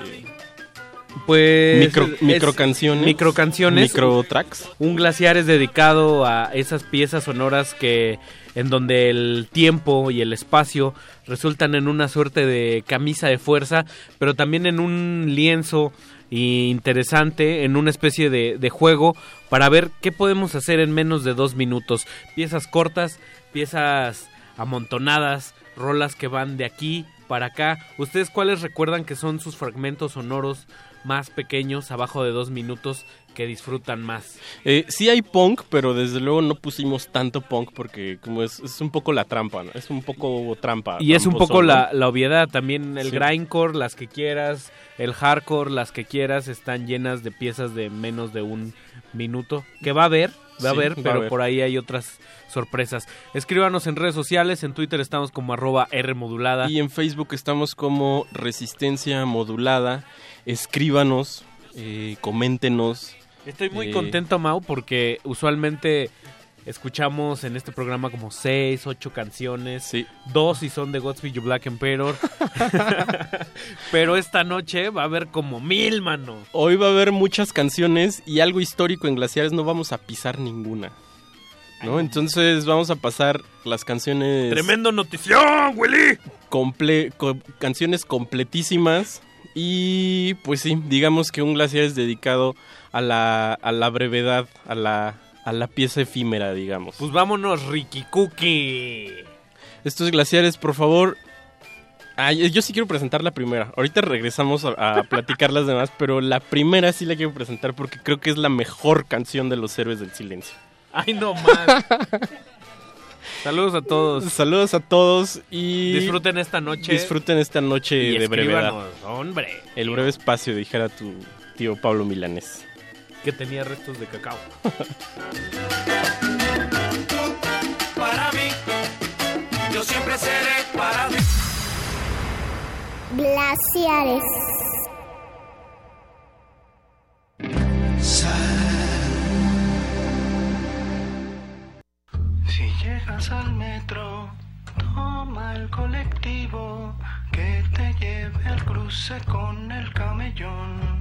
Speaker 11: Pues
Speaker 28: Micro,
Speaker 11: es-
Speaker 28: microcanciones.
Speaker 11: microcanciones.
Speaker 28: Microtracks.
Speaker 11: Un glaciar es dedicado a esas piezas sonoras que en donde el tiempo y el espacio resultan en una suerte de camisa de fuerza, pero también en un lienzo interesante, en una especie de, de juego para ver qué podemos hacer en menos de dos minutos. Piezas cortas, piezas amontonadas, rolas que van de aquí para acá. ¿Ustedes cuáles recuerdan que son sus fragmentos sonoros más pequeños, abajo de dos minutos, que disfrutan más?
Speaker 28: Eh, sí hay punk, pero desde luego no pusimos tanto punk porque como es, es un poco la trampa, ¿no? Es un poco trampa.
Speaker 11: Y es un poco la, la obviedad, también el
Speaker 28: Sí.
Speaker 11: grindcore, las que quieras, el hardcore, las que quieras, están llenas de piezas de menos de un minuto. Que va a haber, va a
Speaker 28: Sí,
Speaker 11: haber,
Speaker 28: a
Speaker 11: pero por ahí hay otras sorpresas. Escríbanos en redes sociales, en Twitter estamos como arroba R modulada.
Speaker 28: Y en Facebook estamos como Resistencia Modulada. Escríbanos, eh, coméntenos.
Speaker 11: Estoy muy contento, Mau, porque usualmente escuchamos en este programa como seis, ocho canciones. Dos y son de Godspeed You Black Emperor. Pero esta noche va a haber como mil, mano.
Speaker 28: Hoy va a haber muchas canciones y algo histórico en Glaciares no vamos a pisar ninguna. ¿No? Entonces vamos a pasar las canciones.
Speaker 11: ¡Tremendo notición, Willy!
Speaker 28: comple- co- canciones completísimas. Y pues sí, digamos que un glaciar es dedicado a la, a la brevedad, a la, a la pieza efímera, digamos.
Speaker 11: Pues vámonos, Ricky Cookie.
Speaker 28: Estos glaciares, por favor. Ay, yo sí quiero presentar la primera. Ahorita regresamos a, a platicar las demás, pero la primera sí la quiero presentar porque creo que es la mejor canción de los héroes del silencio.
Speaker 11: Ay, no más. Saludos a todos.
Speaker 28: Saludos a todos y
Speaker 11: Disfruten esta noche.
Speaker 28: disfruten esta noche
Speaker 11: Y
Speaker 28: de brevedad.
Speaker 11: hombre.
Speaker 28: El breve espacio, dijera tu tío Pablo Milanés.
Speaker 11: Que tenía restos de cacao.
Speaker 29: Para mí, yo siempre seré para mí.
Speaker 30: Glaciares.
Speaker 31: Si llegas al metro, toma el colectivo que te lleve al cruce con el camellón.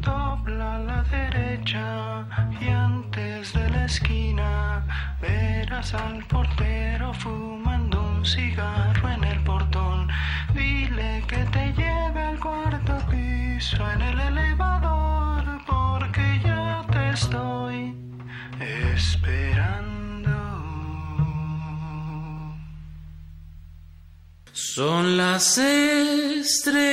Speaker 31: Dobla a la derecha y antes de la esquina verás al portero fumando un cigarro en el portón. Dile que te lleve al cuarto piso en el elevador porque ya te estoy esperando.
Speaker 29: Son las estrellitas,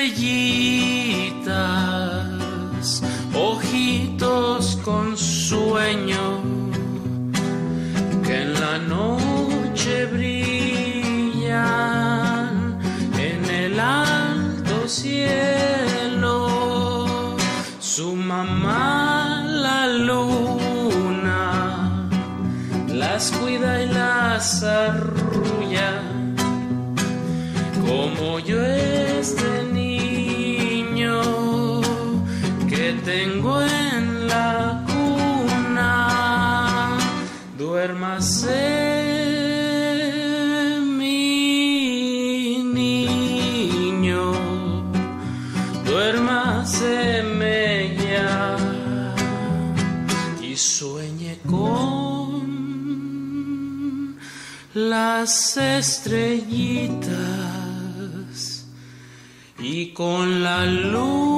Speaker 29: ojitos con sueño, que en la noche brillan en el alto cielo. Su mamá, la luna, las cuida y las arrulla como yo las estrellitas y con la luna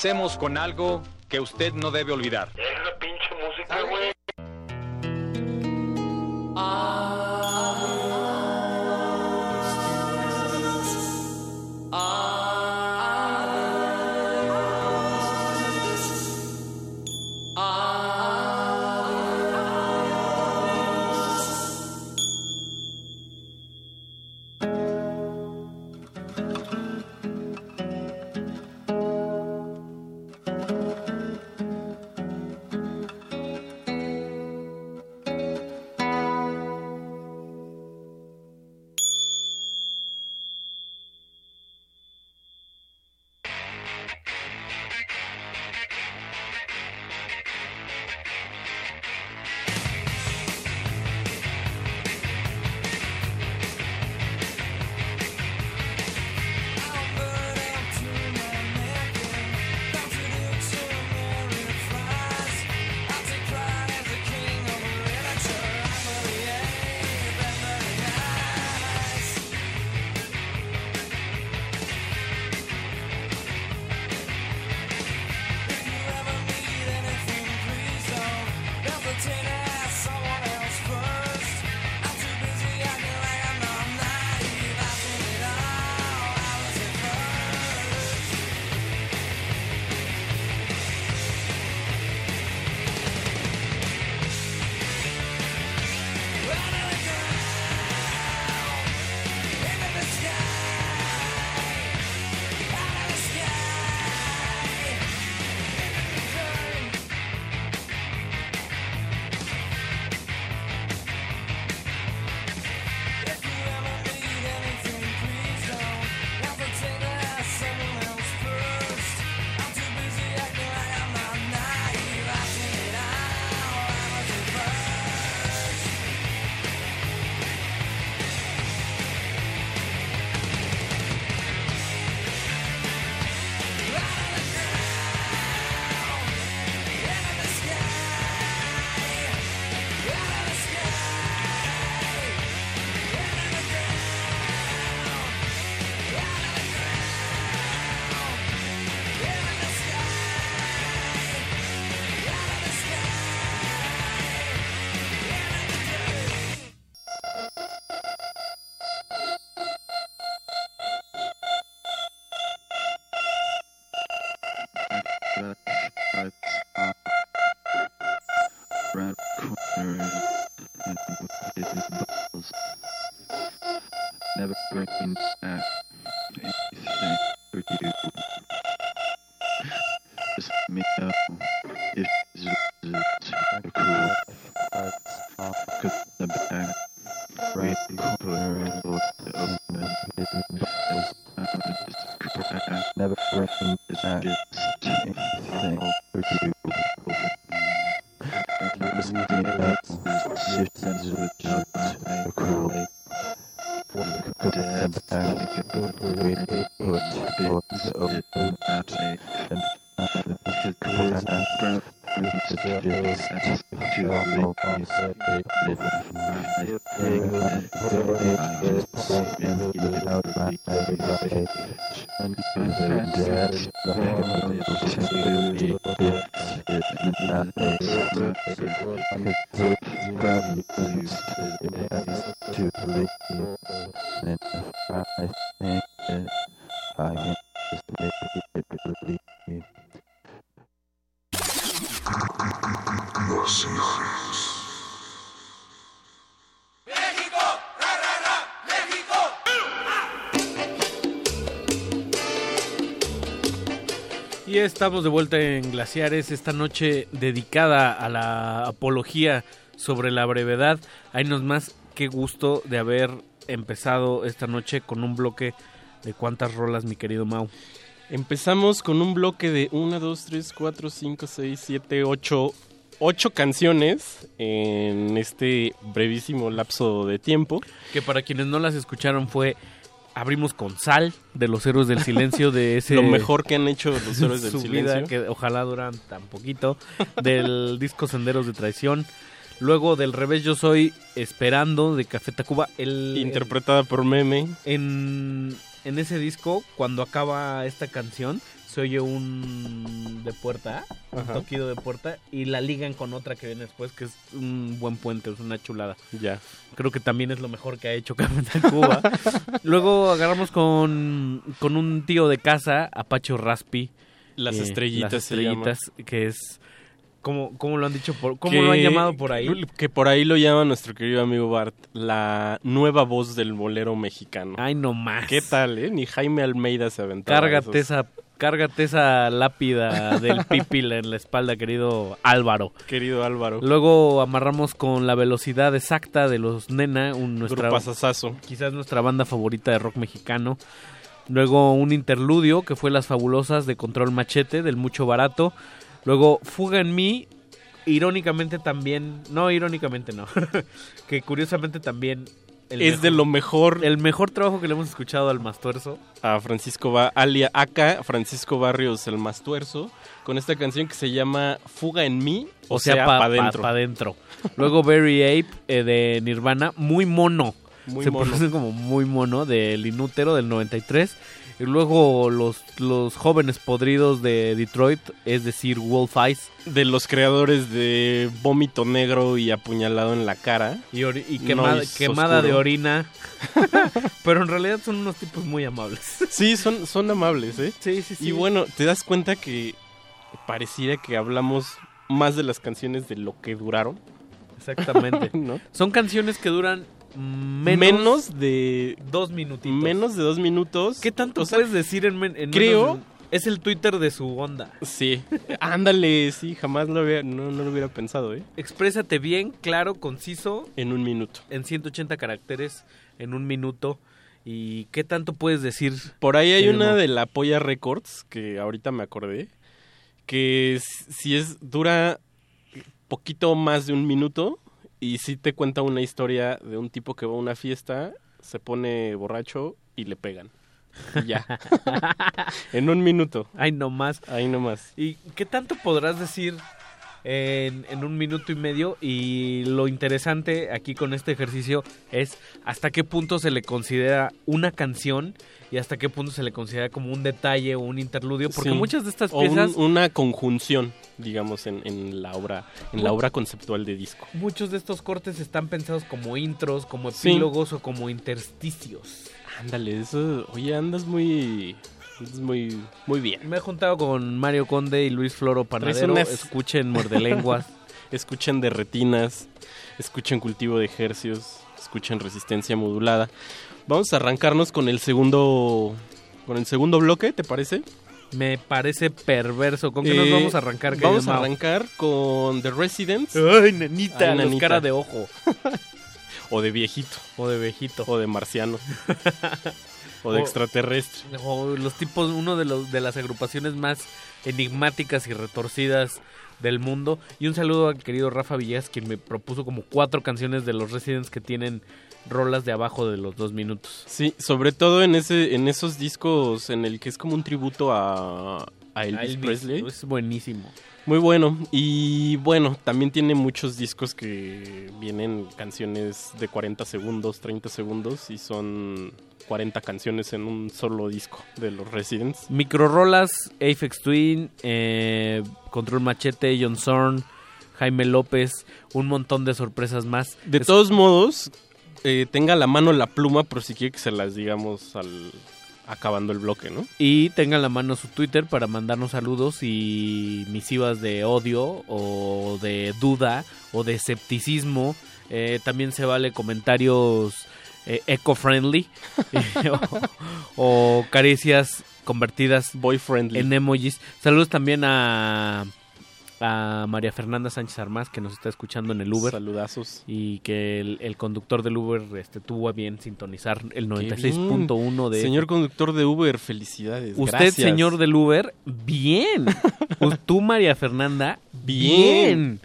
Speaker 32: Comencemos con algo que usted no debe olvidar.
Speaker 11: Estamos de vuelta en Glaciares, esta noche dedicada a la apología sobre la brevedad. Hay nos más, qué gusto de haber empezado esta noche con un bloque de cuántas rolas, mi querido Mau.
Speaker 28: Empezamos con un bloque de 1, 2, 3, 4, 5, 6, 7, 8, 8 canciones en este brevísimo lapso de tiempo.
Speaker 11: Que para quienes no las escucharon fue abrimos con Sal de los Héroes del Silencio de ese
Speaker 28: Lo mejor que han hecho los Héroes del Silencio.
Speaker 11: vida, que ojalá duran tan poquito del disco Senderos de Traición. Luego del revés yo soy Esperando de Café Tacuba, el
Speaker 28: Interpretada por Meme.
Speaker 11: en en ese disco cuando acaba esta canción se oye un de puerta, un
Speaker 28: Ajá.
Speaker 11: toquido de puerta y la ligan con otra que viene después que es un buen puente, es una chulada.
Speaker 28: Ya.
Speaker 11: Creo que también es lo mejor que ha hecho Café Tacuba. Luego agarramos con, con un tío de casa, Apache Raspi.
Speaker 28: Las
Speaker 11: eh,
Speaker 28: estrellitas
Speaker 11: Las
Speaker 28: se llama.
Speaker 11: estrellitas, que es... ¿Cómo, cómo lo han dicho? Por, ¿Cómo lo han llamado por ahí?
Speaker 28: Que por ahí lo llama nuestro querido amigo Bart, la nueva voz del bolero mexicano.
Speaker 11: Ay, no más.
Speaker 28: ¿Qué tal, eh? Ni Jaime Almeida se aventaba.
Speaker 11: Cárgate
Speaker 28: esos.
Speaker 11: esa, cárgate esa lápida del pipil en la espalda, querido Álvaro.
Speaker 28: Querido Álvaro.
Speaker 11: Luego amarramos con la velocidad exacta de los Nena, un, nuestra, quizás nuestra banda favorita de rock mexicano. Luego un interludio que fue Las Fabulosas de Control Machete, del Mucho Barato. Luego Fuga en mí, irónicamente también, no irónicamente no, que curiosamente también... el
Speaker 28: es de lo mejor
Speaker 11: El mejor trabajo que le hemos escuchado al Mastuerzo.
Speaker 28: a Francisco ba alia acá Francisco Barrios el Mastuerzo con esta canción que se llama Fuga en mí o, sea,
Speaker 11: pa-
Speaker 28: pa'
Speaker 11: pa-
Speaker 28: dentro.
Speaker 11: pa' dentro. Luego Very Ape eh, de Nirvana, muy mono.
Speaker 28: Muy
Speaker 11: Se
Speaker 28: mono.
Speaker 11: pronuncia como muy mono del Inútero del 93. Y luego los, los jóvenes podridos de Detroit, es decir, Wolf Eyes.
Speaker 28: de los creadores de Vómito Negro y Apuñalado en la cara.
Speaker 11: Y, y quema-
Speaker 28: Noise
Speaker 11: quemada de orina. Pero en realidad son unos tipos muy amables.
Speaker 28: Sí, son, son amables, ¿eh?
Speaker 11: Sí, sí, sí.
Speaker 28: Y bueno, te das cuenta que pareciera que hablamos más de las canciones de lo que duraron.
Speaker 11: Exactamente.
Speaker 28: ¿No?
Speaker 11: Son canciones que duran menos,
Speaker 28: Menos, de
Speaker 11: dos minutitos.
Speaker 28: menos de dos minutos.
Speaker 11: ¿Qué tanto
Speaker 28: O sea,
Speaker 11: puedes decir en, men- en
Speaker 28: creo-
Speaker 11: menos de- Es el Twitter de su onda.
Speaker 28: Sí, ándale, sí, jamás lo había, no, no lo hubiera pensado, ¿eh?
Speaker 11: Exprésate bien, claro, conciso,
Speaker 28: En un minuto.
Speaker 11: en 180 caracteres, en un minuto. ¿Y qué tanto puedes decir?
Speaker 28: Por ahí hay una de la Polla Records, que ahorita me acordé, que si es, dura poquito más de un minuto y sí te cuenta una historia de un tipo que va a una fiesta, se pone borracho y le pegan. Y ya. en un minuto.
Speaker 11: Ay, no más.
Speaker 28: Ahí nomás.
Speaker 11: ¿Y qué tanto podrás decir en, en un minuto y medio? Y lo interesante aquí con este ejercicio es hasta qué punto se le considera una canción y hasta qué punto se le considera como un detalle o un interludio. Porque
Speaker 28: Sí.
Speaker 11: muchas de estas
Speaker 28: O un-
Speaker 11: piezas...
Speaker 28: una conjunción, digamos, en, en la obra, en la obra conceptual de disco.
Speaker 11: Muchos de estos cortes están pensados como intros, como
Speaker 28: Sí.
Speaker 11: epílogos o como intersticios.
Speaker 28: Ándale, eso, oye, andas muy, andas muy, muy bien.
Speaker 11: Me he juntado con Mario Conde y Luis Floro Panadero.
Speaker 28: unas-
Speaker 11: Escuchen Mordelenguas.
Speaker 28: Escuchen de retinas, escuchen cultivo de ejercios, escuchen resistencia modulada. Vamos a arrancarnos con el segundo, con el segundo bloque, ¿te parece?
Speaker 11: Me parece perverso. ¿Con qué nos
Speaker 28: Eh,
Speaker 11: vamos a arrancar?
Speaker 28: Vamos a arrancar con The Residents.
Speaker 11: Ay, nenita,
Speaker 28: Ay, nanita.
Speaker 11: cara de ojo.
Speaker 28: O de viejito.
Speaker 11: O de viejito.
Speaker 28: O de marciano. o de
Speaker 11: O-
Speaker 28: extraterrestre.
Speaker 11: O los tipos, uno de, los, de las agrupaciones más enigmáticas y retorcidas del mundo. Y un saludo al querido Rafa Villegas, quien me propuso como cuatro canciones de los Residents que tienen rolas de abajo de los dos minutos.
Speaker 28: Sí, sobre todo en ese, en esos discos en el que es como un tributo a, a Elvis,
Speaker 11: A Elvis,
Speaker 28: Presley.
Speaker 11: Es buenísimo.
Speaker 28: Muy bueno. Y bueno, también tiene muchos discos que vienen canciones de 40 segundos, 30 segundos y son 40 canciones en un solo disco de los Residents.
Speaker 11: Microrolas, Aphex Twin, eh, Control Machete, John Zorn, Jaime López, un montón de sorpresas más.
Speaker 28: De
Speaker 11: Es-
Speaker 28: todos modos, eh, tenga a la mano la pluma por si quiere que se las digamos al acabando el bloque, ¿no?
Speaker 11: Y tengan la mano su Twitter para mandarnos saludos y misivas de odio o de duda o de escepticismo. Eh, también se vale comentarios eh, eco-friendly o, o caricias
Speaker 30: convertidas
Speaker 28: Boyfriendly.
Speaker 30: en emojis. Saludos también a, a María Fernanda Sánchez Armás que nos está escuchando en el Uber.
Speaker 28: Saludazos.
Speaker 30: Y que el, el conductor del Uber este, tuvo a bien sintonizar el
Speaker 28: Qué
Speaker 30: 96.1 de...
Speaker 28: Señor conductor de Uber, felicidades.
Speaker 30: Usted,
Speaker 28: gracias.
Speaker 30: señor del Uber, bien. Pues tú, María Fernanda,
Speaker 28: Bien.
Speaker 30: bien.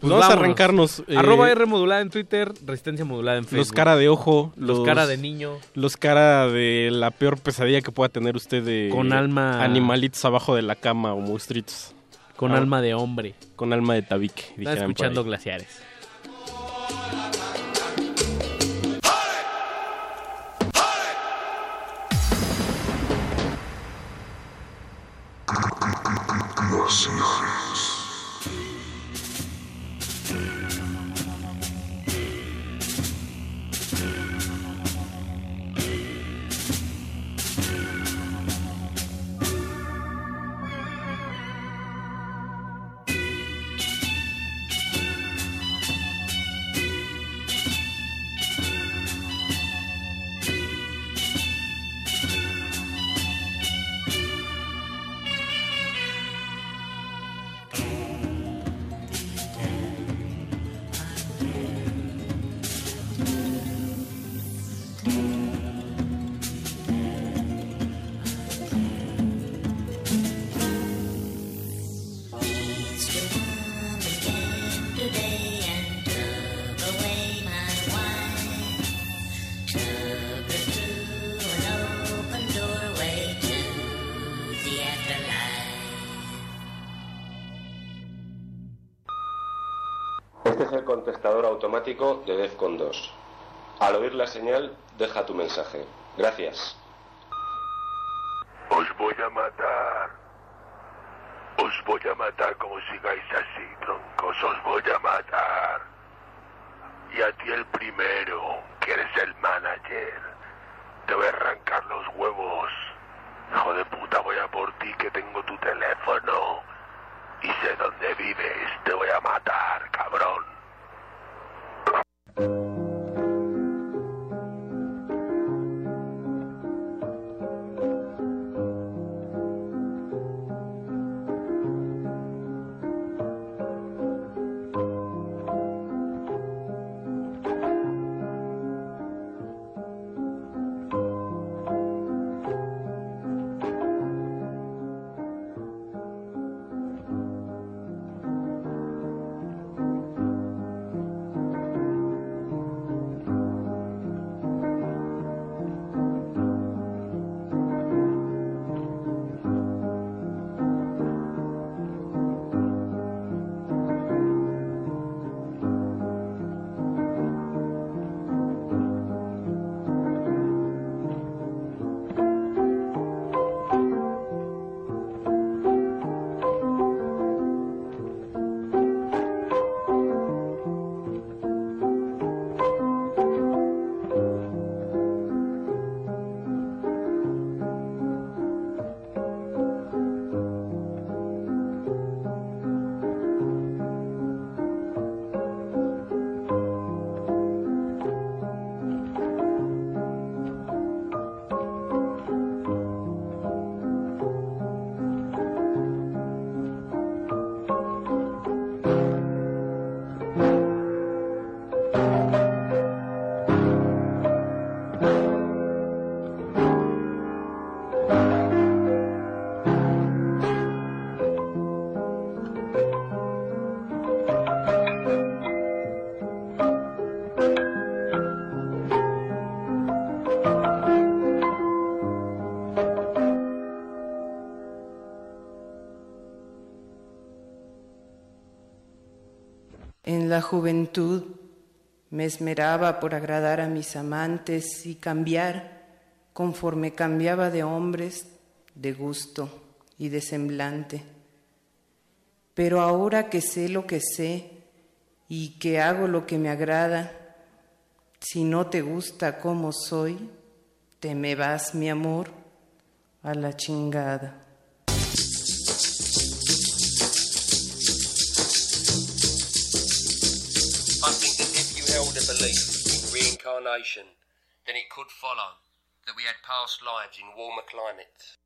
Speaker 28: Pues vamos a arrancarnos, eh,
Speaker 30: Arroba R modulada en Twitter, Resistencia modulada en Facebook.
Speaker 28: Los cara de ojo,
Speaker 30: Los cara de niño.
Speaker 28: Los cara de la peor pesadilla que pueda tener usted de
Speaker 30: Con alma-
Speaker 28: animalitos abajo de la cama o monstruitos.
Speaker 30: Con
Speaker 28: Ah,
Speaker 30: alma de hombre.
Speaker 28: Con alma de tabique.
Speaker 30: Está
Speaker 28: dijeran por
Speaker 30: escuchando
Speaker 28: ahí.
Speaker 30: glaciares.
Speaker 33: De DEFCON 2. Al oír la señal, deja tu mensaje. Gracias.
Speaker 34: Os voy a matar. Os voy a matar como sigáis así, troncos. Os voy a matar. Y a ti el primero, que eres el manager. Te voy a arrancar los huevos. Hijo de puta, voy a por ti que tengo tu teléfono. Y sé dónde vives. Te voy a matar, cabrón.
Speaker 35: La juventud me esmeraba por agradar a mis amantes y cambiar conforme cambiaba de hombres, de gusto y de semblante. Pero ahora que sé lo que sé y que hago lo que me agrada, si no te gusta como soy, te me vas, mi amor, a la chingada.
Speaker 36: Reincarnation, then it could follow that we had past lives in warmer climates.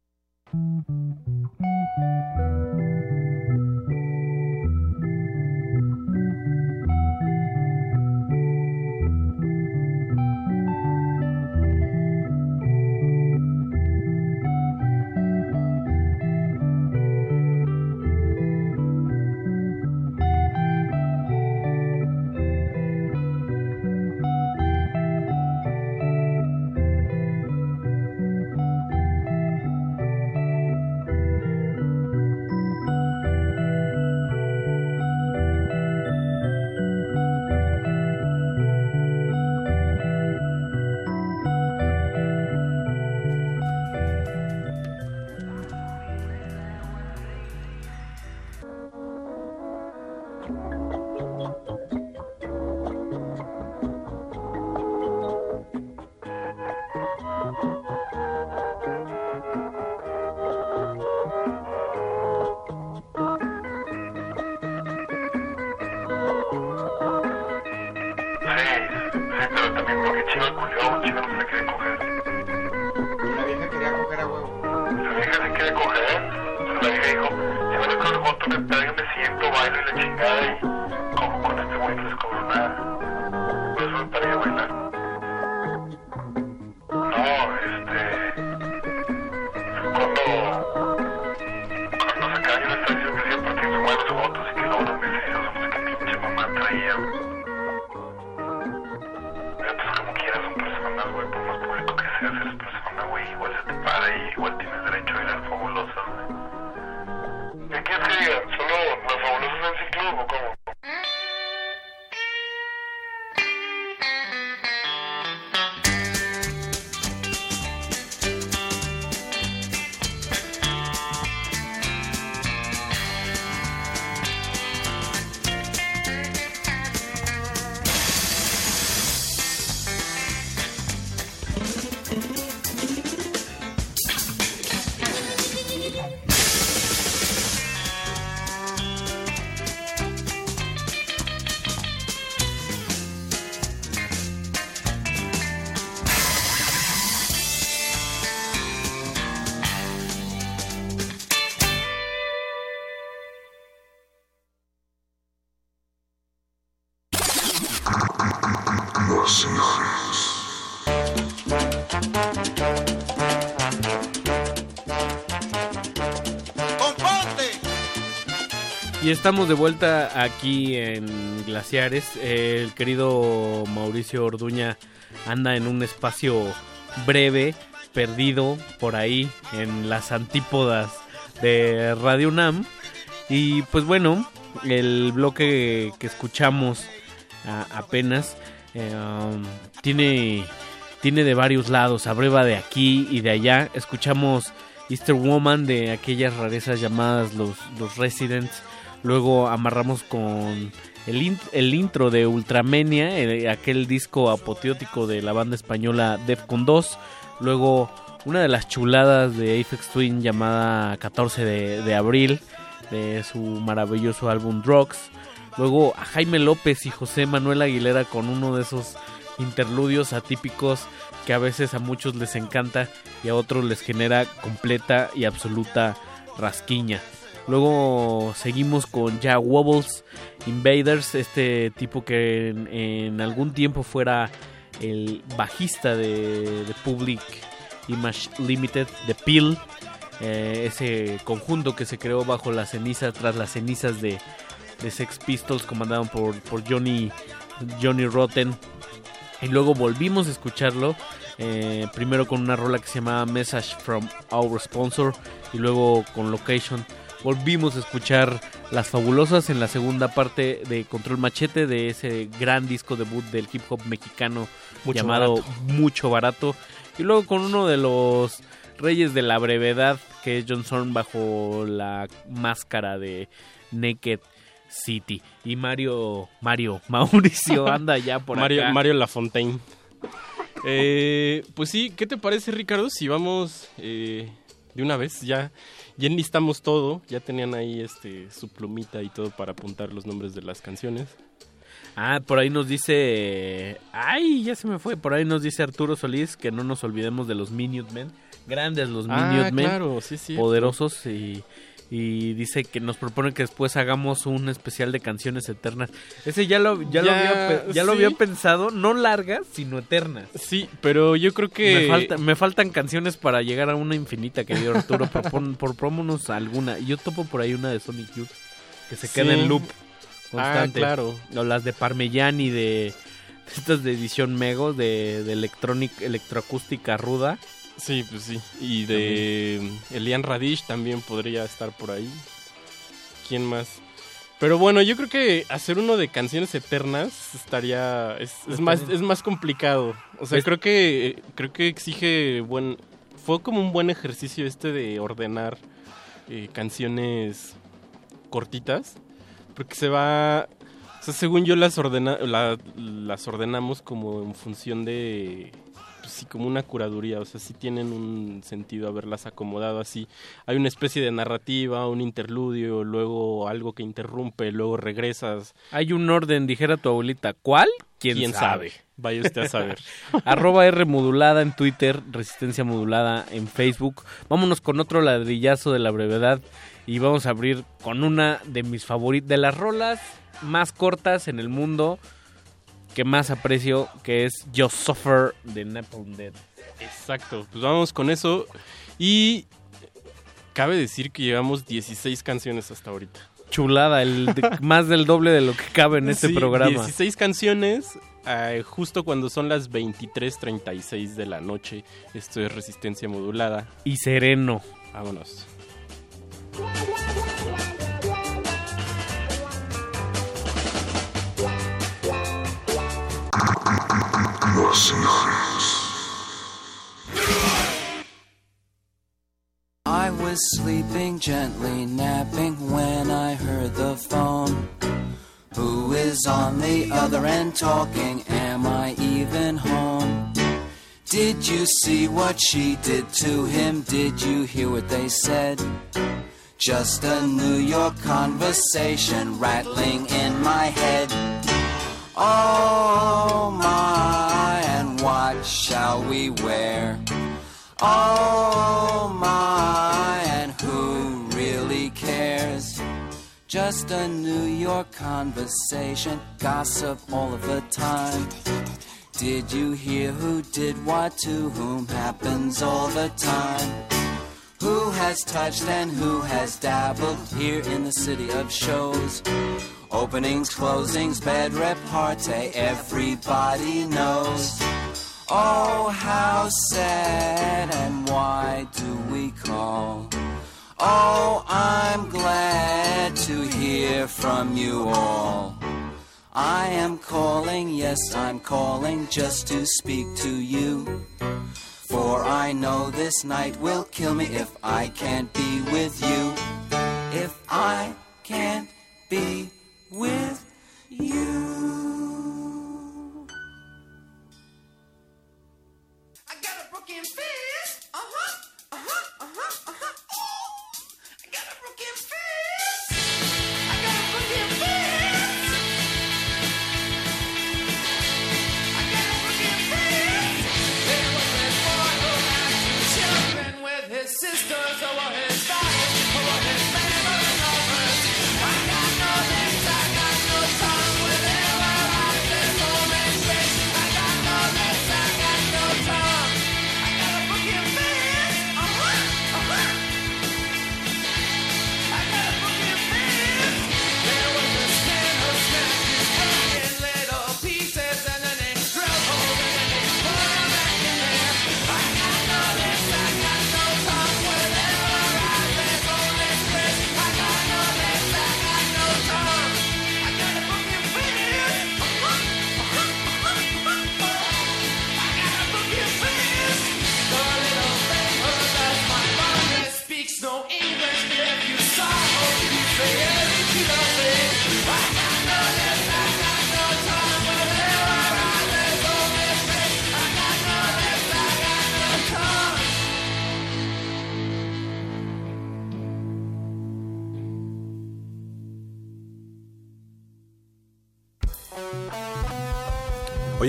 Speaker 11: Estamos de vuelta aquí en Glaciares. El querido Mauricio Orduña anda en un espacio breve, perdido por ahí en las antípodas de Radio UNAM. Y pues bueno, el bloque que escuchamos apenas eh, um, tiene, tiene de varios lados, abreva de aquí y de allá. Escuchamos Easter Woman de aquellas rarezas llamadas los, los Residents. Luego amarramos con el, el intro de Ultramania, eh, aquel disco apoteótico de la banda española Defcon 2. Luego una de las chuladas de Aphex Twin llamada 14 de, de abril, de su maravilloso álbum Drugs. Luego a Jaime López y José Manuel Aguilera con uno de esos interludios atípicos que a veces a muchos les encanta y a otros les genera completa y absoluta rasquiña. Luego seguimos con Ya Wobbles Invaders, este tipo que en, algún tiempo fuera el bajista de, de Public Image Limited, de Peel, eh, ese conjunto que se creó bajo las cenizas, tras las cenizas de, de Sex Pistols, comandado por, por Johnny, Johnny Rotten. Y luego volvimos a escucharlo, eh, primero con una rola que se llamaba Message from Our Sponsor y luego con Location. Volvimos a escuchar Las Fabulosas en la segunda parte de Control Machete, de ese gran disco debut del hip hop mexicano
Speaker 28: Mucho
Speaker 11: llamado
Speaker 28: Barato.
Speaker 11: Mucho Barato. Y luego con uno de los reyes de la brevedad, que es John Zorn bajo la máscara de Naked City. Y Mario, Mario, Mauricio anda ya por
Speaker 28: Mario,
Speaker 11: acá.
Speaker 28: Mario Lafontaine. Eh, pues sí, ¿qué te parece, Ricardo? Si vamos eh, de una vez, ya, ya enlistamos todo, ya tenían ahí este su plumita y todo para apuntar los nombres de las canciones.
Speaker 11: Ah, por ahí nos dice. Ay, ya se me fue. Por ahí nos dice Arturo Solís que no nos olvidemos de los Minutemen. grandes los
Speaker 28: Ah,
Speaker 11: Minutemen,
Speaker 28: claro, sí, sí.
Speaker 11: poderosos y, y dice que nos propone que después hagamos un especial de canciones eternas. Ese ya lo ya, lo, había, ya lo había pensado, no largas, sino eternas.
Speaker 28: Sí, pero yo creo que...
Speaker 11: Me, falta- me faltan canciones para llegar a una infinita, querido Arturo. Propon, propómonos alguna. Yo topo por ahí una de Sonic Youth que se queda en loop
Speaker 28: Ah,
Speaker 11: constante.
Speaker 28: claro.
Speaker 11: O las de Parmigiani de estas de edición Mego de, de electronic, electroacústica ruda.
Speaker 28: Sí, pues sí. Y de Elian Radish también podría estar por ahí. ¿Quién más? Pero bueno, yo creo que hacer uno de canciones eternas estaría es, más es más complicado. O sea,
Speaker 11: Es-
Speaker 28: creo que creo que exige buen fue como un buen ejercicio este de ordenar eh, canciones cortitas porque se va o sea, según yo las ordena la- las ordenamos como en función de pues sí como una curaduría, o sea, sí tienen un sentido haberlas acomodado así. Hay una especie de narrativa, un interludio, luego algo que interrumpe, luego regresas.
Speaker 11: Hay un orden, dijera tu abuelita. ¿Cuál? ¿Quién,
Speaker 28: ¿Quién
Speaker 11: sabe?
Speaker 28: sabe? Vaya usted a saber.
Speaker 11: Arroba R modulada en Twitter, Resistencia modulada en Facebook. Vámonos con otro ladrillazo de la brevedad y vamos a abrir con una de mis favoritas, de las rolas más cortas en el mundo que más aprecio, que es Just Suffer de Napalm Dead.
Speaker 28: Exacto, pues vamos con eso y cabe decir que llevamos 16 canciones hasta ahorita.
Speaker 11: Chulada, el de- más del doble de lo que cabe en este
Speaker 28: Sí,
Speaker 11: programa.
Speaker 28: 16 canciones, eh, justo cuando son las 23:36 de la noche. Esto es resistencia modulada.
Speaker 11: Y sereno.
Speaker 28: Vámonos.
Speaker 17: I was sleeping gently, napping when I heard the phone. Who is on the other end talking? Am I even home? Did you see what she did to him? Did you hear what they said? Just a New York conversation rattling in my head. Oh my, shall we wear? Oh my, and who really cares? Just a New York conversation, gossip all of the time. Did you hear who did what to whom happens all the time? Who has touched and who has dabbled here in the city of shows? Openings, closings, bed repartee, eh, everybody knows. Oh, how sad and why do we call? Oh, I'm glad to hear from you all. I am calling, yes, I'm calling just to speak to you. For I know this night will kill me if I can't be with you. If I can't be with you.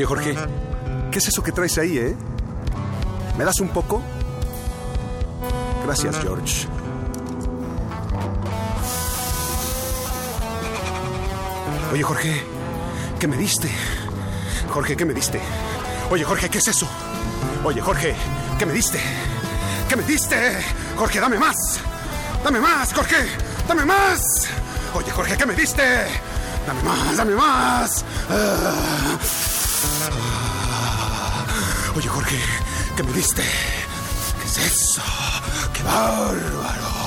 Speaker 37: Jorge, ¿qué es eso que traes ahí, eh? ¿Me das un poco? Gracias, George. Oye, Jorge, ¿qué me diste? Jorge, ¿qué me diste? Oye, Jorge, ¿qué es eso? Oye, Jorge, ¿qué me diste? ¿Qué me diste? Jorge, dame más. Dame más, Jorge. Dame más. Oye, Jorge, ¿qué me diste? Dame más, dame más. Ah. Oye, Jorge, ¿qué me diste? ¿Qué es eso? ¡Qué bárbaro!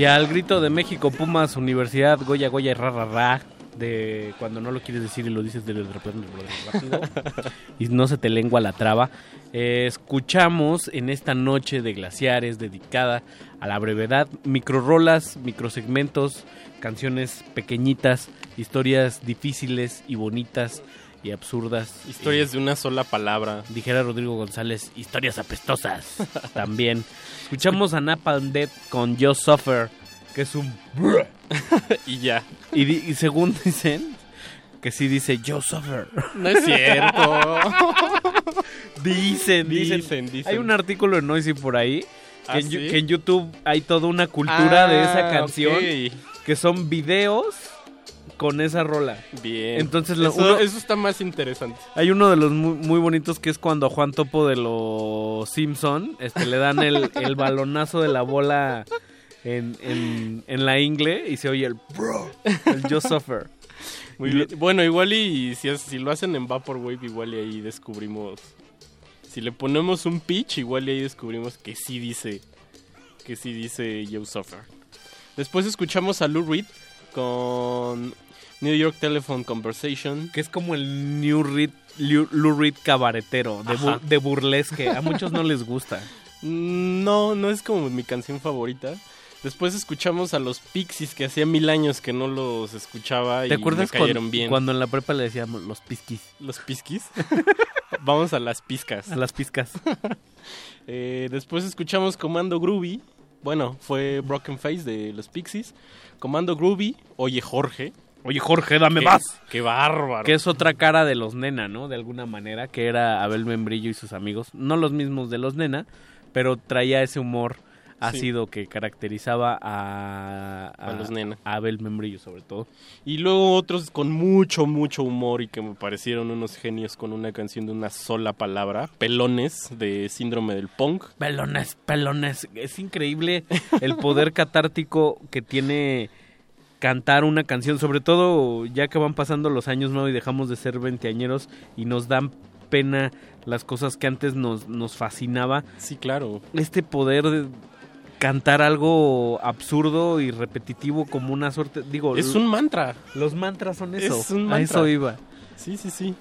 Speaker 11: Y al grito de México, Pumas, Universidad, Goya, Goya, ra, ra, ra, de cuando no lo quieres decir y lo dices de repente rápido y no se te lengua la traba. Eh, escuchamos en esta noche de glaciares dedicada a la brevedad, microrolas, microsegmentos, canciones pequeñitas, historias difíciles y bonitas y absurdas.
Speaker 28: Historias de una sola palabra.
Speaker 11: Dijera Rodrigo González, historias apestosas también. Escuchamos a Napalm Dead con Yo Suffer, que es un...
Speaker 28: y ya.
Speaker 11: Y, según dicen, que sí dice Yo Suffer.
Speaker 28: No es cierto.
Speaker 11: dicen, dicen,
Speaker 28: Dicen, dicen.
Speaker 11: Hay un artículo en Noisy por ahí, que,
Speaker 28: ¿Ah,
Speaker 11: en, Yu-
Speaker 28: sí?
Speaker 11: que en YouTube hay toda una cultura de esa
Speaker 28: Ah,
Speaker 11: canción, que son videos con esa rola.
Speaker 28: Bien.
Speaker 11: Entonces, lo-
Speaker 28: eso,
Speaker 11: uno-
Speaker 28: eso está más interesante.
Speaker 11: Hay uno de los muy, muy bonitos que es cuando Juan Topo de los Simpson este, le dan el, el balonazo de la bola en, en, en la ingle y se oye el bro, el Yo Suffer.
Speaker 28: Muy bien. Bueno, igual y si, si lo hacen en Vaporwave, igual y ahí descubrimos. Si le ponemos un pitch, igual y ahí descubrimos que sí dice. que sí dice You Suffer. Después escuchamos a Lou Reed con New York Telephone Conversation.
Speaker 11: Que es como el New Reed, Lou Reed cabaretero, de, bu-
Speaker 28: Ajá.
Speaker 11: de burlesque. A muchos no les gusta.
Speaker 28: Mm, No, no es como mi canción favorita. Después escuchamos a los Pixies, que hacía mil años que no los escuchaba y
Speaker 11: ¿Te acuerdas
Speaker 28: me cayeron
Speaker 11: cuando,
Speaker 28: bien.
Speaker 11: cuando en la prepa le decíamos los pisquis?
Speaker 28: ¿Los pisquis? Vamos a las pizcas.
Speaker 11: A las pizcas.
Speaker 28: Eh, después escuchamos Comando Groovy. Bueno, fue Broken Face de los Pixies. Comando Groovy, Oye Jorge.
Speaker 11: Oye Jorge, dame
Speaker 28: Qué-
Speaker 11: más.
Speaker 28: Qué bárbaro.
Speaker 11: Que es otra cara de los Nena, ¿no? De alguna manera, que era Abel Membrillo y sus amigos. No los mismos de los Nena, pero traía ese humor ácido que caracterizaba a,
Speaker 28: A los Nena.
Speaker 11: a Abel Membrillo, sobre todo.
Speaker 28: Y luego otros con mucho, mucho humor y que me parecieron unos genios con una canción de una sola palabra. Pelones de Síndrome del Punk.
Speaker 11: Pelones, pelones. Es increíble el poder catártico que tiene cantar una canción, sobre todo ya que van pasando los años, ¿no? Y dejamos de ser veinteañeros y nos dan pena las cosas que antes nos, nos fascinaba.
Speaker 28: Sí, claro.
Speaker 11: Este poder de cantar algo absurdo y repetitivo como una suerte, digo...
Speaker 28: Es un mantra.
Speaker 11: Los mantras son eso.
Speaker 28: Es un
Speaker 11: A
Speaker 28: mantra.
Speaker 11: eso iba.
Speaker 28: Sí, sí, sí.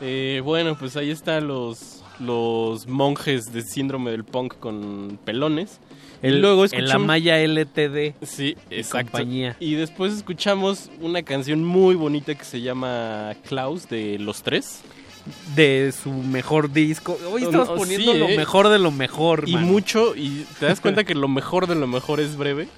Speaker 28: Eh, bueno, pues ahí están los, los monjes de Síndrome del Punk con pelones.
Speaker 11: El-
Speaker 28: luego
Speaker 11: en la malla LTD.
Speaker 28: Sí, exacto.
Speaker 11: compañía.
Speaker 28: Y después escuchamos una canción muy bonita que se llama Klaus de Los Tres.
Speaker 11: de su mejor disco. Hoy estamos
Speaker 28: Oh, sí,
Speaker 11: poniendo lo
Speaker 28: eh.
Speaker 11: mejor de lo mejor,
Speaker 28: Y
Speaker 11: mano.
Speaker 28: mucho, y te das cuenta que lo mejor de lo mejor es breve.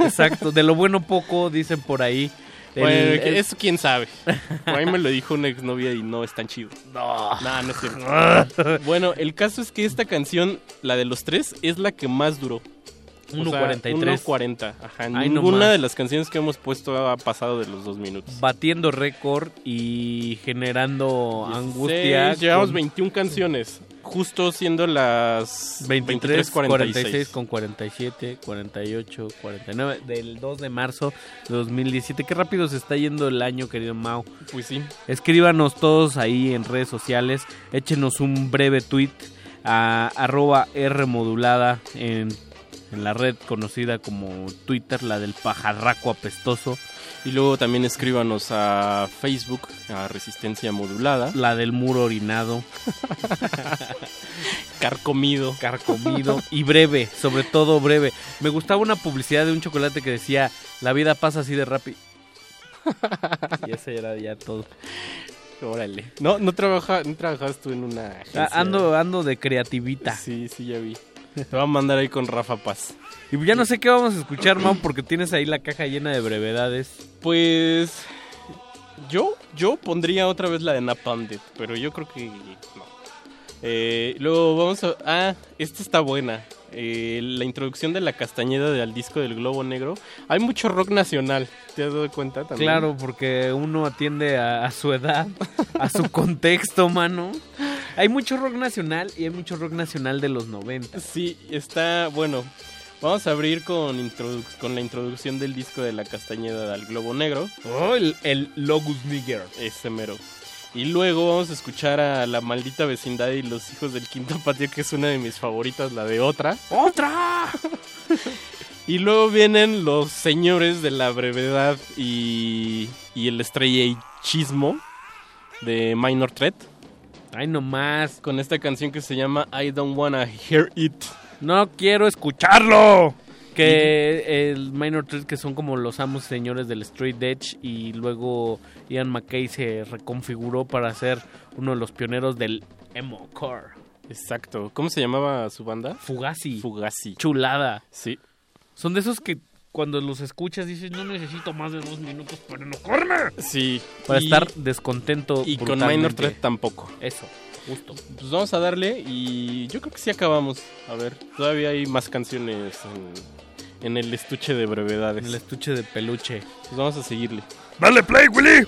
Speaker 11: Exacto, de lo bueno poco, dicen por ahí.
Speaker 28: Bueno,
Speaker 11: el-
Speaker 28: eso quién sabe. Por ahí me lo dijo una exnovia y no es tan chido.
Speaker 11: No,
Speaker 28: no, no es cierto. bueno, el caso es que esta canción, la de los tres, es la que más duró. O sea,
Speaker 11: 1.43.
Speaker 28: 1.40. Ajá.
Speaker 11: Ay, no
Speaker 28: Ninguna
Speaker 11: más.
Speaker 28: de las canciones que hemos puesto ha pasado de los dos minutos.
Speaker 11: Batiendo récord y generando angustia.
Speaker 28: Seis, llevamos
Speaker 11: con
Speaker 28: 21 canciones. Justo siendo las
Speaker 11: 23,
Speaker 28: 23.46.
Speaker 11: 46 con 47, 48, 49 del 2 de marzo de 2017. Qué rápido se está yendo el año, querido Mau.
Speaker 28: Pues sí.
Speaker 11: Escríbanos todos ahí en redes sociales. Échenos un breve tweet a arroba R modulada en, en la red conocida como Twitter, la del pajarraco apestoso.
Speaker 28: Y luego también escríbanos a Facebook, a Resistencia Modulada.
Speaker 11: La del muro orinado.
Speaker 28: Carcomido.
Speaker 11: Carcomido. Y breve, sobre todo breve. Me gustaba una publicidad de un chocolate que decía, la vida pasa así de rápido. y ese era ya todo.
Speaker 28: Órale. No, no, trabaja, no trabajabas tú en una agencia.
Speaker 11: Ah, Ando, ando de creativita.
Speaker 28: Sí, sí, ya vi. Te voy a mandar ahí con Rafa Paz.
Speaker 11: Y ya no sé qué vamos a escuchar, Mau, porque tienes ahí la caja llena de brevedades.
Speaker 28: Pues yo, yo pondría otra vez la de Napalm Death, pero yo creo que no. Eh, luego vamos a... Ah, esta está buena. Eh, la introducción de la Castañeda de- al disco del Globo Negro. Hay mucho rock nacional, ¿te has dado cuenta también?
Speaker 11: Claro, porque uno atiende a, a su edad, a su contexto, mano. Hay mucho rock nacional y hay mucho rock nacional de los 90.
Speaker 28: Sí, está bueno. Vamos a abrir con, la introducción del disco de la Castañeda al Globo Negro.
Speaker 11: Oh, el, el Logus Nigger.
Speaker 28: Ese mero. Y luego vamos a escuchar a La Maldita Vecindad y Los Hijos del Quinto Patio, que es una de mis favoritas, la de Otra.
Speaker 11: ¡Otra!
Speaker 28: y luego vienen los señores de la brevedad y, y el estrellechismo de Minor Threat.
Speaker 11: Ay, nomás.
Speaker 28: Con esta canción que se llama I Don't Wanna Hear It.
Speaker 11: No quiero escucharlo. Que el Minor Threat que son como los amos señores del Straight Edge y luego Ian McKay se reconfiguró para ser uno de los pioneros del emo core.
Speaker 28: Exacto. ¿Cómo se llamaba su banda?
Speaker 11: Fugazi.
Speaker 28: Fugazi.
Speaker 11: Chulada.
Speaker 28: Sí.
Speaker 11: Son de esos que cuando los escuchas dices no necesito más de dos minutos para enojarme.
Speaker 28: Sí.
Speaker 11: Para
Speaker 28: Y-
Speaker 11: estar descontento.
Speaker 28: Y con. Minor Threat tampoco.
Speaker 11: Eso, justo.
Speaker 28: Pues vamos a darle y yo creo que sí acabamos. A ver, todavía hay más canciones en, en el estuche de brevedades.
Speaker 11: En el estuche de peluche.
Speaker 28: Pues vamos a seguirle.
Speaker 38: Dale play, Willy.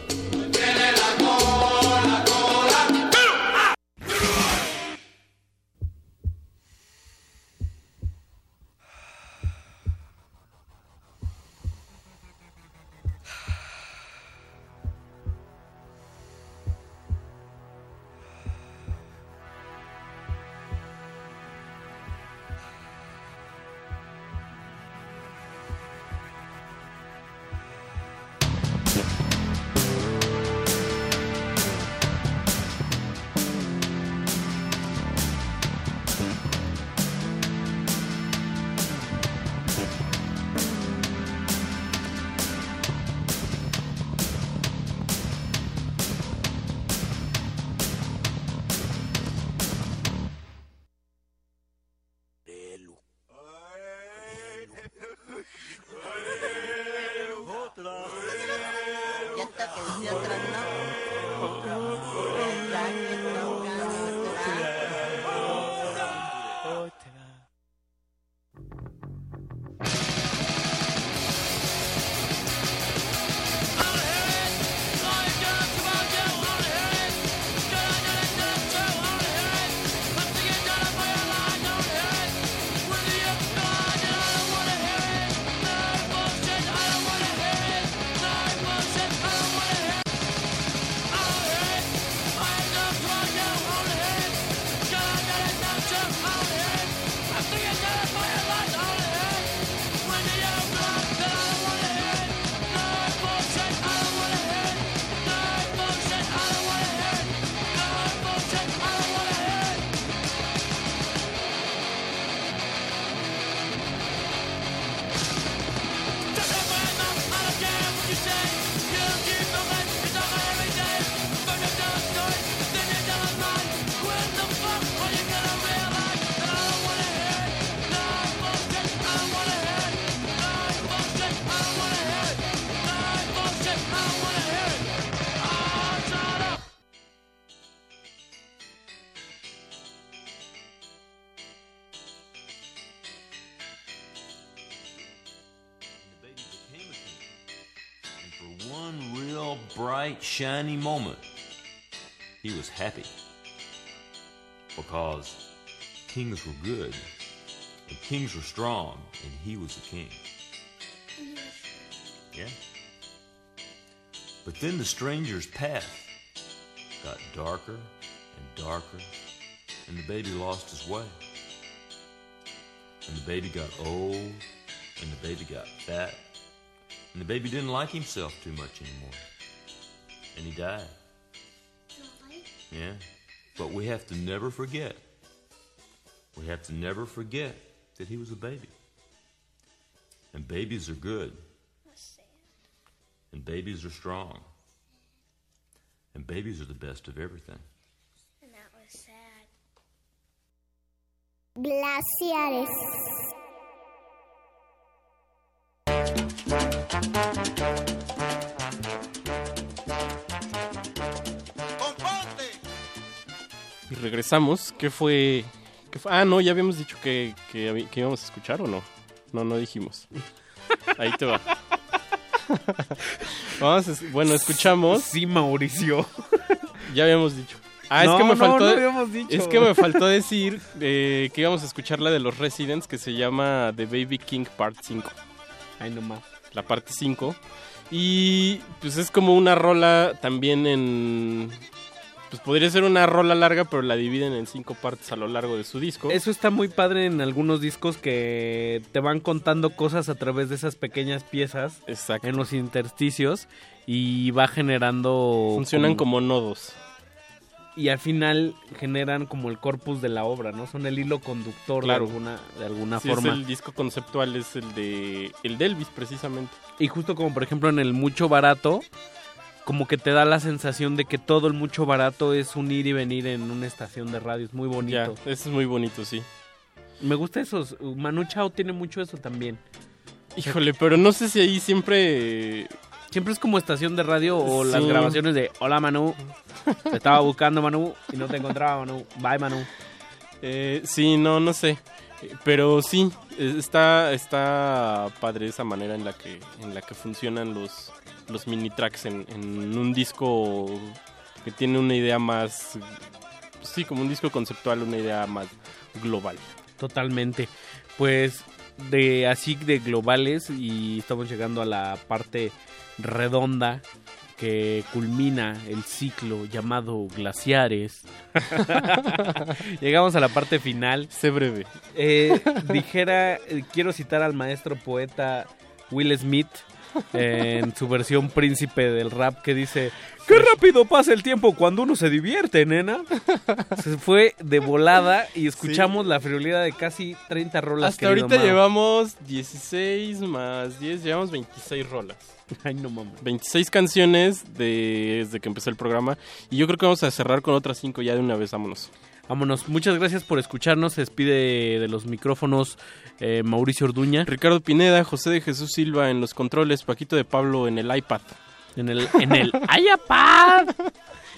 Speaker 39: Shiny moment, he was happy. Because kings were good, and kings were strong, and he was a king. Mm-hmm. Yeah. But then the stranger's path got darker and darker, and the baby lost his way. And the baby got old, and the baby got fat, and the baby didn't like himself too much anymore. And he died. Yeah. But we have to never forget. We have to never forget that he was a baby. And babies are good. And babies are strong. And babies are the best of everything.
Speaker 40: And that was sad. Glaciares.
Speaker 28: Y regresamos. ¿Qué fue? ¿Qué fue? Ah, no, ya habíamos dicho que, que, íbamos a escuchar o no. No, no dijimos. Ahí te va. Vamos, a bueno, escuchamos.
Speaker 11: Sí, Mauricio.
Speaker 28: Ya habíamos dicho. Ah,
Speaker 11: No,
Speaker 28: es que me
Speaker 11: no,
Speaker 28: faltó.
Speaker 11: no habíamos dicho.
Speaker 28: Es que me faltó decir eh, que íbamos a escuchar la de los Residents que se llama The Baby King Part 5.
Speaker 11: Ahí nomás.
Speaker 28: La parte 5. Y pues es como una rola también en. Pues podría ser una rola larga, pero la dividen en cinco partes a lo largo de su disco.
Speaker 11: Eso está muy padre en algunos discos que te van contando cosas a través de esas pequeñas piezas
Speaker 28: Exacto.
Speaker 11: en los intersticios y va generando...
Speaker 28: Funcionan como nodos.
Speaker 11: Y al final generan como el corpus de la obra, ¿no? Son el hilo conductor
Speaker 28: Claro.
Speaker 11: de alguna, de alguna
Speaker 28: Sí,
Speaker 11: forma.
Speaker 28: es el disco conceptual, es el de el de Elvis precisamente.
Speaker 11: Y justo como por ejemplo en el mucho barato, como que te da la sensación de que todo el mucho barato es un ir y venir en una estación de radio. Es muy bonito.
Speaker 28: Ya, eso es muy bonito, sí.
Speaker 11: Me gusta eso. Manu Chao tiene mucho eso también.
Speaker 28: Híjole, pero no sé si ahí siempre...
Speaker 11: Siempre es como estación de radio o las grabaciones de Hola Manu, te estaba buscando Manu y no te encontraba Manu. Bye Manu.
Speaker 28: Eh, sí, no, no sé. Pero sí, eh, está, está padre esa manera en la que, en la que funcionan los, los mini tracks en, en un disco que tiene una idea más... Sí, como un disco conceptual, una idea más global.
Speaker 11: Totalmente. Pues de así de globales y estamos llegando a la parte redonda que culmina el ciclo llamado glaciares. Llegamos a la parte final.
Speaker 28: Sé breve.
Speaker 11: Eh, dijera, eh, quiero citar al maestro poeta Will Smith en su versión príncipe del rap que dice, ¡Qué rápido pasa el tiempo cuando uno se divierte, nena! Se fue de volada y escuchamos la friolidad de casi 30 rolas.
Speaker 28: Hasta ahorita llevamos 16 más 10, llevamos 26 rolas.
Speaker 11: Ay, no mames.
Speaker 28: 26 canciones de- desde que empezó el programa. Y yo creo que vamos a cerrar con otras 5 ya de una vez, vámonos.
Speaker 11: Vámonos. Muchas gracias por escucharnos. Se despide de los micrófonos eh, Mauricio Orduña.
Speaker 28: Ricardo Pineda, José de Jesús Silva en los controles, Paquito de Pablo en el iPad.
Speaker 11: En el, en el iPad.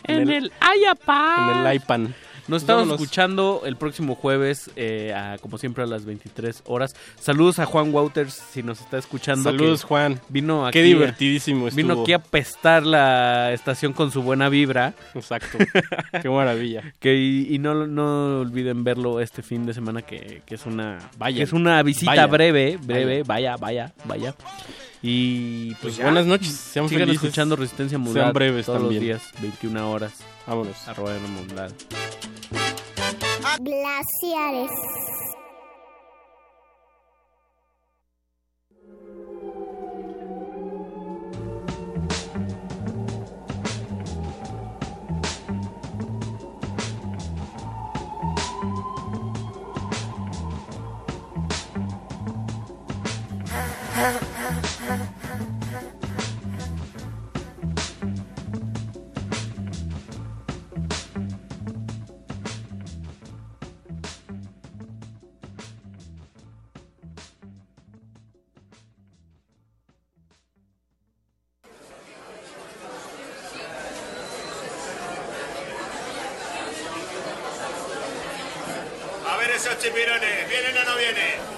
Speaker 11: En
Speaker 28: En
Speaker 11: el,
Speaker 28: el-
Speaker 11: iPad.
Speaker 28: En el iPad.
Speaker 11: Nos estamos
Speaker 28: Vámonos.
Speaker 11: escuchando el próximo jueves, eh, a- como siempre, a las 23 horas. Saludos a Juan Wouters, si nos está escuchando.
Speaker 28: Saludos, Juan.
Speaker 11: Vino aquí,
Speaker 28: Qué divertidísimo
Speaker 11: Vino
Speaker 28: estuvo.
Speaker 11: aquí a pestar la estación con su buena vibra.
Speaker 28: Exacto. Qué maravilla.
Speaker 11: Que, y y no, no olviden verlo este fin de semana, que, que es una
Speaker 28: Vayan.
Speaker 11: que es una visita breve, breve, vaya, vaya, vaya. Y pues,
Speaker 28: Pues buenas noches, sean
Speaker 11: Sigan
Speaker 28: felices.
Speaker 11: escuchando Resistencia
Speaker 28: Sean
Speaker 11: Modulada
Speaker 28: breves
Speaker 11: todos
Speaker 28: también.
Speaker 11: los días, 21 horas.
Speaker 28: Vámonos.
Speaker 11: Arroba en la modulada.
Speaker 40: Glaciares.
Speaker 41: Esos chipirones, ¿vienen o no vienen?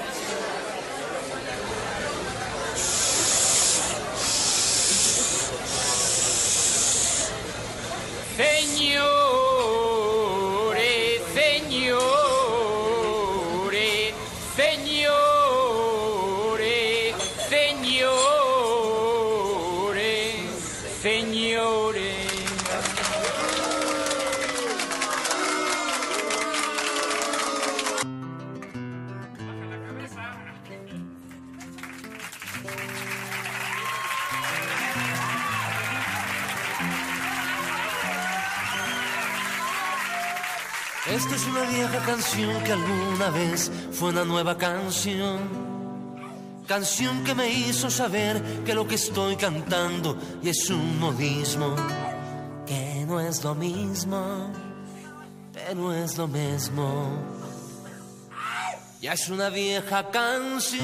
Speaker 42: Canción que alguna vez fue una nueva canción. Canción que me hizo saber que lo que estoy cantando y es un modismo. Que no es lo mismo, pero es lo mismo. Ya es una vieja canción.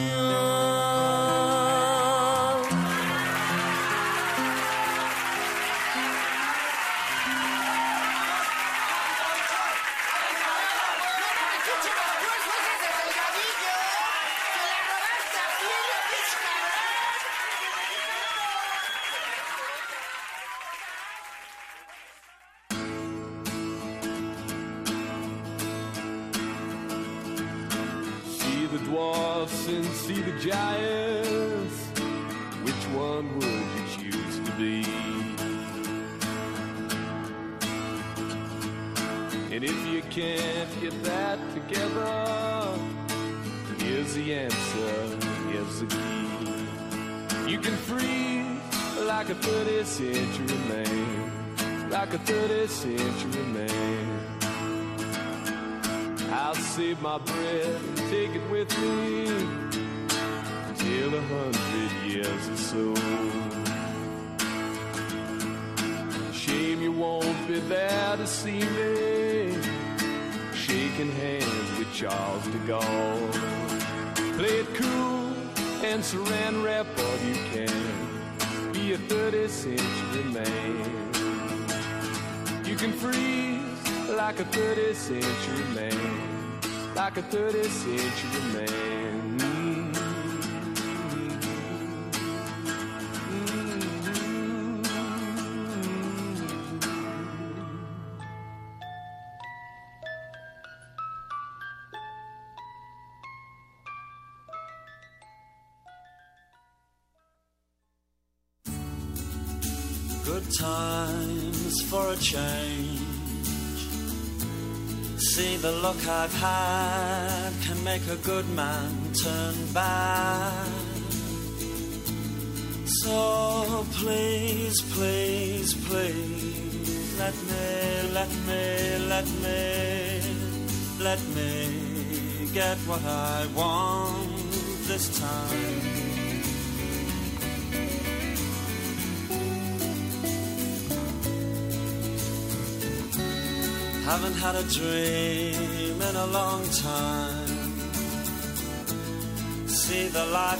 Speaker 10: Man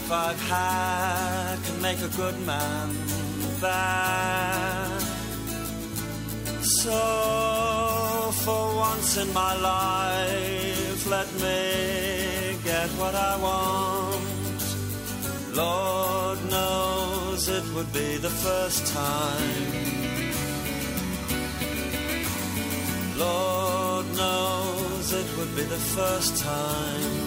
Speaker 42: life I've had can make a good man bad. So, for once in my life, let me get what I want. Lord knows it would be the first time. Lord knows it would be the first time.